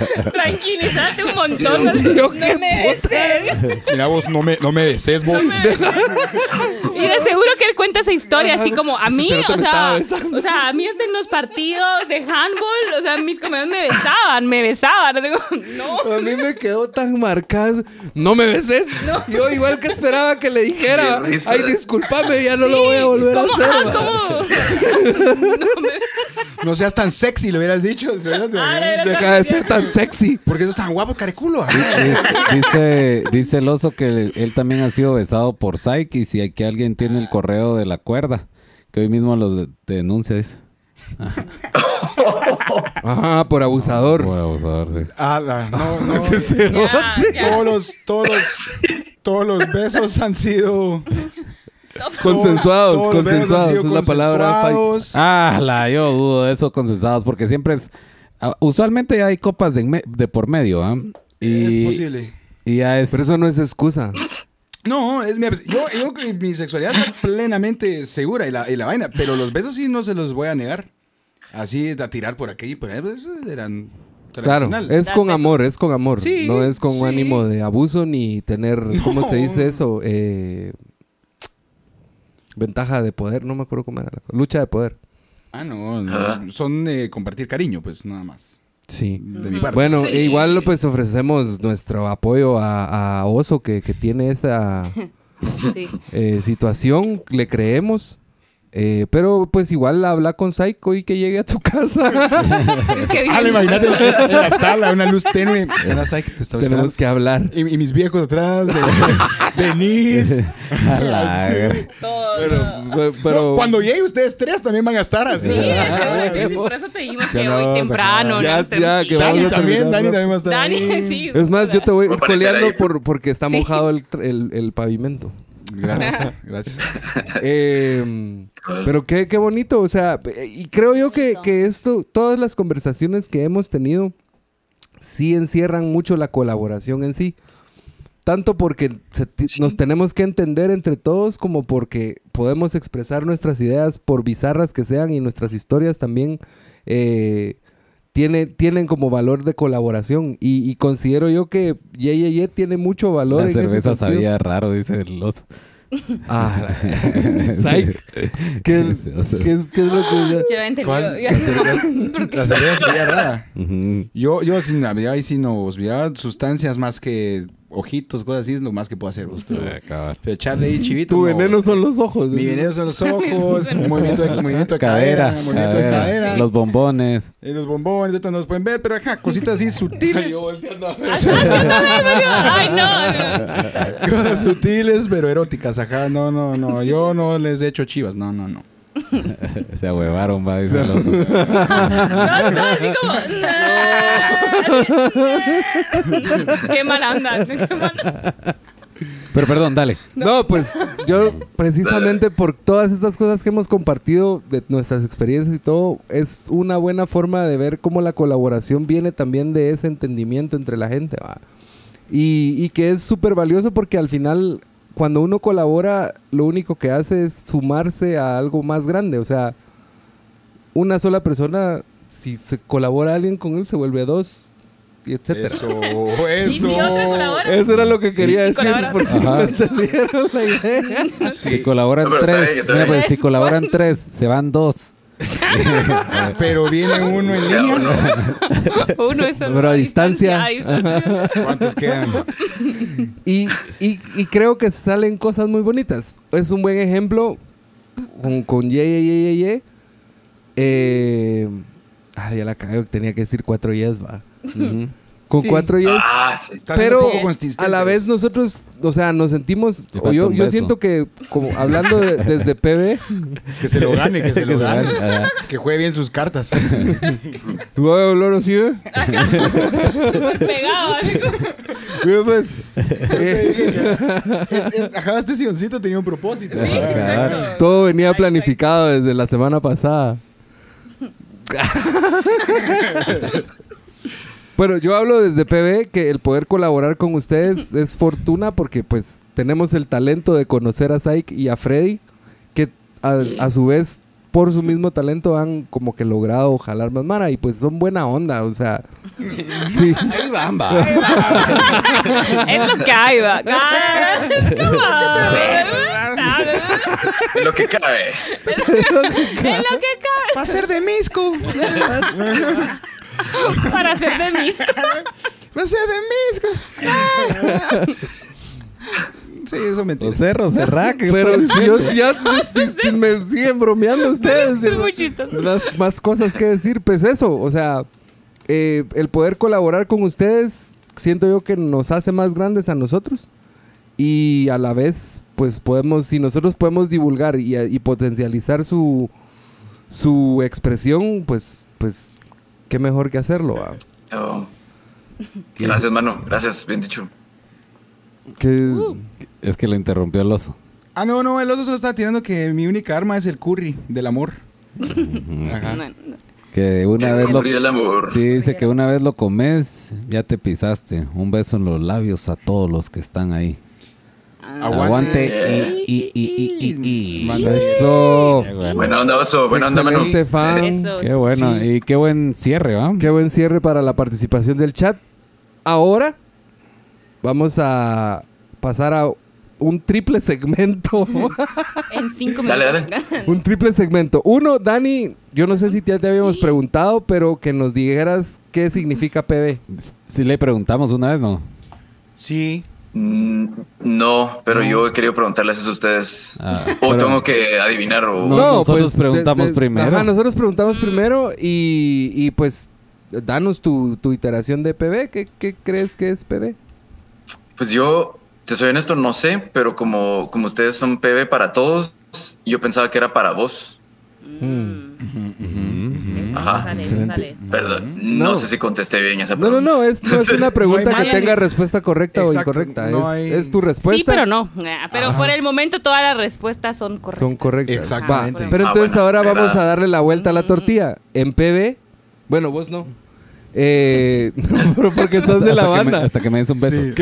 *laughs* Tranquilízate un montón. No, me beses. Mira vos, no me, no me beses vos. Y de seguro que él cuenta esa historia así como a mí, o sea, o sea, a mí hasta en los partidos de handball, o sea, mis compañeros me besaban, me besaban. Digo, no. A mí me quedó tan marcado. No me beses. Yo igual que esperaba que le dijera. Ay, discúlpame, ya no lo voy a volver a hacer. Ah, va". ¿cómo? *laughs* No seas tan sexy, lo hubieras dicho. Ah, Deja de ser tan sexy. Porque eso es tan guapo, careculo. Dice, dice el oso que él, él también ha sido besado por Psyche y si aquí alguien tiene el correo de la cuerda, que hoy mismo lo de- denuncia, dice. Ajá, *laughs* por abusador. Por abusador, sí. Ah, la- no, no. Ese cerote. Ya, ya. Todos los, todos los, todos los besos han sido *laughs* Consensuados, Todos los besos han consensuados. sido Es la palabra. consensuados. Ah, la, yo dudo de eso consensados porque siempre es... ah, Usualmente ya hay copas de, por medio, ¿ah? Y, Es posible. y ya es... Pero eso no es excusa. No, es mi, yo, mi sexualidad está plenamente segura y la, y la vaina, pero los besos sí no se los voy a negar. Así a tirar por aquí y por ahí, pues, eran Claro, es con amor, es con amor. Sí, no es con sí. ánimo de abuso ni tener, ¿cómo se dice eso? Eh, ventaja de poder, no me acuerdo cómo era. la cosa. Lucha de poder. Ah, no, no, son eh, compartir cariño, pues nada más. Sí. De mi parte. Bueno, Sí. igual pues ofrecemos nuestro apoyo a, a Oso que, que tiene esta *laughs* Sí. eh, situación, le creemos. Eh, pero pues igual habla con Psycho y que llegue a tu casa. *laughs* Es que Ah, imagínate en la, en la sala, una luz tenue. Sabes que te estaba Tenemos que hablar. Y, y mis viejos atrás, de, Denise. *laughs* *laughs* Pero, pero- No, cuando llegue ustedes tres también van a estar así. Sí, seguro que sí, huevo. por eso te Ya que no, hoy temprano. ya, ya, que. Dani también, Dani también va a estar Dani, ahí. sí. Es más, yo te voy coleando por, porque está Sí. mojado el, el- el pavimento. Gracias, gracias. Eh, pero qué, qué bonito, o sea, y creo yo que, que esto, todas las conversaciones que hemos tenido, sí encierran mucho la colaboración en sí. Tanto porque se nos tenemos que entender entre todos como porque podemos expresar nuestras ideas por bizarras que sean y nuestras historias también eh, tiene, tienen como valor de colaboración. Y, y considero yo que Ye Ye Ye tiene mucho valor. La en ese cerveza sentido. sabía raro, dice el oso. Ah. ¿Qué, es lo que... Yo entendido. ¿Cuál? ya- *laughs* La cerveza, la cerveza sería rara. Yo, yo sin Navidad y sin Navidad, sustancias más que ojitos, cosas así, es lo más que puedo hacer. vos, Pero, Ah, pero echarle ahí *laughs* chivito. Tu no, veneno vos. son los *laughs* ojos. Mi veneno son los ojos, movimiento de, movimiento de cadera, Cadera, movimiento de cadera, cadera. los bombones. Y los bombones, ahorita no los pueden ver, pero ajá, cositas así sutiles. *laughs* Ay, no. no. cosas sutiles, pero eróticas, ajá. No, no, no. Yo no les he hecho chivas, no, no, no. *laughs* Se ahuevaron, va, dice el oso. *laughs* No, no, así como. nah. Qué. Qué mala. Pero perdón, dale. No, pues yo precisamente por todas estas cosas que hemos compartido de nuestras experiencias y todo, es una buena forma de ver cómo la colaboración viene también de ese entendimiento entre la gente. ¿va? Y, y que es súper valioso porque al final, cuando uno colabora, lo único que hace es sumarse a algo más grande. O sea, una sola persona, si se colabora alguien con él, se vuelve dos, y etcétera. Eso, *laughs* eso. Eso era lo que quería Y decir, colabora. por si no Ajá. entendieron la idea. Si colaboran No, tres, bien, mira, pues, si colaboran *laughs* tres, se van dos. *laughs* Pero viene uno en línea. *laughs* Uno es solo Pero a distancia. ¿Cuántos quedan? Y, y, y creo que salen cosas muy bonitas. Es un buen ejemplo con, con Ye, Ye, Ye, Ye, Ye. Eh, ah, ya la cagué, tenía que decir cuatro yes, va. *laughs* Ujú. Con Sí. cuatro yes. Ah, sí. Pero poco consistente. a la vez nosotros, o sea, nos sentimos, o yo, yo siento que como hablando de- desde PB, Que se lo gane, que se lo *laughs* gane. Que juegue bien sus cartas. voy a hablar así, ¿eh? Súper pegado. pues, eh, Es- es- ajá, este silloncito tenía un propósito. Sí, Claro. exacto. todo venía planificado desde la semana pasada. *laughs* Bueno, yo hablo desde PB que el poder colaborar con ustedes *laughs* es fortuna porque pues tenemos el talento de conocer a Syke y a Freddy que a, a su vez por su mismo talento han como que logrado jalar más mara y pues son buena onda, o sea, *laughs* sí. Ahí van, va. Es lo que hay, va. *laughs* Es lo que cae. Es lo que cae Va a ser de Misco. *laughs* para hacer de. Va a ser de Misco. *laughs* Sí, eso me Los cerros, *laughs* cerraca. Pero si yo si ya si- si me siguen bromeando ustedes. Es muy chistoso. Más, más cosas que decir, pues eso, o sea, eh, el poder colaborar con ustedes, siento yo que nos hace más grandes a nosotros y a la vez, pues podemos, si nosotros podemos divulgar y, y potencializar su, su expresión, pues, pues, qué mejor que hacerlo. Oh. Gracias, mano. Gracias, bien dicho. Que, Es que lo interrumpió el oso. Ah, no, no, el oso solo estaba tirando que mi única arma es el curry del amor. Ajá. No, no. Que una vez lo... Morir el amor. Sí, dice que una vez lo comes, ya te pisaste. Un beso en los labios a todos los que están ahí. Aguante. Y, y, y, y, y, y. Mano, eso. Buena onda, oso. Buena onda. Excelente fan. Qué bueno. Sí. Y qué buen cierre, ¿va? Qué buen cierre para la participación del chat. Ahora vamos a pasar a un triple segmento. *laughs* En cinco *laughs* Dale, minutos. *laughs* un triple segmento. Uno, Dani, yo no sé si ya te habíamos preguntado, pero que nos dijeras qué significa PB. Si le preguntamos una vez, ¿no? Sí. Mm, No, pero yo he querido preguntarles eso a ustedes. Ah, o pero- tengo que adivinar o... No, nosotros preguntamos primero. pues, Ajá, nosotros preguntamos primero y, y, pues danos tu, tu iteración de PB. ¿Qué, qué crees que es PB? Pues yo, te soy honesto, no sé, pero como, como ustedes son PB para todos, yo pensaba que era para vos. Mm. Eso Ajá. sale, sale. Perdón, no, No. sé si contesté bien esa No, no, pregunta. no, es, no es *laughs* una pregunta que tenga ni- respuesta correcta Exacto, o incorrecta. no es, hay- es tu respuesta. Sí, pero no. Ah, Pero Ajá. por el momento todas las respuestas son correctas. Son correctas. Exactamente. Pero Ah, entonces bueno, ahora vamos a darle la vuelta a la tortilla. En PB, bueno, vos no. Eh, *laughs* no, pero porque sos de la Hasta que me- banda. hasta que me des un beso. Sí.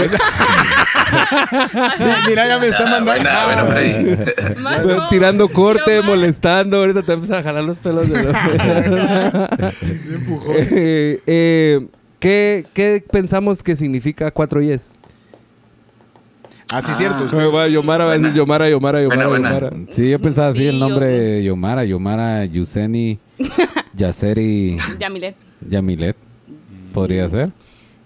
Mi- Mira, ya me está Ah, mandando. bueno, Bueno, no, Tirando corte, yo molestando. Ahorita te empiezan a jalar los pelos de los. *laughs* Eh, eh, ¿qué, ¿Qué pensamos que significa cuatro yes? Ah, sí, cierto. Me va a Yomara, va a decir. Yomara, Yomara, Yomara, Buena, Yomara. buena. Sí, yo pensaba así Sí, el yo- nombre de Yomara, Yomara, Yuseni, *laughs* Yaceri, Yamilet. Yamilet. Podría ser.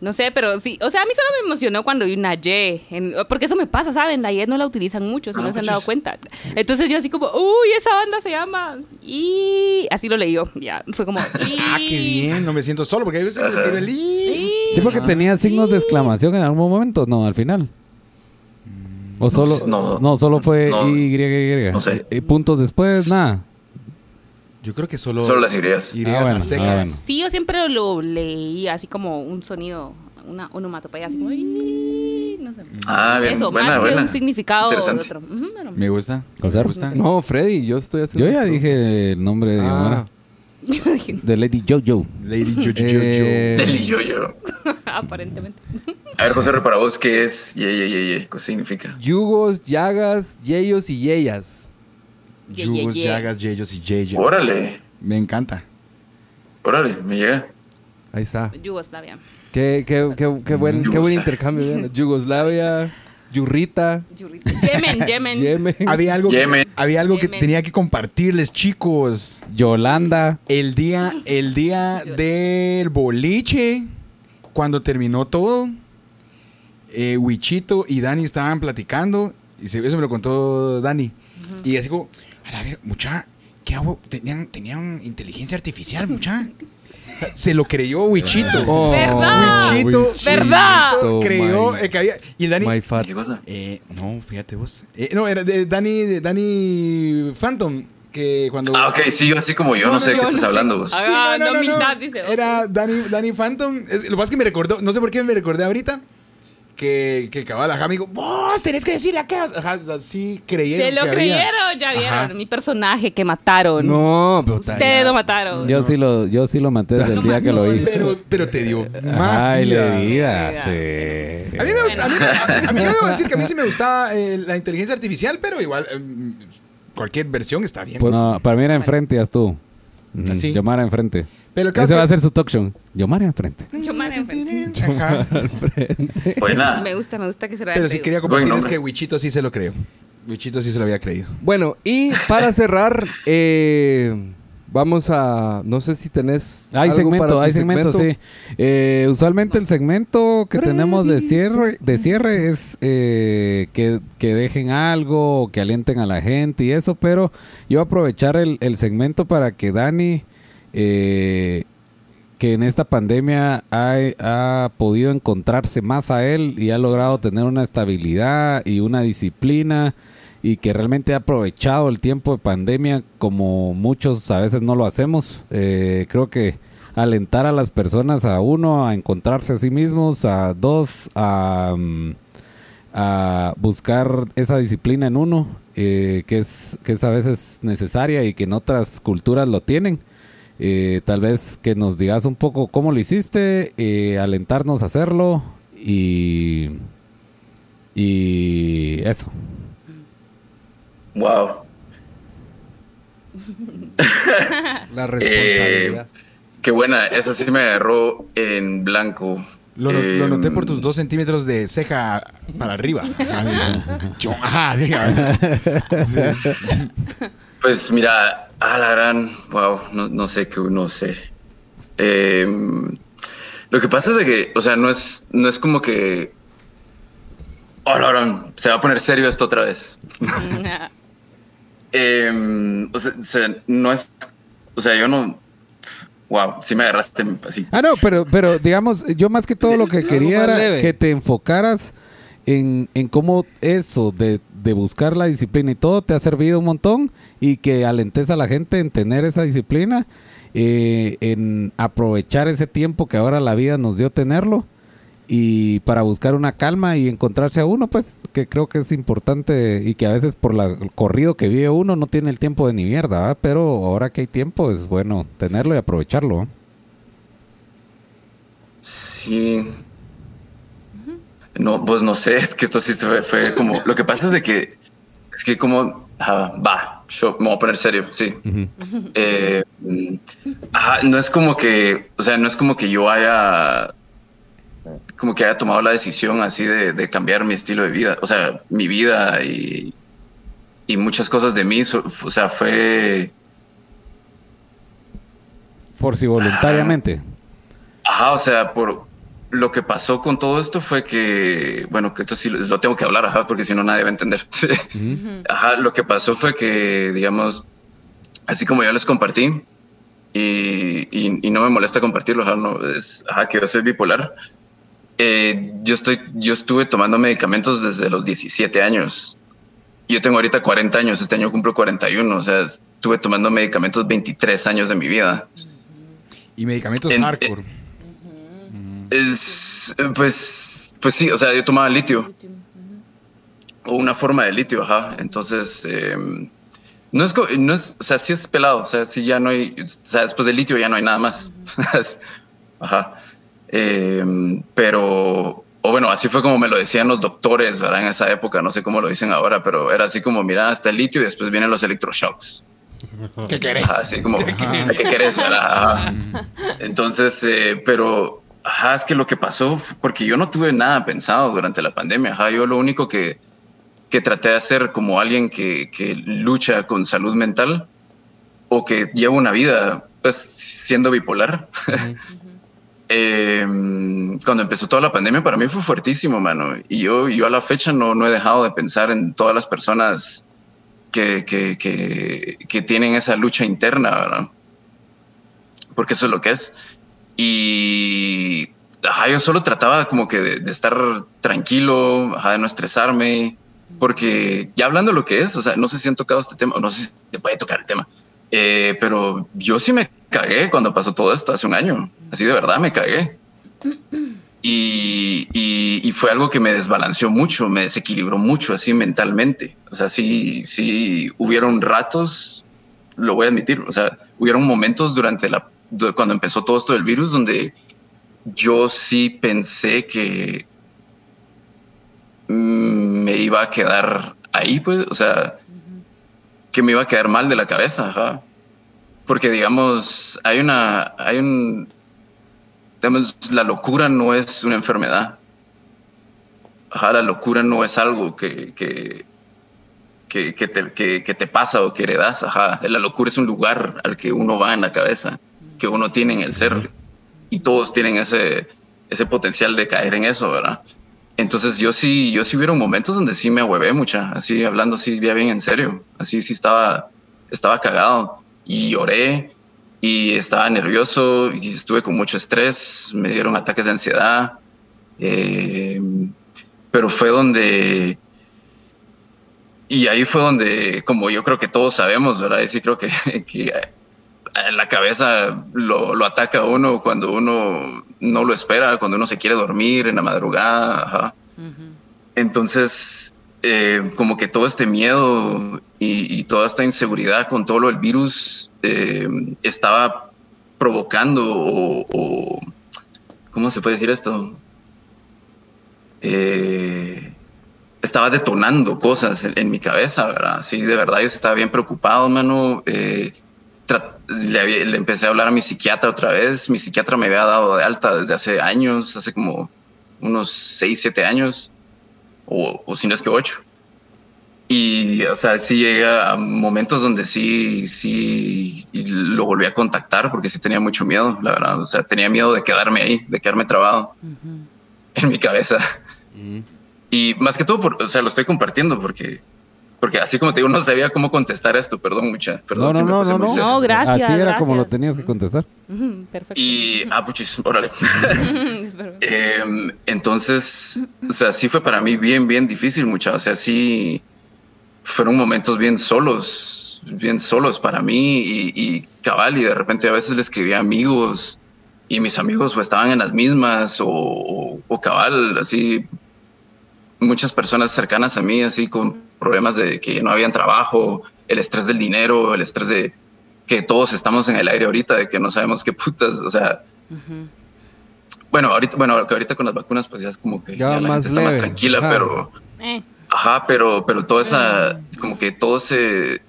No sé, pero sí. O sea, a mí solo me emocionó cuando vi una Y. en- porque eso me pasa, ¿saben? La Y no la utilizan mucho, si Ah, no se han puchis. dado cuenta. Entonces yo así como, uy, esa banda se llama. Y así lo leí yo. Ya, fue como. *laughs* Y... Ah, qué bien. No me siento solo porque a veces me tiro el i. Y- Sí, porque tenía signos de exclamación en algún momento. No, al final. O solo. No, no. solo fue No. Y, Y, Y. No sé. Y puntos después, nada. Yo creo que solo. Solo las ideas. Irías Ah, bueno, a secas. ah, bueno. Sí, yo siempre lo leí así como un sonido, una onomatopeya, así como. No sé. Ah, bien. Eso, buena, más que buena. un significado de otro. Bueno. Me gusta. Me gusta. No, Freddy, yo estoy haciendo. Yo ya dije el nombre de Ah. *laughs* De Lady Jojo. Lady *laughs* Jojo. eh, yo, yo. *laughs* Aparentemente. A ver, José, para vos, ¿qué es? Ye, ye, ye, ye. ¿Qué significa? Yugos, Yagas, Yeyos y Yeyas. Ye, ye, Yugos, ye. Yagas, Yeyos y Yeyos. Órale, Me encanta. órale, me llega. Ahí está. Yugoslavia. Qué, qué, qué, qué buen, qué buen intercambio. Yugoslavia, Yurrita, Yurrita. Yemen, Yemen. Yemen. *laughs* Había algo, que, había algo que tenía que compartirles, chicos. Yolanda. El día, el día del boliche, cuando terminó todo, eh, Wichito y Dani estaban platicando, y se- eso me lo contó Dani. Y así como, a la ver, mucha, ¿qué hago? Tenían, tenían inteligencia artificial, *laughs* mucha. Se lo creyó Wichito. Oh, ¿Verdad? Wichito, ¿Verdad? Creyó my- que había. Y el Dani. ¿Qué cosa? eh, no, fíjate vos. Eh, no, era de Dani, de Dani Phantom. Que cuando. Ah, ok, sí, yo así como yo, No, sé de yo qué estás no sé. hablando vos. Ah, Sí, no, no, no, no, mitad, no. dice. Era Danny, Danny Phantom. Es- lo que pasa es que me recordó, no sé por qué me recordé ahorita. Que, que cabal, ajá, me dijo, vos tenés que decirle a qué. Ajá, o sea, sí creyeron. Se lo que había. creyeron, ya vieron. Ajá. Mi personaje que mataron. No, puta. Ustedes lo mataron. Yo sí lo, yo sí lo maté desde el día que lo vi. Pero, pero te dio más Ay, vida. le vida, sí. A mí me gusta, a mí, a, a mí yo debo decir que a mí sí me gustaba eh, la inteligencia artificial, pero igual, eh, cualquier versión está bien. Pues, no, para mí era enfrente, ya estuvo. Mm, ¿Así? Yomara enfrente. Pero Ese que- va a ser su talk show. Yomara enfrente. *laughs* Me gusta, me gusta que se lo Pero hayan sí creído. quería compartirles que Wichito sí se lo creo. Wichito sí se lo había creído. Bueno, y para cerrar, eh, vamos a. No sé si tenés. Hay algo segmento, para hay segmento, sí. Eh, usualmente el segmento que tenemos de cierre, de cierre es eh, que, que dejen algo, que alienten a la gente y eso, pero yo voy a aprovechar el, el segmento para que Dani, eh, que en esta pandemia ha, ha podido encontrarse más a él y ha logrado tener una estabilidad y una disciplina y que realmente ha aprovechado el tiempo de pandemia como muchos a veces no lo hacemos. Eh, creo que alentar a las personas a uno a encontrarse a sí mismos, a dos a, mm, a buscar esa disciplina en uno, eh, que, es, que es a veces necesaria y que en otras culturas lo tienen. Eh, tal vez que nos digas un poco cómo lo hiciste, eh, alentarnos a hacerlo y, y eso. Wow. *laughs* La responsabilidad. Qué buena. Esa sí me agarró en blanco. Lo, no- lo noté por Em, tus dos centímetros de ceja para arriba. Ajá, *laughs* sí. Yo- Ajá, sí, ajá. *laughs* Sí. Pues mira, a la gran, wow, no, no sé qué, no sé. Em, lo que pasa es de que, o sea, no es, no es como que, oh, la gran, se va a poner serio esto otra vez. *laughs* Em, o, sea, o sea, no es, o sea, yo no, wow, sí me agarraste así. Ah, no, pero, pero digamos, yo más que todo lo que quería era leve. que te enfocaras en, en cómo eso de, de buscar la disciplina y todo te ha servido un montón y que alentes a la gente en tener esa disciplina, eh, en aprovechar ese tiempo que ahora la vida nos dio tenerlo y para buscar una calma y encontrarse a uno, pues que creo que es importante y que a veces por la, el corrido que vive uno no tiene el tiempo de ni mierda, pero ahora que hay tiempo es bueno tenerlo y aprovecharlo. Sí. No, pues no sé, *laughs* es que esto sí se fue, fue como, lo que pasa es de que, es que como, ah, va, yo me voy a poner serio, sí. Eh, ajá, no es como que, o sea, no es como que yo haya, como que haya tomado la decisión así de, de cambiar mi estilo de vida, o sea, mi vida y, y muchas cosas de mí, so- o sea, fue, Por si voluntariamente. ajá, o sea, por lo que pasó con todo esto fue que, bueno, que esto sí lo tengo que hablar, ajá, porque si no nadie va a entender. *laughs* Sí. Ujú. Ajá, lo que pasó fue que, digamos, así como yo les compartí, y, y- y no me molesta compartirlo, ajá, no, es, ajá, que yo soy bipolar. eh, yo, estoy, yo estuve tomando medicamentos desde los 17 años. Yo tengo ahorita 40 años, este año cumplo 41, o sea, estuve tomando medicamentos 23 años de mi vida. Y medicamentos En- hardcore. Es, pues, pues sí, o sea, yo tomaba litio. o una forma de litio, ajá. Entonces, eh, no es, no es, o sea, sí es pelado, o sea, sí ya no hay, o sea, después del litio ya no hay nada más. *laughs* ajá. Eh, pero, o bueno, así fue como me lo decían los doctores, ¿verdad? En esa época, no sé cómo lo dicen ahora, pero era así como, mira, hasta el litio y después vienen los electroshocks. ¿Qué querés? Ajá, así como, ¿qué, querés? verdad? Ajá. *laughs* Entonces, eh, pero, ajá, es que lo que pasó, porque yo no tuve nada pensado durante la pandemia, ajá, yo lo único que, que traté de hacer como alguien que, que lucha con salud mental o que lleva una vida, pues, siendo bipolar. *laughs* Eh, cuando empezó toda la pandemia, para mí fue fuertísimo, mano. Y yo, yo a la fecha no, no he dejado de pensar en todas las personas que, que, que, que tienen esa lucha interna, ¿verdad? Porque eso es lo que es. Y ajá, yo solo trataba como que de, de estar tranquilo, ajá, de no estresarme, porque ya hablando lo que es, o sea, no sé si han tocado este tema, no sé si se puede tocar el tema, eh, pero yo sí me cagué cuando pasó todo esto hace un año, así de verdad me cagué. *clears throat* Y, y, y fue algo que me desbalanceó mucho, me desequilibró mucho así mentalmente. O sea, sí, sí hubieron ratos, lo voy a admitir, o sea, hubieron momentos durante la, cuando empezó todo esto del virus donde yo sí pensé que mm, me iba a quedar ahí, pues, o sea, que me iba a quedar mal de la cabeza, ajá. Porque, digamos, hay una, hay un, digamos, la locura no es una enfermedad. Ajá, la locura no es algo que, que, te, que, que te pasa o que heredas. Ajá, la locura es un lugar al que uno va en la cabeza, que uno tiene en el ser. Y todos tienen ese, ese potencial de caer en eso, ¿verdad? Entonces yo sí, yo sí hubieron momentos donde sí me ahuevé mucha, así hablando así ya bien en serio, así sí estaba, estaba cagado y lloré y estaba nervioso y estuve con mucho estrés, me dieron ataques de ansiedad, eh, pero fue donde, y ahí fue donde, como yo creo que todos sabemos, ¿verdad? Y sí creo que, *laughs* que la cabeza lo, lo, ataca a uno cuando uno no lo espera, cuando uno se quiere dormir en la madrugada. Ajá. Uh -huh. Entonces, eh, como que todo este miedo y, y, toda esta inseguridad con todo lo del virus eh, estaba provocando o, o, ¿cómo se puede decir esto? Eh, estaba detonando cosas en, en, mi cabeza, ¿verdad? Sí, de verdad yo estaba bien preocupado, mano. Le, le, empecé a hablar a mi psiquiatra otra vez. Mi psiquiatra me había dado de alta desde hace años, hace como unos 6, 7 años, o, o si no es que 8. Y, o sea, sí llega a momentos donde sí, sí lo volví a contactar porque sí tenía mucho miedo, la verdad. O sea, tenía miedo de quedarme ahí, de quedarme trabado uh -huh. en mi cabeza. Uh -huh. Y más que todo, por, o sea, lo estoy compartiendo porque porque así como te digo, no sabía cómo contestar esto, perdón mucha, perdón. No, si no, me no, no, no, gracias. Así era gracias. como lo tenías que contestar. Uh -huh, perfecto. Y, ah, puchis, órale. *laughs* eh, entonces, o sea, sí fue para mí bien, bien difícil, mucha, o sea, sí fueron momentos bien solos, bien solos para mí y, y cabal, y de repente a veces le escribía a amigos y mis amigos o estaban en las mismas o, o, o cabal, así muchas personas cercanas a mí, así con problemas de que no habían trabajo, el estrés del dinero, el estrés de que todos estamos en el aire ahorita, de que no sabemos qué putas, o sea. Uh -huh. Bueno, ahorita, bueno, que ahorita con las vacunas, pues ya es como que ya ya la más gente está leve. más tranquila, Ajá. pero. Eh. Ajá, pero, pero toda esa, como que todo se,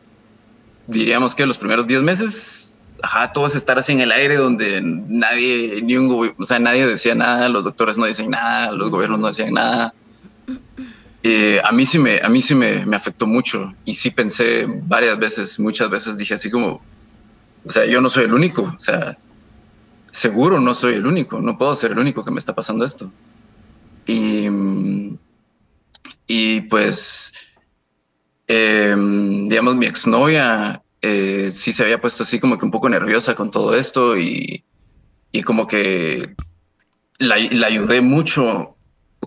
diríamos que los primeros 10 meses, ajá, todo es estar así en el aire donde nadie, ni un, o sea, nadie decía nada, los doctores no dicen nada, los gobiernos no decían nada. Eh, a mí sí, me, a mí sí me, me, afectó mucho y sí pensé varias veces, muchas veces dije así como, o sea, yo no soy el único, o sea, seguro no soy el único, no puedo ser el único que me está pasando esto. Y, y pues, eh, digamos, mi exnovia eh, sí se había puesto así como que un poco nerviosa con todo esto y, y como que la, la ayudé mucho,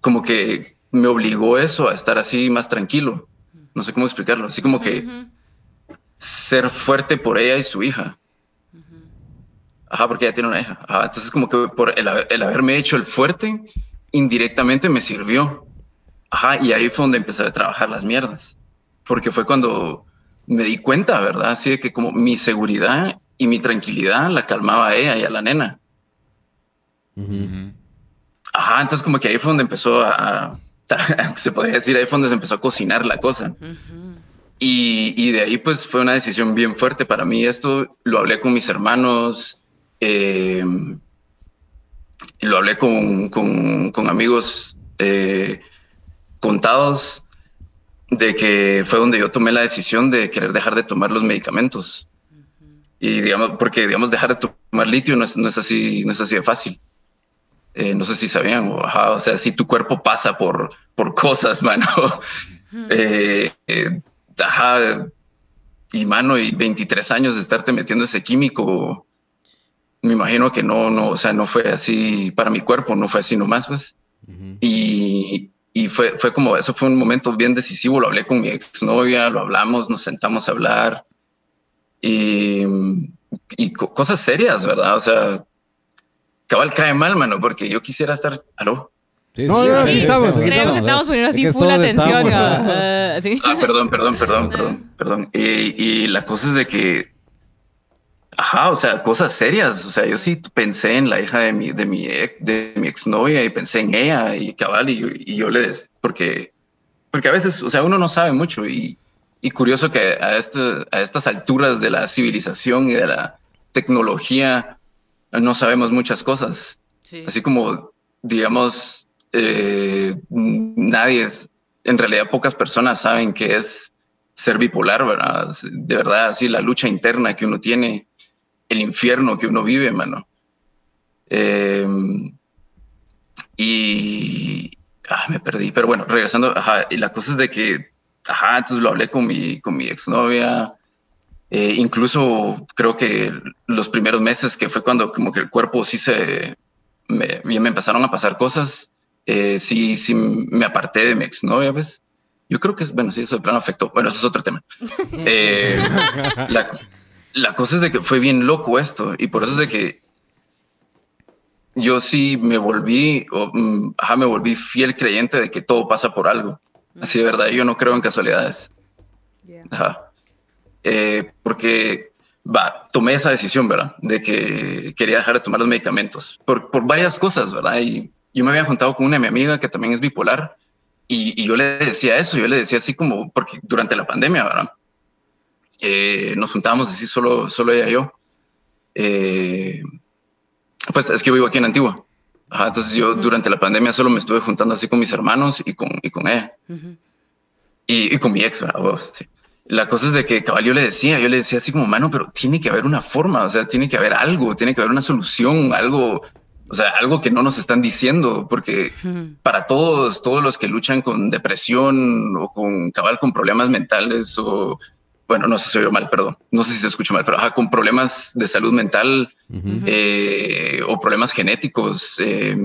como que me obligó eso a estar así más tranquilo. No sé cómo explicarlo. Así como que uh -huh. ser fuerte por ella y su hija. Uh -huh. Ajá, porque ella tiene una hija. Ajá, entonces como que por el, el, haberme hecho el fuerte, indirectamente me sirvió. Ajá, y ahí fue donde empecé a trabajar las mierdas. Porque fue cuando me di cuenta, ¿verdad? Así de que como mi seguridad y mi tranquilidad la calmaba a ella y a la nena. Uh -huh. Ajá, entonces como que ahí fue donde empezó a, *laughs* se podría decir, ahí fue donde se empezó a cocinar la cosa. Uh -huh. y, y, de ahí pues fue una decisión bien fuerte para mí. Esto lo hablé con mis hermanos, eh, lo hablé con, con, con amigos eh, contados, de que fue donde yo tomé la decisión de querer dejar de tomar los medicamentos. Uh -huh. Y digamos, porque digamos, dejar de tomar litio no es, no es, así, no es así de fácil. Eh, no sé si sabían, o, ajá, o sea, si tu cuerpo pasa por, por cosas, *laughs* mano. eh, eh, ajá, y mano, y 23 años de estarte metiendo ese químico, me imagino que no, no, o sea, no fue así para mi cuerpo, no fue así nomás, pues. Uh -huh. Y, y fue, fue como, eso fue un momento bien decisivo, lo hablé con mi exnovia, lo hablamos, nos sentamos a hablar y, y cosas serias, ¿verdad? O sea, cabal cae mal, mano, porque yo quisiera estar. ¿Aló? Sí, no, sí, no, sí, estamos, Creo estamos, que estamos poniendo así full atención. Uh, ¿sí? Ah, perdón, perdón, perdón, perdón, perdón. Y, y, la cosa es de que. Ajá, o sea, cosas serias. O sea, yo sí pensé en la hija de mi, de mi, ex, de mi exnovia y pensé en ella y cabal, y, y yo le. Porque, porque a veces, o sea, uno no sabe mucho y, y curioso que a, este, a estas alturas de la civilización y de la tecnología no sabemos muchas cosas. Sí. Así como, digamos, eh, nadie es, en realidad pocas personas saben qué es ser bipolar, ¿verdad? De verdad, así la lucha interna que uno tiene, el infierno que uno vive, mano. Eh, y ah, me perdí, pero bueno, regresando, ajá, y la cosa es de que, ajá, entonces lo hablé con mi, con mi exnovia. Eh, incluso creo que los primeros meses que fue cuando como que el cuerpo sí se me, me empezaron a pasar cosas, eh, sí, sí me aparté de mi exnovia, ¿ves? Yo creo que bueno, sí, eso de plano afectó. Bueno, eso es otro tema. *laughs* Eh, la, la cosa es de que fue bien loco esto y por eso es de que yo sí me volví, o, mm, ajá, me volví fiel creyente de que todo pasa por algo. Así de verdad, yo no creo en casualidades. Ajá. Eh, porque va, tomé esa decisión, ¿verdad? De que quería dejar de tomar los medicamentos por, por varias cosas, ¿verdad? Y yo me había juntado con una de mi amiga que también es bipolar y, y yo le decía eso, yo le decía así como, porque durante la pandemia, ¿verdad? Eh, nos juntábamos así solo, solo ella y yo. Eh, pues es que yo vivo aquí en Antigua. Ajá, entonces yo durante la pandemia solo me estuve juntando así con mis hermanos y con, y con ella. Ujú. Y, y con mi ex, ¿verdad? Sí. La cosa es de que cabal yo le decía, yo le decía así como, mano, pero tiene que haber una forma, o sea, tiene que haber algo, tiene que haber una solución, algo, o sea, algo que no nos están diciendo, porque para todos, todos los que luchan con depresión o con cabal con problemas mentales o, bueno, no sé si se oyó mal, perdón, no sé si se escuchó mal, pero ajá, con problemas de salud mental eh, o problemas genéticos, eh,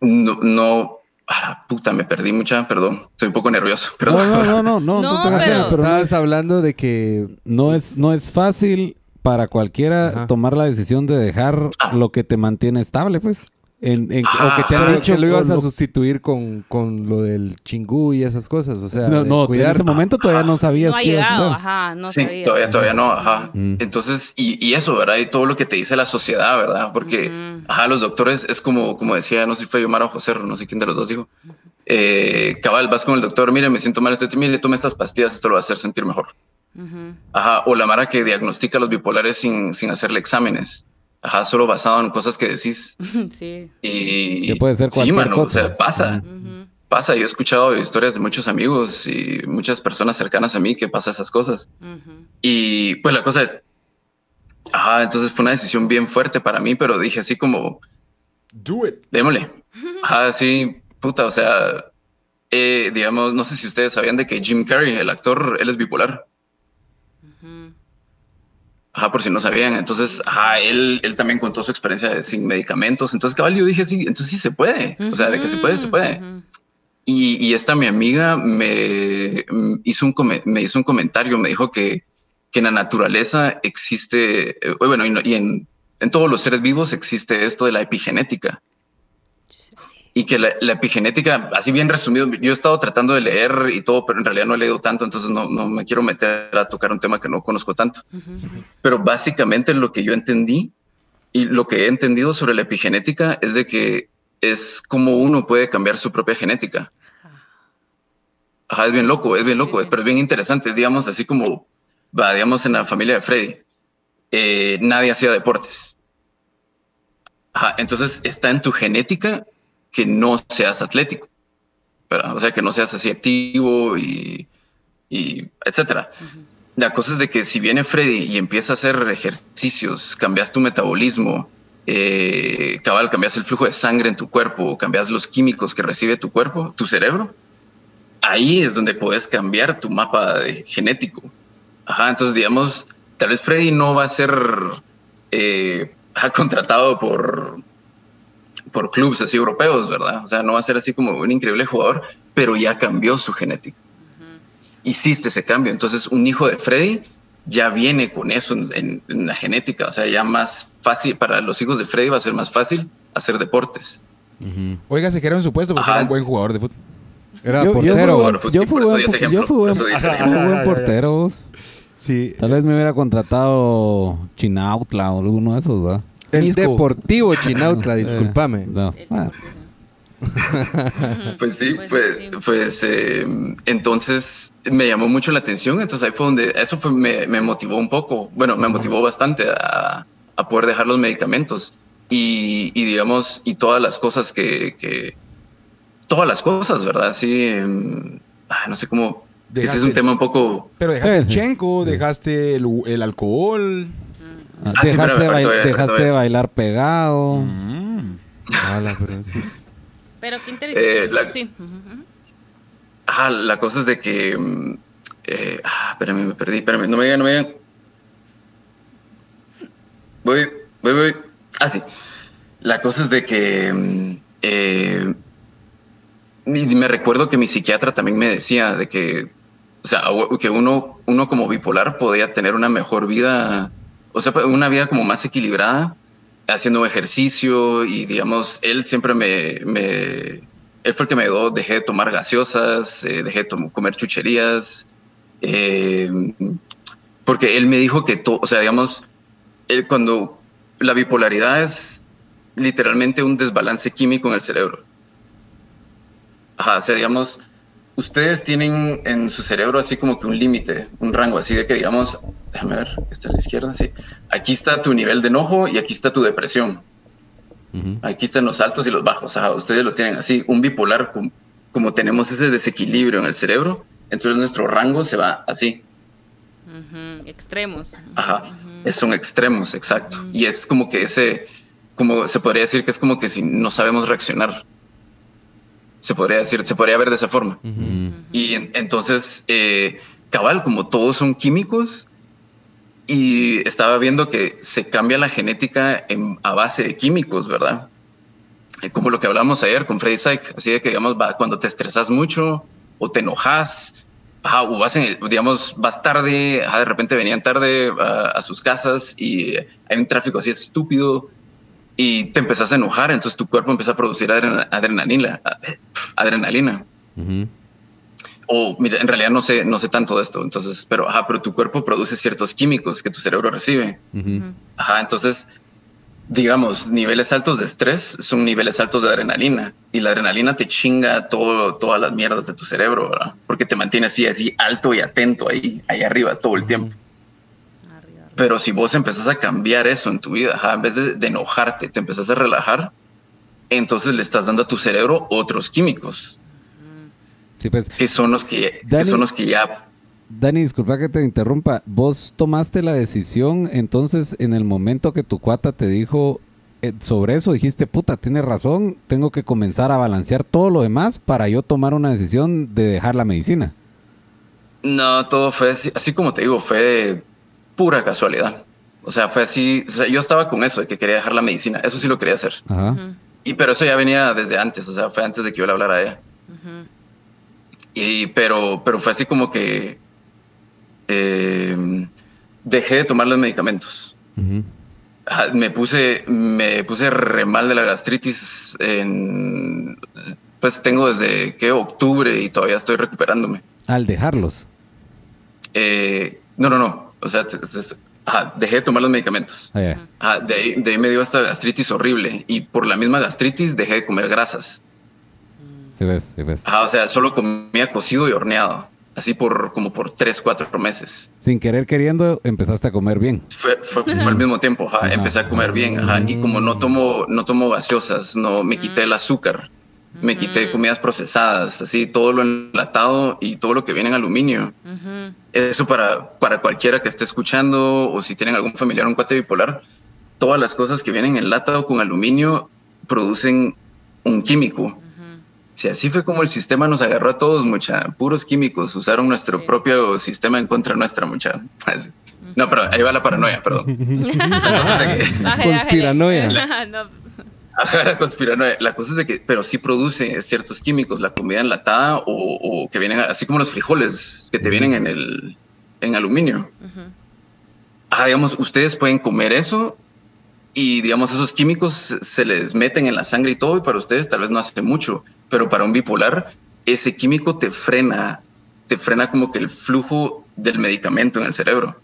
no, no, ah, puta, me perdí mucha, perdón, estoy un poco nervioso, No, *laughs* perdón. no, no, no, no, No, te imaginas, pero- pero no es, Estabas hablando de que no es, no es fácil para cualquiera Ajá. tomar la decisión de dejar Ah. lo que te mantiene estable, pues. En, en- Ah, o que te han dicho que lo ibas a lo- sustituir con, con lo del chingú y esas cosas. O sea, No, no, en ese momento todavía no sabías No qué ibas a ajá, no sí, sabía. todavía, todavía no, ajá. Mm. Entonces, y, y eso, ¿verdad? Y todo lo que te dice la sociedad, ¿verdad? Porque, ajá, los doctores es como, como decía, no sé si fue Omar o José, no sé quién de los dos dijo. Eh, cabal, vas con el doctor, mire, me siento mal, estoy, mire, toma estas pastillas, esto lo va a hacer sentir mejor. Ajá, o la Mara que diagnostica a los bipolares sin, sin hacerle exámenes. Ajá, solo basado en cosas que decís. *laughs* Sí. Y Que puede ser sí, cualquier mano, cosa. O sea, pasa, Ujú. pasa. Yo he escuchado historias de muchos amigos y muchas personas cercanas a mí que pasa esas cosas. Ujú. Y pues la cosa es, ajá, entonces fue una decisión bien fuerte para mí, pero dije así como, Do it. démosle. *laughs* Ajá, sí, puta, o sea, eh, digamos, no sé si ustedes sabían de que Jim Carrey, el actor, él es bipolar. Ajá, por si no sabían. Entonces, ajá, él, él también contó su experiencia de- sin medicamentos. Entonces, cabal, yo dije, sí, entonces sí se puede. O sea, de que se puede, se puede. Ujú. Y, y esta mi amiga me mm, hizo un, me hizo un comentario, me dijo que, que en la naturaleza existe, eh, bueno, y, no- y en, en todos los seres vivos existe esto de la epigenética. Y que la, la epigenética, así bien resumido, yo he estado tratando de leer y todo, pero en realidad no he leído tanto, entonces no, no me quiero meter a tocar un tema que no conozco tanto. Ujú. Pero básicamente lo que yo entendí y lo que he entendido sobre la epigenética es de que es como uno puede cambiar su propia genética. Ajá, es bien loco, es bien loco, Sí, sí. pero es bien interesante. Es, digamos, así como, va, digamos, en la familia de Freddy, eh, nadie hacía deportes. Ajá, entonces está en tu genética que no seas atlético, ¿verdad? o sea, que no seas así activo y, y etcétera. La cosa es de que si viene Freddy y empieza a hacer ejercicios, cambias tu metabolismo, eh, cabal, cambias el flujo de sangre en tu cuerpo, cambias los químicos que recibe tu cuerpo, tu cerebro, ahí es donde puedes cambiar tu mapa de- genético. Ajá, entonces digamos, tal vez Freddy no va a ser eh, *laughs* contratado por, por clubes así europeos, ¿verdad? O sea, no va a ser así como un increíble jugador, pero ya cambió su genética. Hiciste ese cambio. Entonces, un hijo de Freddy ya viene con eso en, en- en la genética. O sea, ya más fácil para los hijos de Freddy va a ser más fácil hacer deportes. Ujú. Oiga, se queda un supuesto porque Ajá. era un buen jugador de fútbol. Era Yo- yo portero. Yo fui buen portero. Sí. Tal vez me hubiera contratado Chinautla o alguno de esos, ¿verdad? El Misco. Deportivo *laughs* Chinautla, discúlpame. Eh, no, bueno, deporte, pues sí, Pues pues, eh, entonces me llamó mucho la atención, entonces ahí fue donde, eso fue, me, me motivó un poco, bueno, me motivó bastante a, a poder dejar los medicamentos y, y digamos, y todas las cosas que, que todas las cosas, ¿verdad? Sí, em, ah, no sé cómo, ese es un tema un poco... Pero dejaste el chenco, dejaste el, el alcohol. Ah, Ah, sí, dejaste pero de bail- dejaste de bailar pegado. Mm. Ala, pero eso es- Pero qué interesante. Eh, la- Sí. ujú. Ah, la cosa es de que... mm, eh, ah, espérame, me perdí, espérame, no me digan, no me digan. Voy, voy, voy. Ah, sí. La cosa es de que... mm, eh, y me recuerdo que mi psiquiatra también me decía de que, o sea, que uno, uno como bipolar podía tener una mejor vida, o sea, una vida como más equilibrada, haciendo ejercicio y digamos, él siempre me, me él fue el que me ayudó, dejé de tomar gaseosas, eh, dejé de comer chucherías, eh, porque él me dijo que todo, o sea, digamos, él cuando la bipolaridad es literalmente un desbalance químico en el cerebro. Ajá, o sea, digamos, ustedes tienen en su cerebro así como que un límite, un rango, así de que digamos, déjame ver, está a la izquierda, sí. Aquí está tu nivel de enojo y aquí está tu depresión. Aquí están los altos y los bajos. Ajá, ustedes los tienen así. Un bipolar, com- como tenemos ese desequilibrio en el cerebro, entonces nuestro rango se va así. Extremos. Ajá, Ujú. es- son extremos, exacto. Y es como que ese, como se podría decir que es como que si no sabemos reaccionar. Se podría decir, se podría ver de esa forma. Y en- entonces, eh, cabal, como todos son químicos, y estaba viendo que se cambia la genética en- a base de químicos, ¿verdad? Eh, Como lo que hablamos ayer con Freddy Syke, así de que, digamos, va, cuando te estresas mucho o te enojas, ajá, o vas en el- digamos, vas tarde, ajá, de repente venían tarde a, a sus casas y hay un tráfico así estúpido y te empezás a enojar, entonces tu cuerpo empieza a producir adrena- adrenalina, adrenalina o mira, en realidad no sé, no sé tanto de esto, entonces, pero, ajá, pero tu cuerpo produce ciertos químicos que tu cerebro recibe. Ajá, entonces, digamos, niveles altos de estrés son niveles altos de adrenalina y la adrenalina te chinga todo, todas las mierdas de tu cerebro, ¿verdad? Porque te mantiene así, así alto y atento ahí, ahí arriba todo el tiempo. Pero si vos empezás a cambiar eso en tu vida, ajá, en vez de, de enojarte, te empezás a relajar, entonces le estás dando a tu cerebro otros químicos, Sí, pues, que son los que, que Dani- son los que ya Dani, disculpa que te interrumpa. Vos tomaste la decisión, entonces, en el momento que tu cuata te dijo eh, sobre eso, dijiste, puta, tienes razón, tengo que comenzar a balancear todo lo demás para yo tomar una decisión de dejar la medicina. No, todo fue así, así como te digo, fue de pura casualidad. O sea, fue así, o sea, yo estaba con eso de que quería dejar la medicina, eso sí lo quería hacer. Ajá. Y pero eso ya venía desde antes, o sea, fue antes de que yo le hablara a ella. Y pero pero fue así como que eh, dejé de tomar los medicamentos. Ajá, Me puse me puse re mal de la gastritis en pues tengo desde que octubre y todavía estoy recuperándome. Al dejarlos. Eh, no, no, no. O sea, ajá, dejé de tomar los medicamentos. Ah. Ajá, de, ahí, de ahí me dio esta gastritis horrible y por la misma gastritis dejé de comer grasas. Sí ves, sí ves. Ajá, o sea, solo comía cocido y horneado. Así por como por tres, cuatro meses. Sin querer queriendo, empezaste a comer bien. Fue, fue, fue al mismo tiempo. Ajá. empecé a comer bien. Ajá, y como no tomo, no tomo gaseosas, no me quité el azúcar. Me quité comidas procesadas, así todo lo enlatado y todo lo que viene en aluminio. Eso para, para cualquiera que esté escuchando o si tienen algún familiar un cuate bipolar, todas las cosas que vienen en lata o con aluminio producen un químico. Si así fue como el sistema nos agarró a todos, mucha, puros químicos, usaron nuestro Sí. propio sistema en contra nuestra, mucha. Así. No, pero ahí va la paranoia, perdón. *laughs* Conspiranoia. *laughs* No. *laughs* Ajá, la cosa es de que, pero sí produce ciertos químicos, la comida enlatada o, o que vienen, así como los frijoles que te vienen en el en aluminio. Ah, digamos, ustedes pueden comer eso y, digamos, esos químicos se- se les meten en la sangre y todo, y para ustedes tal vez no hace mucho, pero para un bipolar, ese químico te frena, te frena como que el flujo del medicamento en el cerebro.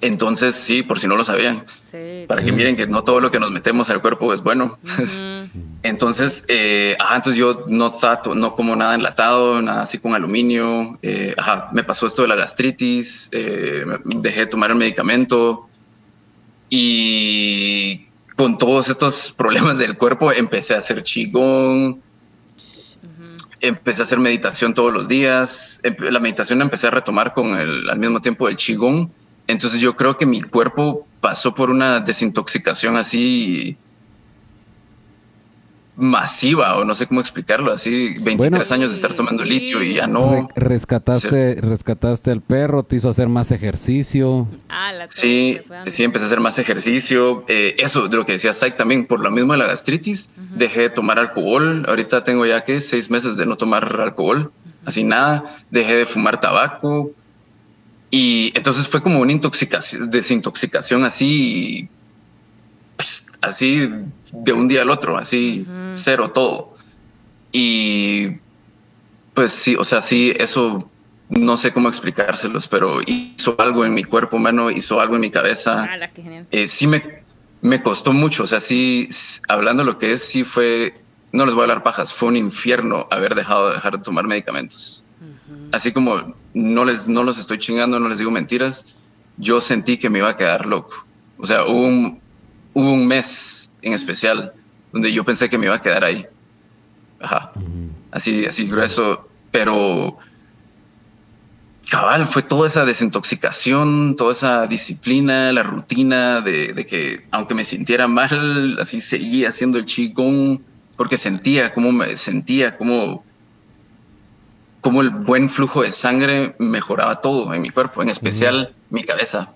Entonces, sí, por si no lo sabían, Sí. para que miren que no todo lo que nos metemos al cuerpo es bueno. Ujú. *laughs* Entonces, eh, ajá, entonces yo no trato, no como nada enlatado, nada así con aluminio. eh, ajá, me pasó esto de la gastritis, eh, dejé de tomar el medicamento y con todos estos problemas del cuerpo empecé a hacer chigón, empecé a hacer meditación todos los días. La meditación la empecé a retomar con el, al mismo tiempo el chigón. Entonces yo creo que mi cuerpo pasó por una desintoxicación así masiva o no sé cómo explicarlo, así 23 Bueno. años de estar tomando Sí. litio y ya no. Re- rescataste, rescataste al perro, te hizo hacer más ejercicio. Ah, la Sí, se sí, empecé a hacer más ejercicio. Eh, eso de lo que decía Saik también, por lo mismo de la gastritis, dejé de tomar alcohol. Ahorita tengo ya que seis meses de no tomar alcohol, así nada. Dejé de fumar tabaco. Y entonces fue como una intoxicación, desintoxicación así, pues, así de un día al otro, así Ujú. cero todo. Y pues sí, o sea, sí, eso no sé cómo explicárselos, pero hizo algo en mi cuerpo, mano, hizo algo en mi cabeza. Ah, la que genial. Eh, sí me, me costó mucho, o sea, sí, hablando lo que es, sí fue, no les voy a hablar pajas, fue un infierno haber dejado de dejar de tomar medicamentos. Así como no les, no los estoy chingando, no les digo mentiras, yo sentí que me iba a quedar loco. O sea, hubo un, hubo un mes en especial donde yo pensé que me iba a quedar ahí. Ajá así, así grueso, pero cabal, fue toda esa desintoxicación, toda esa disciplina, la rutina de, de que aunque me sintiera mal, así seguía haciendo el chigón, porque sentía cómo me sentía, cómo, cómo el buen flujo de sangre mejoraba todo en mi cuerpo, en especial mi cabeza.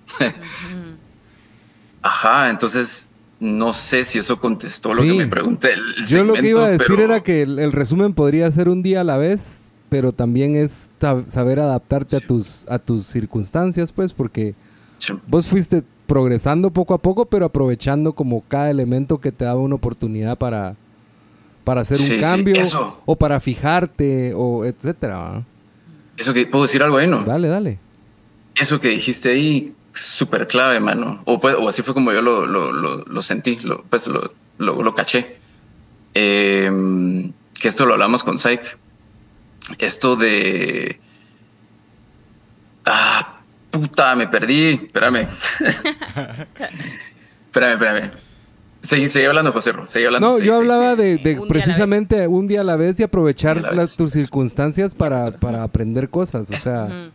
Ajá, entonces no sé si eso contestó lo Sí. que me pregunté. el Yo lo que iba a decir pero- era que el, el resumen podría ser un día a la vez, pero también es saber adaptarte a tus a tus circunstancias, pues, porque Sí. vos fuiste progresando poco a poco, pero aprovechando como cada elemento que te daba una oportunidad para para hacer Sí, un cambio o para fijarte o etcétera. Eso que puedo decir algo ahí, ¿no? Dale, dale. Eso que dijiste ahí, súper clave, mano. O, pues- o así fue como yo lo, lo, lo, lo sentí, lo, pues lo, lo, lo caché. Eh, que esto lo hablamos con Psych. Esto de. Ah, puta, me perdí. Espérame. *laughs* *laughs* espérame, espérame. Seguí, seguí hablando, José. Ro, Seguí hablando. No, seguí, yo hablaba de, de Un día a la precisamente un día a la vez y aprovechar las, tus circunstancias para, para aprender cosas. O sea.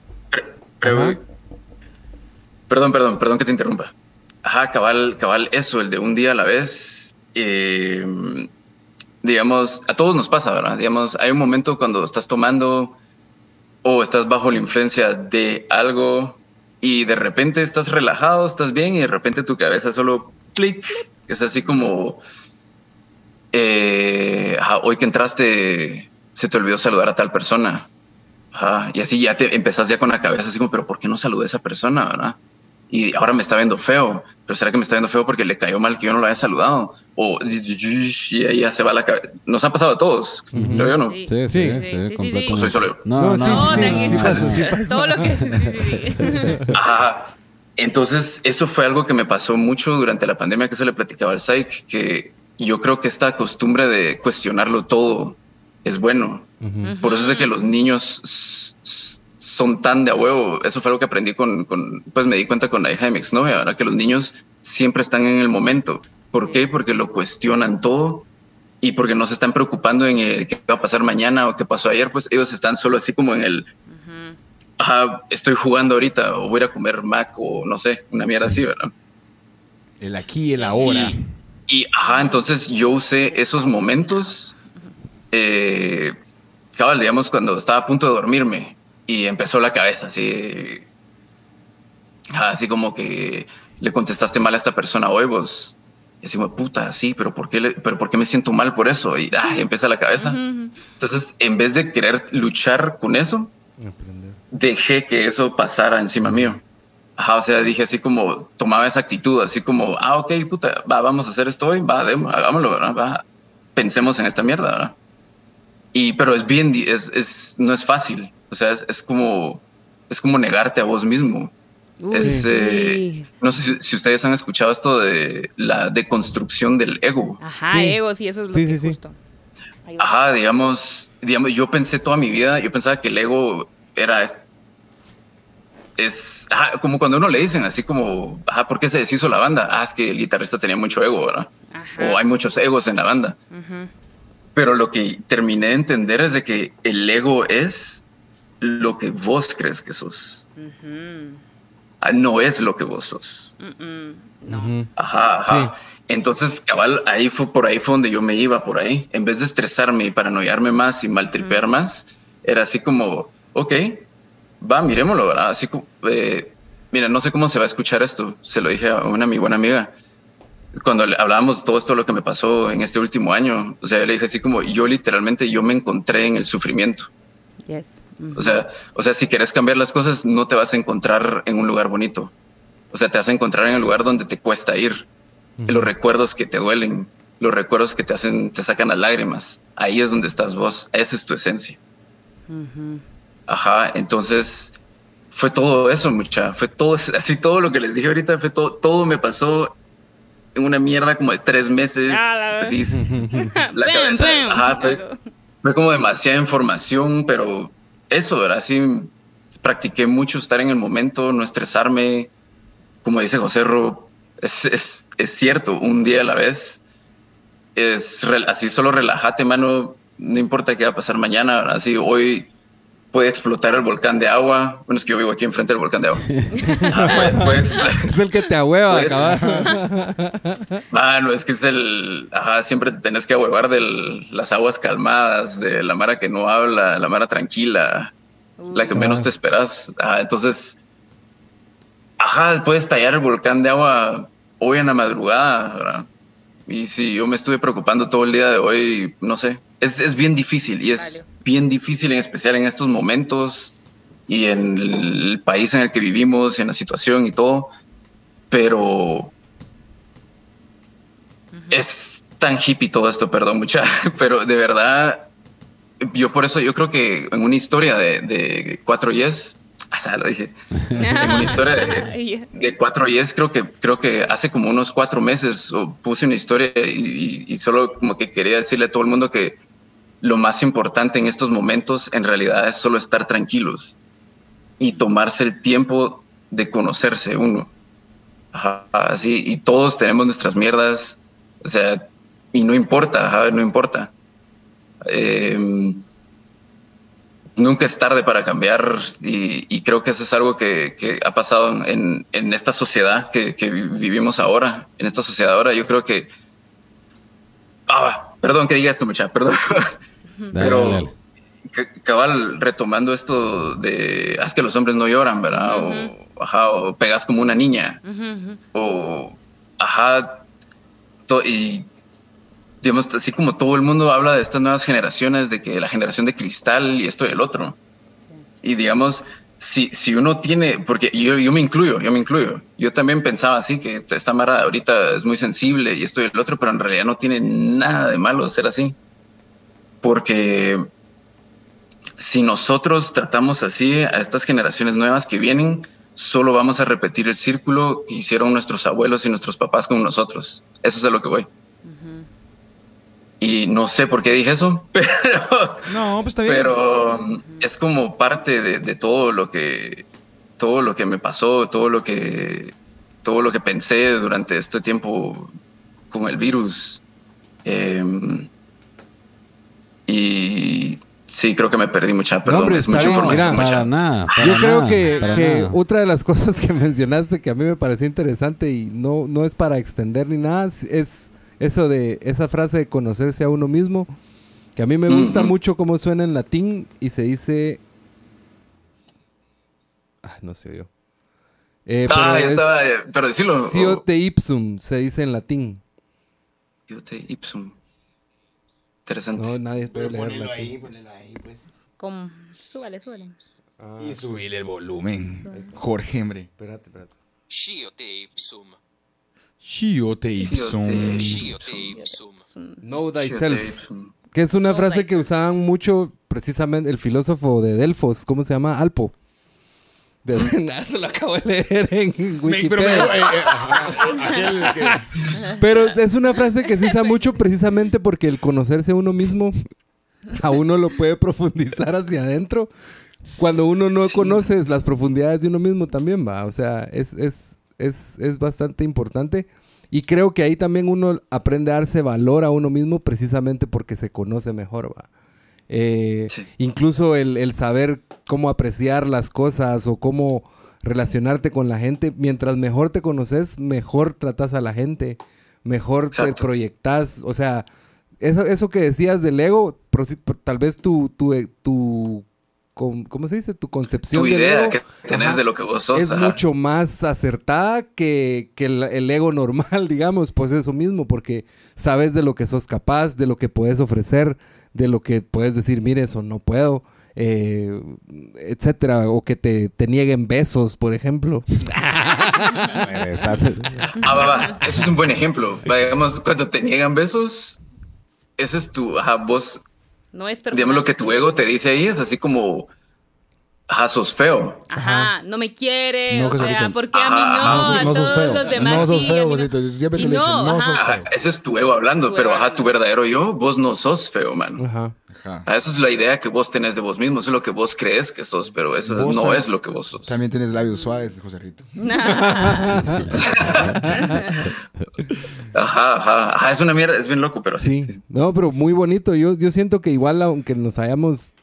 Perdón, perdón, perdón que te interrumpa. Ajá, cabal, cabal, eso, el de un día a la vez. eh, digamos, a todos nos pasa, ¿verdad? Digamos, hay un momento cuando estás tomando o estás bajo la influencia de algo y de repente estás relajado, estás bien y de repente tu cabeza solo clic. Es así como, eh, ajá, hoy que entraste, se te olvidó saludar a tal persona. Ajá, y así ya te empezás ya con la cabeza así como, pero ¿por qué no saludé a esa persona, verdad? Y ahora me está viendo feo, pero ¿será que me está viendo feo porque le cayó mal que yo no lo haya saludado? O y ahí ya se va la cabeza. Nos ha pasado a todos, creo yo, ¿no? Sí. Sí, sí, Sí. sí, Sí, sí, sí, completamente. No soy solo yo. No, No, no, sí, No, sí, sí, tranquilo. sí pasa, sí pasa. Todo lo que. Sí, sí, sí. Ajá. Entonces, eso fue algo que me pasó mucho durante la pandemia, que eso le platicaba al Psych, que yo creo que esta costumbre de cuestionarlo todo es bueno. Por eso es de que los niños son tan de a huevo. Eso fue algo que aprendí con, con- pues me di cuenta con la hija de mi exnovia, ¿verdad? Que los niños siempre están en el momento. ¿Por Sí. qué? Porque lo cuestionan todo y porque no se están preocupando en el qué va a pasar mañana o qué pasó ayer. Pues ellos están solo así como en el. Ajá, estoy jugando ahorita o voy a ir a comer Mac o no sé, una mierda así, ¿verdad? El aquí el ahora. Y, ajá, entonces yo usé esos momentos, eh, cabal, digamos, cuando estaba a punto de dormirme y empezó la cabeza así, así como que le contestaste mal a esta persona hoy, vos. Y como, puta, sí, pero ¿por qué, le- pero ¿por qué me siento mal por eso? Y ah, empieza la cabeza. Entonces, en vez de querer luchar con eso, dejé que eso pasara encima mío. Ajá, o sea, dije así como, tomaba esa actitud, así como, ah, ok, puta, va, vamos a hacer esto hoy, va, demo, hagámoslo, ¿verdad? Va, pensemos en esta mierda, ¿verdad? Y, pero es bien, es, es, no es fácil, o sea, es, es como, es como negarte a vos mismo. Uy, Es, eh, no sé si, si ustedes han escuchado esto de la deconstrucción del ego. Ajá, Sí. ego, sí, eso es lo Sí, que sí, sí. justo. Ajá, digamos, digamos, yo pensé toda mi vida, yo pensaba que el ego era es, es ajá, como cuando uno le dicen así como, ajá, ¿por qué se deshizo la banda? Ah, es que el guitarrista tenía mucho ego, ¿verdad? Ajá. O hay muchos egos en la banda. Ujú. Pero lo que terminé de entender es de que el ego es lo que vos crees que sos. Ujú. Ah, No es lo que vos sos. Mm. No. Ajá, ajá. Entonces, cabal, ahí fue por ahí fue donde yo me iba por ahí. En vez de estresarme y paranoiarme más y maltripear más, era así como, ok, va, miremoslo, ¿verdad? Así como, eh, mira, no sé cómo se va a escuchar esto. Se lo dije a una mi buena amiga. Cuando le- hablábamos de todo esto, lo que me pasó en este último año, o sea, yo le dije así como, yo literalmente, yo me encontré en el sufrimiento. Yes. O sea, o sea, si quieres cambiar las cosas, no te vas a encontrar en un lugar bonito. O sea, te vas a encontrar en el lugar donde te cuesta ir. En los recuerdos que te duelen, los recuerdos que te hacen, te sacan las lágrimas. Ahí es donde estás vos. Esa es tu esencia. Ujú. Ajá. Entonces, fue todo eso, mucha. Fue todo, *laughs* así todo lo que les dije ahorita, fue todo, todo me pasó en una mierda como de tres meses. Ah, así, *laughs* la cabeza. Ajá, fue, fue como demasiada información, pero eso, ¿verdad? Sí, practiqué mucho estar en el momento, no estresarme. Como dice José Ro, es, es, es cierto, un día a la vez. Es así, solo relájate, mano. No importa qué va a pasar mañana. ¿verdad? Así, hoy puede explotar el volcán de agua. Bueno, es que yo vivo aquí enfrente del volcán de agua. Ah, puede, puede expl- *laughs* Es el que te ahueva, cabrón. Mano, es que es el. Ajá, siempre te tenés que ahuevar de las aguas calmadas, de la mara que no habla, la mara tranquila, la que menos te esperas. Ajá, entonces. Ajá, puede estallar el volcán de agua hoy en la madrugada, ¿verdad? Y si yo me estuve preocupando todo el día de hoy, no sé. Es, es bien difícil y es Vale. Bien difícil, en especial en estos momentos y en el país en el que vivimos, en la situación y todo. Pero es tan hippie todo esto, perdón, mucha, *laughs* pero de verdad, yo por eso, yo creo que en una historia de, de 4 yes, o sea, lo dije, en una historia de, *laughs* de 4 yes, creo que, creo que hace como unos cuatro meses o puse una historia y, y- y solo como que quería decirle a todo el mundo que lo más importante en estos momentos en realidad es solo estar tranquilos y tomarse el tiempo de conocerse uno. Así, y todos tenemos nuestras mierdas, o sea, y no importa, no importa. Eh, nunca es tarde para cambiar y, creo que eso es algo que, ha pasado en, esta sociedad que, que vi- vivimos ahora, en esta sociedad ahora. Yo creo que... Ah, perdón que diga esto, mucha, perdón. Dale, Pero dale, cabal, retomando esto de haz que los hombres no lloran, ¿verdad? o, ajá, o pegas como una niña, o ajá, to- y digamos, así como todo el mundo habla de estas nuevas generaciones, de que la generación de cristal y esto y el otro. Y digamos, si, si uno tiene, porque yo, yo me incluyo, yo me incluyo, yo también pensaba así, que esta Mara ahorita es muy sensible y esto y el otro, pero en realidad no tiene nada de malo ser así. Porque si nosotros tratamos así a estas generaciones nuevas que vienen, solo vamos a repetir el círculo que hicieron nuestros abuelos y nuestros papás con nosotros. Eso es a lo que voy. Y no sé por qué dije eso, *laughs* pero, No, pues está bien. pero es como parte de, de todo lo que todo lo que me pasó, todo lo que todo lo que pensé durante este tiempo con el virus. Em, y sí, creo que me perdí mucha, perdón, hombre, es está mucha bien, información. mira, mucha. Para nada. Yo creo que, para que nada. otra de las *laughs* cosas que mencionaste que a mí me pareció interesante y no, no es para extender ni nada, es eso de esa frase de conocerse a uno mismo, que a mí me gusta mucho cómo suena en latín y se dice... Ah, no sé yo. Eh, Ah, ya es estaba, eh, pero decirlo. Siote ipsum, se dice en latín. Iote ipsum. Interesante. No, nadie puede leer Ponelo latín. ahí, ponelo ahí, pues. Como- Súbale, súbale. Ah, Y subirle el volumen. Jorge, hombre. espérate, espérate. Sciote ipsum. Shiote ipsum. Siote Sciote ipsum. ipsum. Know thyself. Que es una frase que usaban mucho precisamente el filósofo de Delfos, ¿cómo se llama? Alpo. De *laughs* *laughs* se lo acabo de leer en Me- pero Wikipedia. eh, eh, Pero es una frase que se usa mucho precisamente porque el conocerse a uno mismo a uno lo puede profundizar hacia adentro. Cuando uno no conoce las profundidades de uno mismo también va. O sea, es, es, es, es bastante importante. Y creo que ahí también uno aprende a darse valor a uno mismo precisamente porque se conoce mejor, va. Eh, Sí. Incluso el, el saber cómo apreciar las cosas o cómo relacionarte con la gente. Mientras mejor te conoces, mejor tratas a la gente, mejor te proyectas. O sea, eso, eso que decías del ego, tal vez tu, tu, tu con- ¿cómo se dice? Tu concepción Tu del idea ego que tenés ajá, de lo que vos sos. es ajá. mucho más acertada que, que el, el ego normal, *laughs* digamos, pues eso mismo, porque sabes de lo que sos capaz, de lo que puedes ofrecer, de lo que puedes decir, mire, eso no puedo, eh, etcétera, o que te, te nieguen besos, por ejemplo. *laughs* Ah, va, va. Eso es un buen ejemplo. Va, digamos, cuando te niegan besos, ese es tu, ajá, vos, No es personal. digamos, lo que tu ego te dice ahí es así como, ajá, sos feo. Ajá, no me quiere, No, o que sea, ¿por qué a mí Ajá, no? ajá, no sos- a no sos todos feo. los demás No sos feo. Josito. Siempre Y te lo he dicho, no sos ajá. Ajá, ese es tu ego hablando, Tu pero ego ajá, tu verdadero yo, vos no sos feo, man. Ajá. Ajá. Ah, Eso es la idea que vos tenés de vos mismo, eso es lo que vos crees que sos, pero eso Vos no es lo que vos sos. También tienes labios suaves, José Rito. *laughs* Ajá, ajá, ajá, es una mierda, es bien loco, pero sí. Sí. sí. No, pero muy bonito. Yo, yo siento que igual, aunque nos hayamos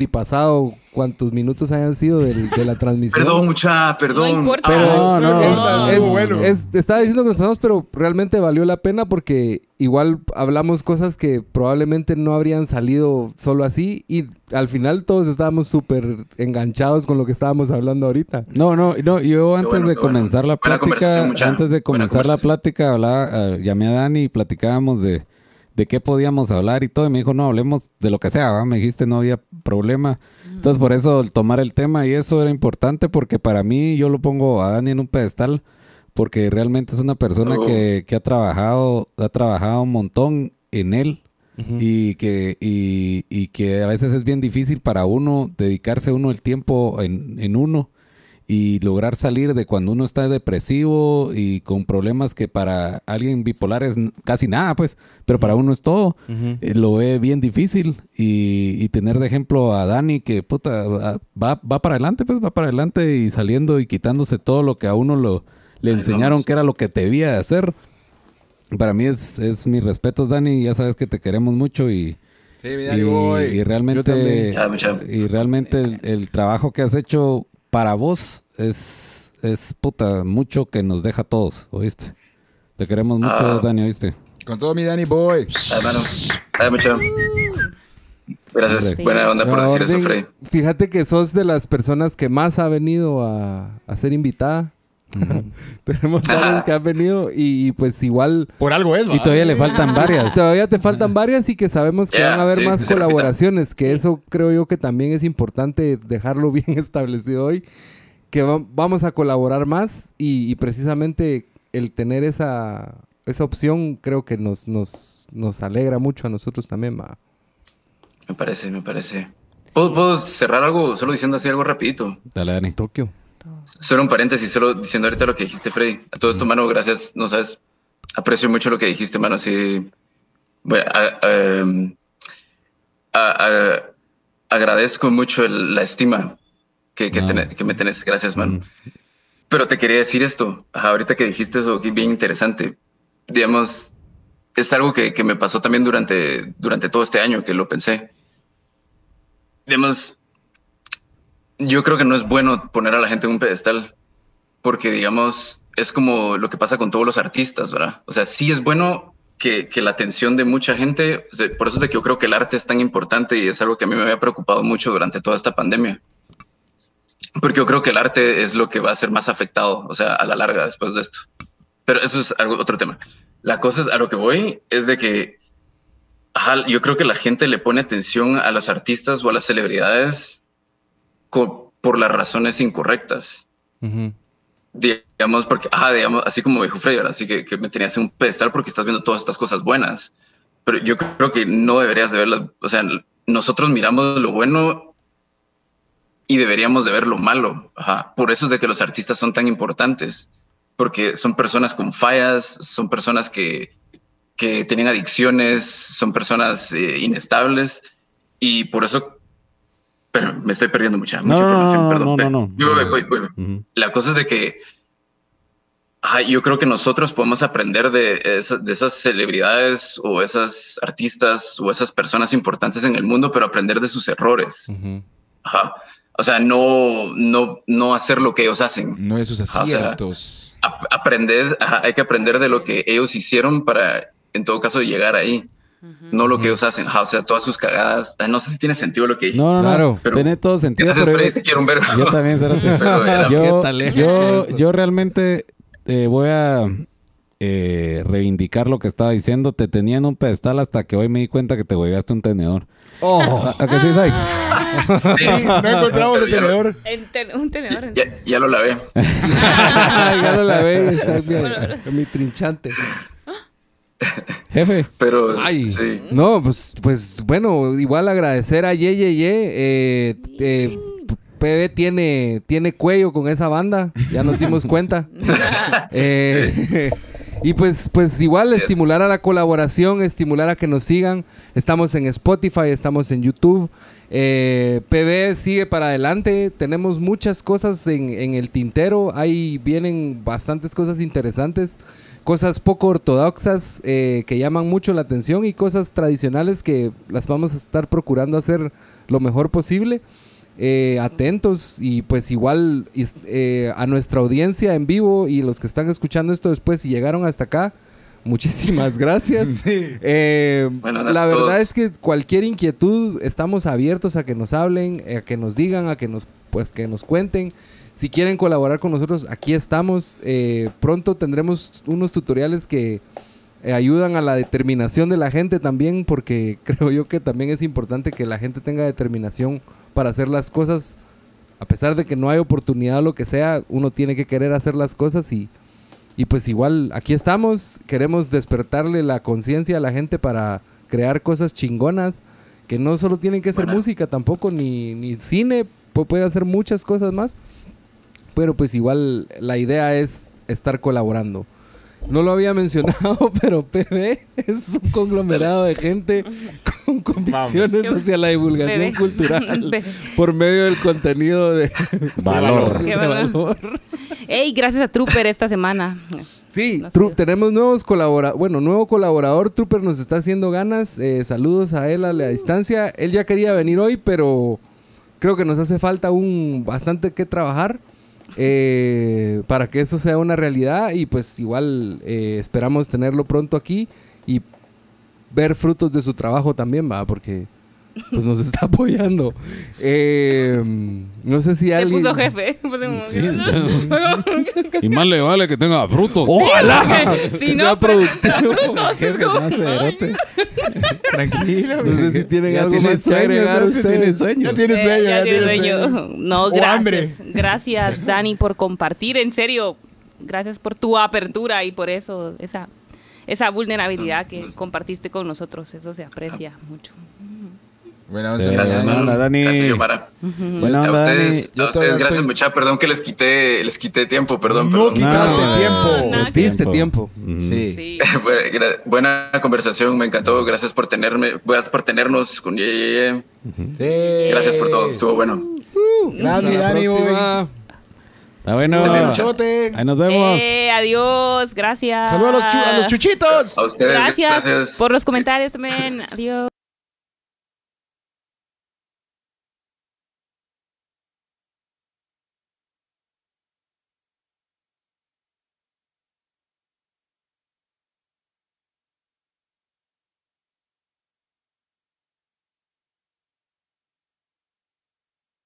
tripasado cuantos minutos hayan sido del- de, la transmisión. Perdón, mucha, perdón. No importa. Pero No, no, es- no, es- estuvo bueno. es- estaba diciendo que nos pasamos, pero realmente valió la pena porque igual hablamos cosas que probablemente no habrían salido solo así y al final todos estábamos súper enganchados con lo que estábamos hablando ahorita. No, no, no, yo antes bueno, de qué bueno. comenzar la Buena plática, conversación, antes de Buena comenzar la conversación. plática, hablaba, eh, llamé a Dani y platicábamos de, de qué podíamos hablar y todo, y me dijo, no, hablemos de lo que sea, ¿va? me dijiste no había problema. Entonces, por eso el tomar el tema y eso era importante porque para mí yo lo pongo a Dani en un pedestal porque realmente es una persona Oh. que, que ha trabajado, ha trabajado un montón en él y que y, y que a veces es bien difícil para uno dedicarse uno el tiempo en, en uno y lograr salir de cuando uno está depresivo y con problemas que para alguien bipolar es casi nada, pues, pero para uno es todo. Eh, lo ve bien difícil y, y tener de ejemplo a Dani que puta va, va- para adelante, pues va para adelante y saliendo y quitándose todo lo que a uno lo, le Ahí enseñaron vamos. que era lo que debía de hacer. Para mí es, es mis respetos, Dani. Ya sabes que te queremos mucho y, Sí, mi y, Dani Boy. y realmente, y realmente el, el trabajo que has hecho para vos es, es puta mucho que nos deja a todos, ¿oíste? Te queremos mucho, Ah. Dani, ¿oíste? Con todo mi Danny Boy. Ay, mano. Ay, mucha. Gracias, buena onda por decir eso, Freddy. Fíjate que sos de las personas que más ha venido a, a ser invitada. *laughs* Tenemos varios que han venido y, y pues igual Por algo es, Y todavía le faltan varias. Todavía te faltan varias y que sabemos que van a haber sí, más colaboraciones, que eso creo yo que también es importante dejarlo *laughs* bien establecido hoy, que va- vamos a colaborar más y, y precisamente el tener esa, esa opción creo que nos, nos, nos alegra mucho a nosotros también, va. Me parece, me parece. ¿Puedo, puedo cerrar algo solo diciendo así algo rapidito? Dale, Dani. Tokio. Solo un paréntesis, solo diciendo ahorita lo que dijiste, Freddy. A todo esto, mano, gracias. No sabes, aprecio mucho lo que dijiste, mano. Así, bueno, a- a- em, a- agradezco mucho el- la estima que, que, No. tene- que me tenés. Gracias, mano. Pero te quería decir esto. Ajá, ahorita que dijiste eso, que bien interesante. Digamos, es algo que, que me pasó también durante, durante todo este año, que lo pensé. Digamos, yo creo que no es bueno poner a la gente en un pedestal, porque digamos, es como lo que pasa con todos los artistas, ¿verdad? O sea, sí es bueno que, que la atención de mucha gente, por eso es de que yo creo que el arte es tan importante y es algo que a mí me había preocupado mucho durante toda esta pandemia. Porque yo creo que el arte es lo que va a ser más afectado, o sea, a la larga después de esto. Pero eso es algo, otro tema. La cosa es, a lo que voy es de que ajá, yo creo que la gente le pone atención a los artistas o a las celebridades por las razones incorrectas. Ujú. Digamos, porque, ajá, digamos, así como dijo Freyer, así que, que me tenías en un pedestal porque estás viendo todas estas cosas buenas. Pero yo creo que no deberías de verlas. O sea, nosotros miramos lo bueno y deberíamos de ver lo malo. Ajá. Por eso es de que los artistas son tan importantes, porque son personas con fallas, son personas que, que tienen adicciones, son personas eh, inestables y por eso... Pero me estoy perdiendo mucha, mucha No, información, no, perdón. no, Pero- no, no. voy, voy, voy, voy. Ujú. La cosa es de que ajá, yo creo que nosotros podemos aprender de, esa- de esas celebridades o esas artistas o esas personas importantes en el mundo, pero aprender de sus errores. Ujú. Ajá. O sea, no, no, no hacer lo que ellos hacen. No de sus sea, aciertos. Ap- aprender, ajá, hay que aprender de lo que ellos hicieron para, en todo caso, llegar ahí. No lo que ellos hacen. O sea, todas sus cagadas. No sé si tiene sentido lo que dije. No, no, Claro, no. pero- Tiene todo sentido, Gracias, pero Freddy, yo, te quiero un verbo. yo también. Pero *laughs* era- yo, ¿Qué tal, eh? yo, yo realmente eh, voy a eh, reivindicar lo que estaba diciendo. Te tenía en un pedestal hasta que hoy me di cuenta que te hueveaste un tenedor. Oh, ¿A, a que sí, Sai? *laughs* Sí, no encontramos el lo- tenedor. En ten- un tenedor. en- ya, ya lo lavé. *laughs* ya lo lavé, está mi, mi trinchante. Jefe. Pero Ay, sí. no, pues, pues bueno, igual agradecer a Ye Ye Ye. Eh, eh, PB tiene, tiene cuello con esa banda, ya nos dimos *laughs* cuenta. Eh, *laughs* y pues, pues igual Yes. estimular a la colaboración, estimular a que nos sigan. Estamos en Spotify, estamos en YouTube. Eh, PB sigue para adelante. Tenemos muchas cosas en, en el tintero. Ahí vienen bastantes cosas interesantes. Cosas poco ortodoxas eh, que llaman mucho la atención y cosas tradicionales que las vamos a estar procurando hacer lo mejor posible. Eh, atentos y pues igual eh, a nuestra audiencia en vivo y los que están escuchando esto después y llegaron hasta acá, *laughs* muchísimas *laughs* gracias. Eh, Bueno, la todos. verdad es que cualquier inquietud estamos abiertos a que nos hablen, a que nos digan, a que nos pues que nos cuenten. Si quieren colaborar con nosotros, aquí estamos. Eh, pronto tendremos unos tutoriales que eh, ayudan a la determinación de la gente también, porque *laughs* creo yo que también es importante que la gente tenga determinación para hacer las cosas. A pesar de que no hay oportunidad o lo que sea, uno tiene que querer hacer las cosas y, y pues igual aquí estamos. Queremos despertarle la conciencia a la gente para crear cosas chingonas, que no solo tienen que ser Buena. música tampoco, ni, ni cine, pu- pueden hacer muchas cosas más. Pero pues igual la idea es estar colaborando. No lo había *laughs* mencionado, pero PB es un conglomerado de gente con convicciones Vamos. hacia la divulgación Bebé. cultural *laughs* Bebé. por medio del contenido de Valor. de Qué valor. valor. Ey, gracias a Trooper esta semana. Sí, No sé. Tru- tenemos nuevos colaboradores. Bueno, nuevo colaborador. Trooper nos está haciendo ganas. Eh, saludos a él a la distancia. Él ya quería venir hoy, pero creo que nos hace falta un bastante que trabajar eh, para que eso sea una realidad. Y pues igual eh, esperamos tenerlo pronto aquí y ver frutos de su trabajo también, va, porque pues nos está apoyando. Eh, no sé si Se alguien. puso jefe. *laughs* Pues, Y más le vale que tenga frutos. ¡Ojalá! *laughs* Si Que no, sea pero- productivo. *laughs* No, es como- Tranquilo. No sé si tienen Ya algo tiene más que agregar ustedes. Tiene sueño. Ya tiene sueño, ya ya tiene sueño. sueño. No, O gracias. hambre. Gracias, Dani, por compartir. En serio, gracias por tu apertura y por eso, esa, esa vulnerabilidad que compartiste con nosotros. Eso se aprecia mucho. Buena once, Gracias, buena onda, Dani. Gracias, Yomara. Buena A onda, ustedes, a ustedes gracias, estoy- mucha. Perdón que les quité, les quité tiempo, perdón. No perdón. quitaste No, tiempo. Diste tiempo. Sí. Sí. *laughs* Buena- conversación, me encantó. Gracias por tenerme, gracias por tenernos con Ye, Ye, Ye. Sí. Gracias por todo, estuvo bueno. Grande, La Dani, próxima. Está bueno. Ahí nos vemos. Eh, adiós, gracias. Saludos a los, chu- a los chuchitos. A ustedes, Gracias, gracias. por los comentarios también. Adiós.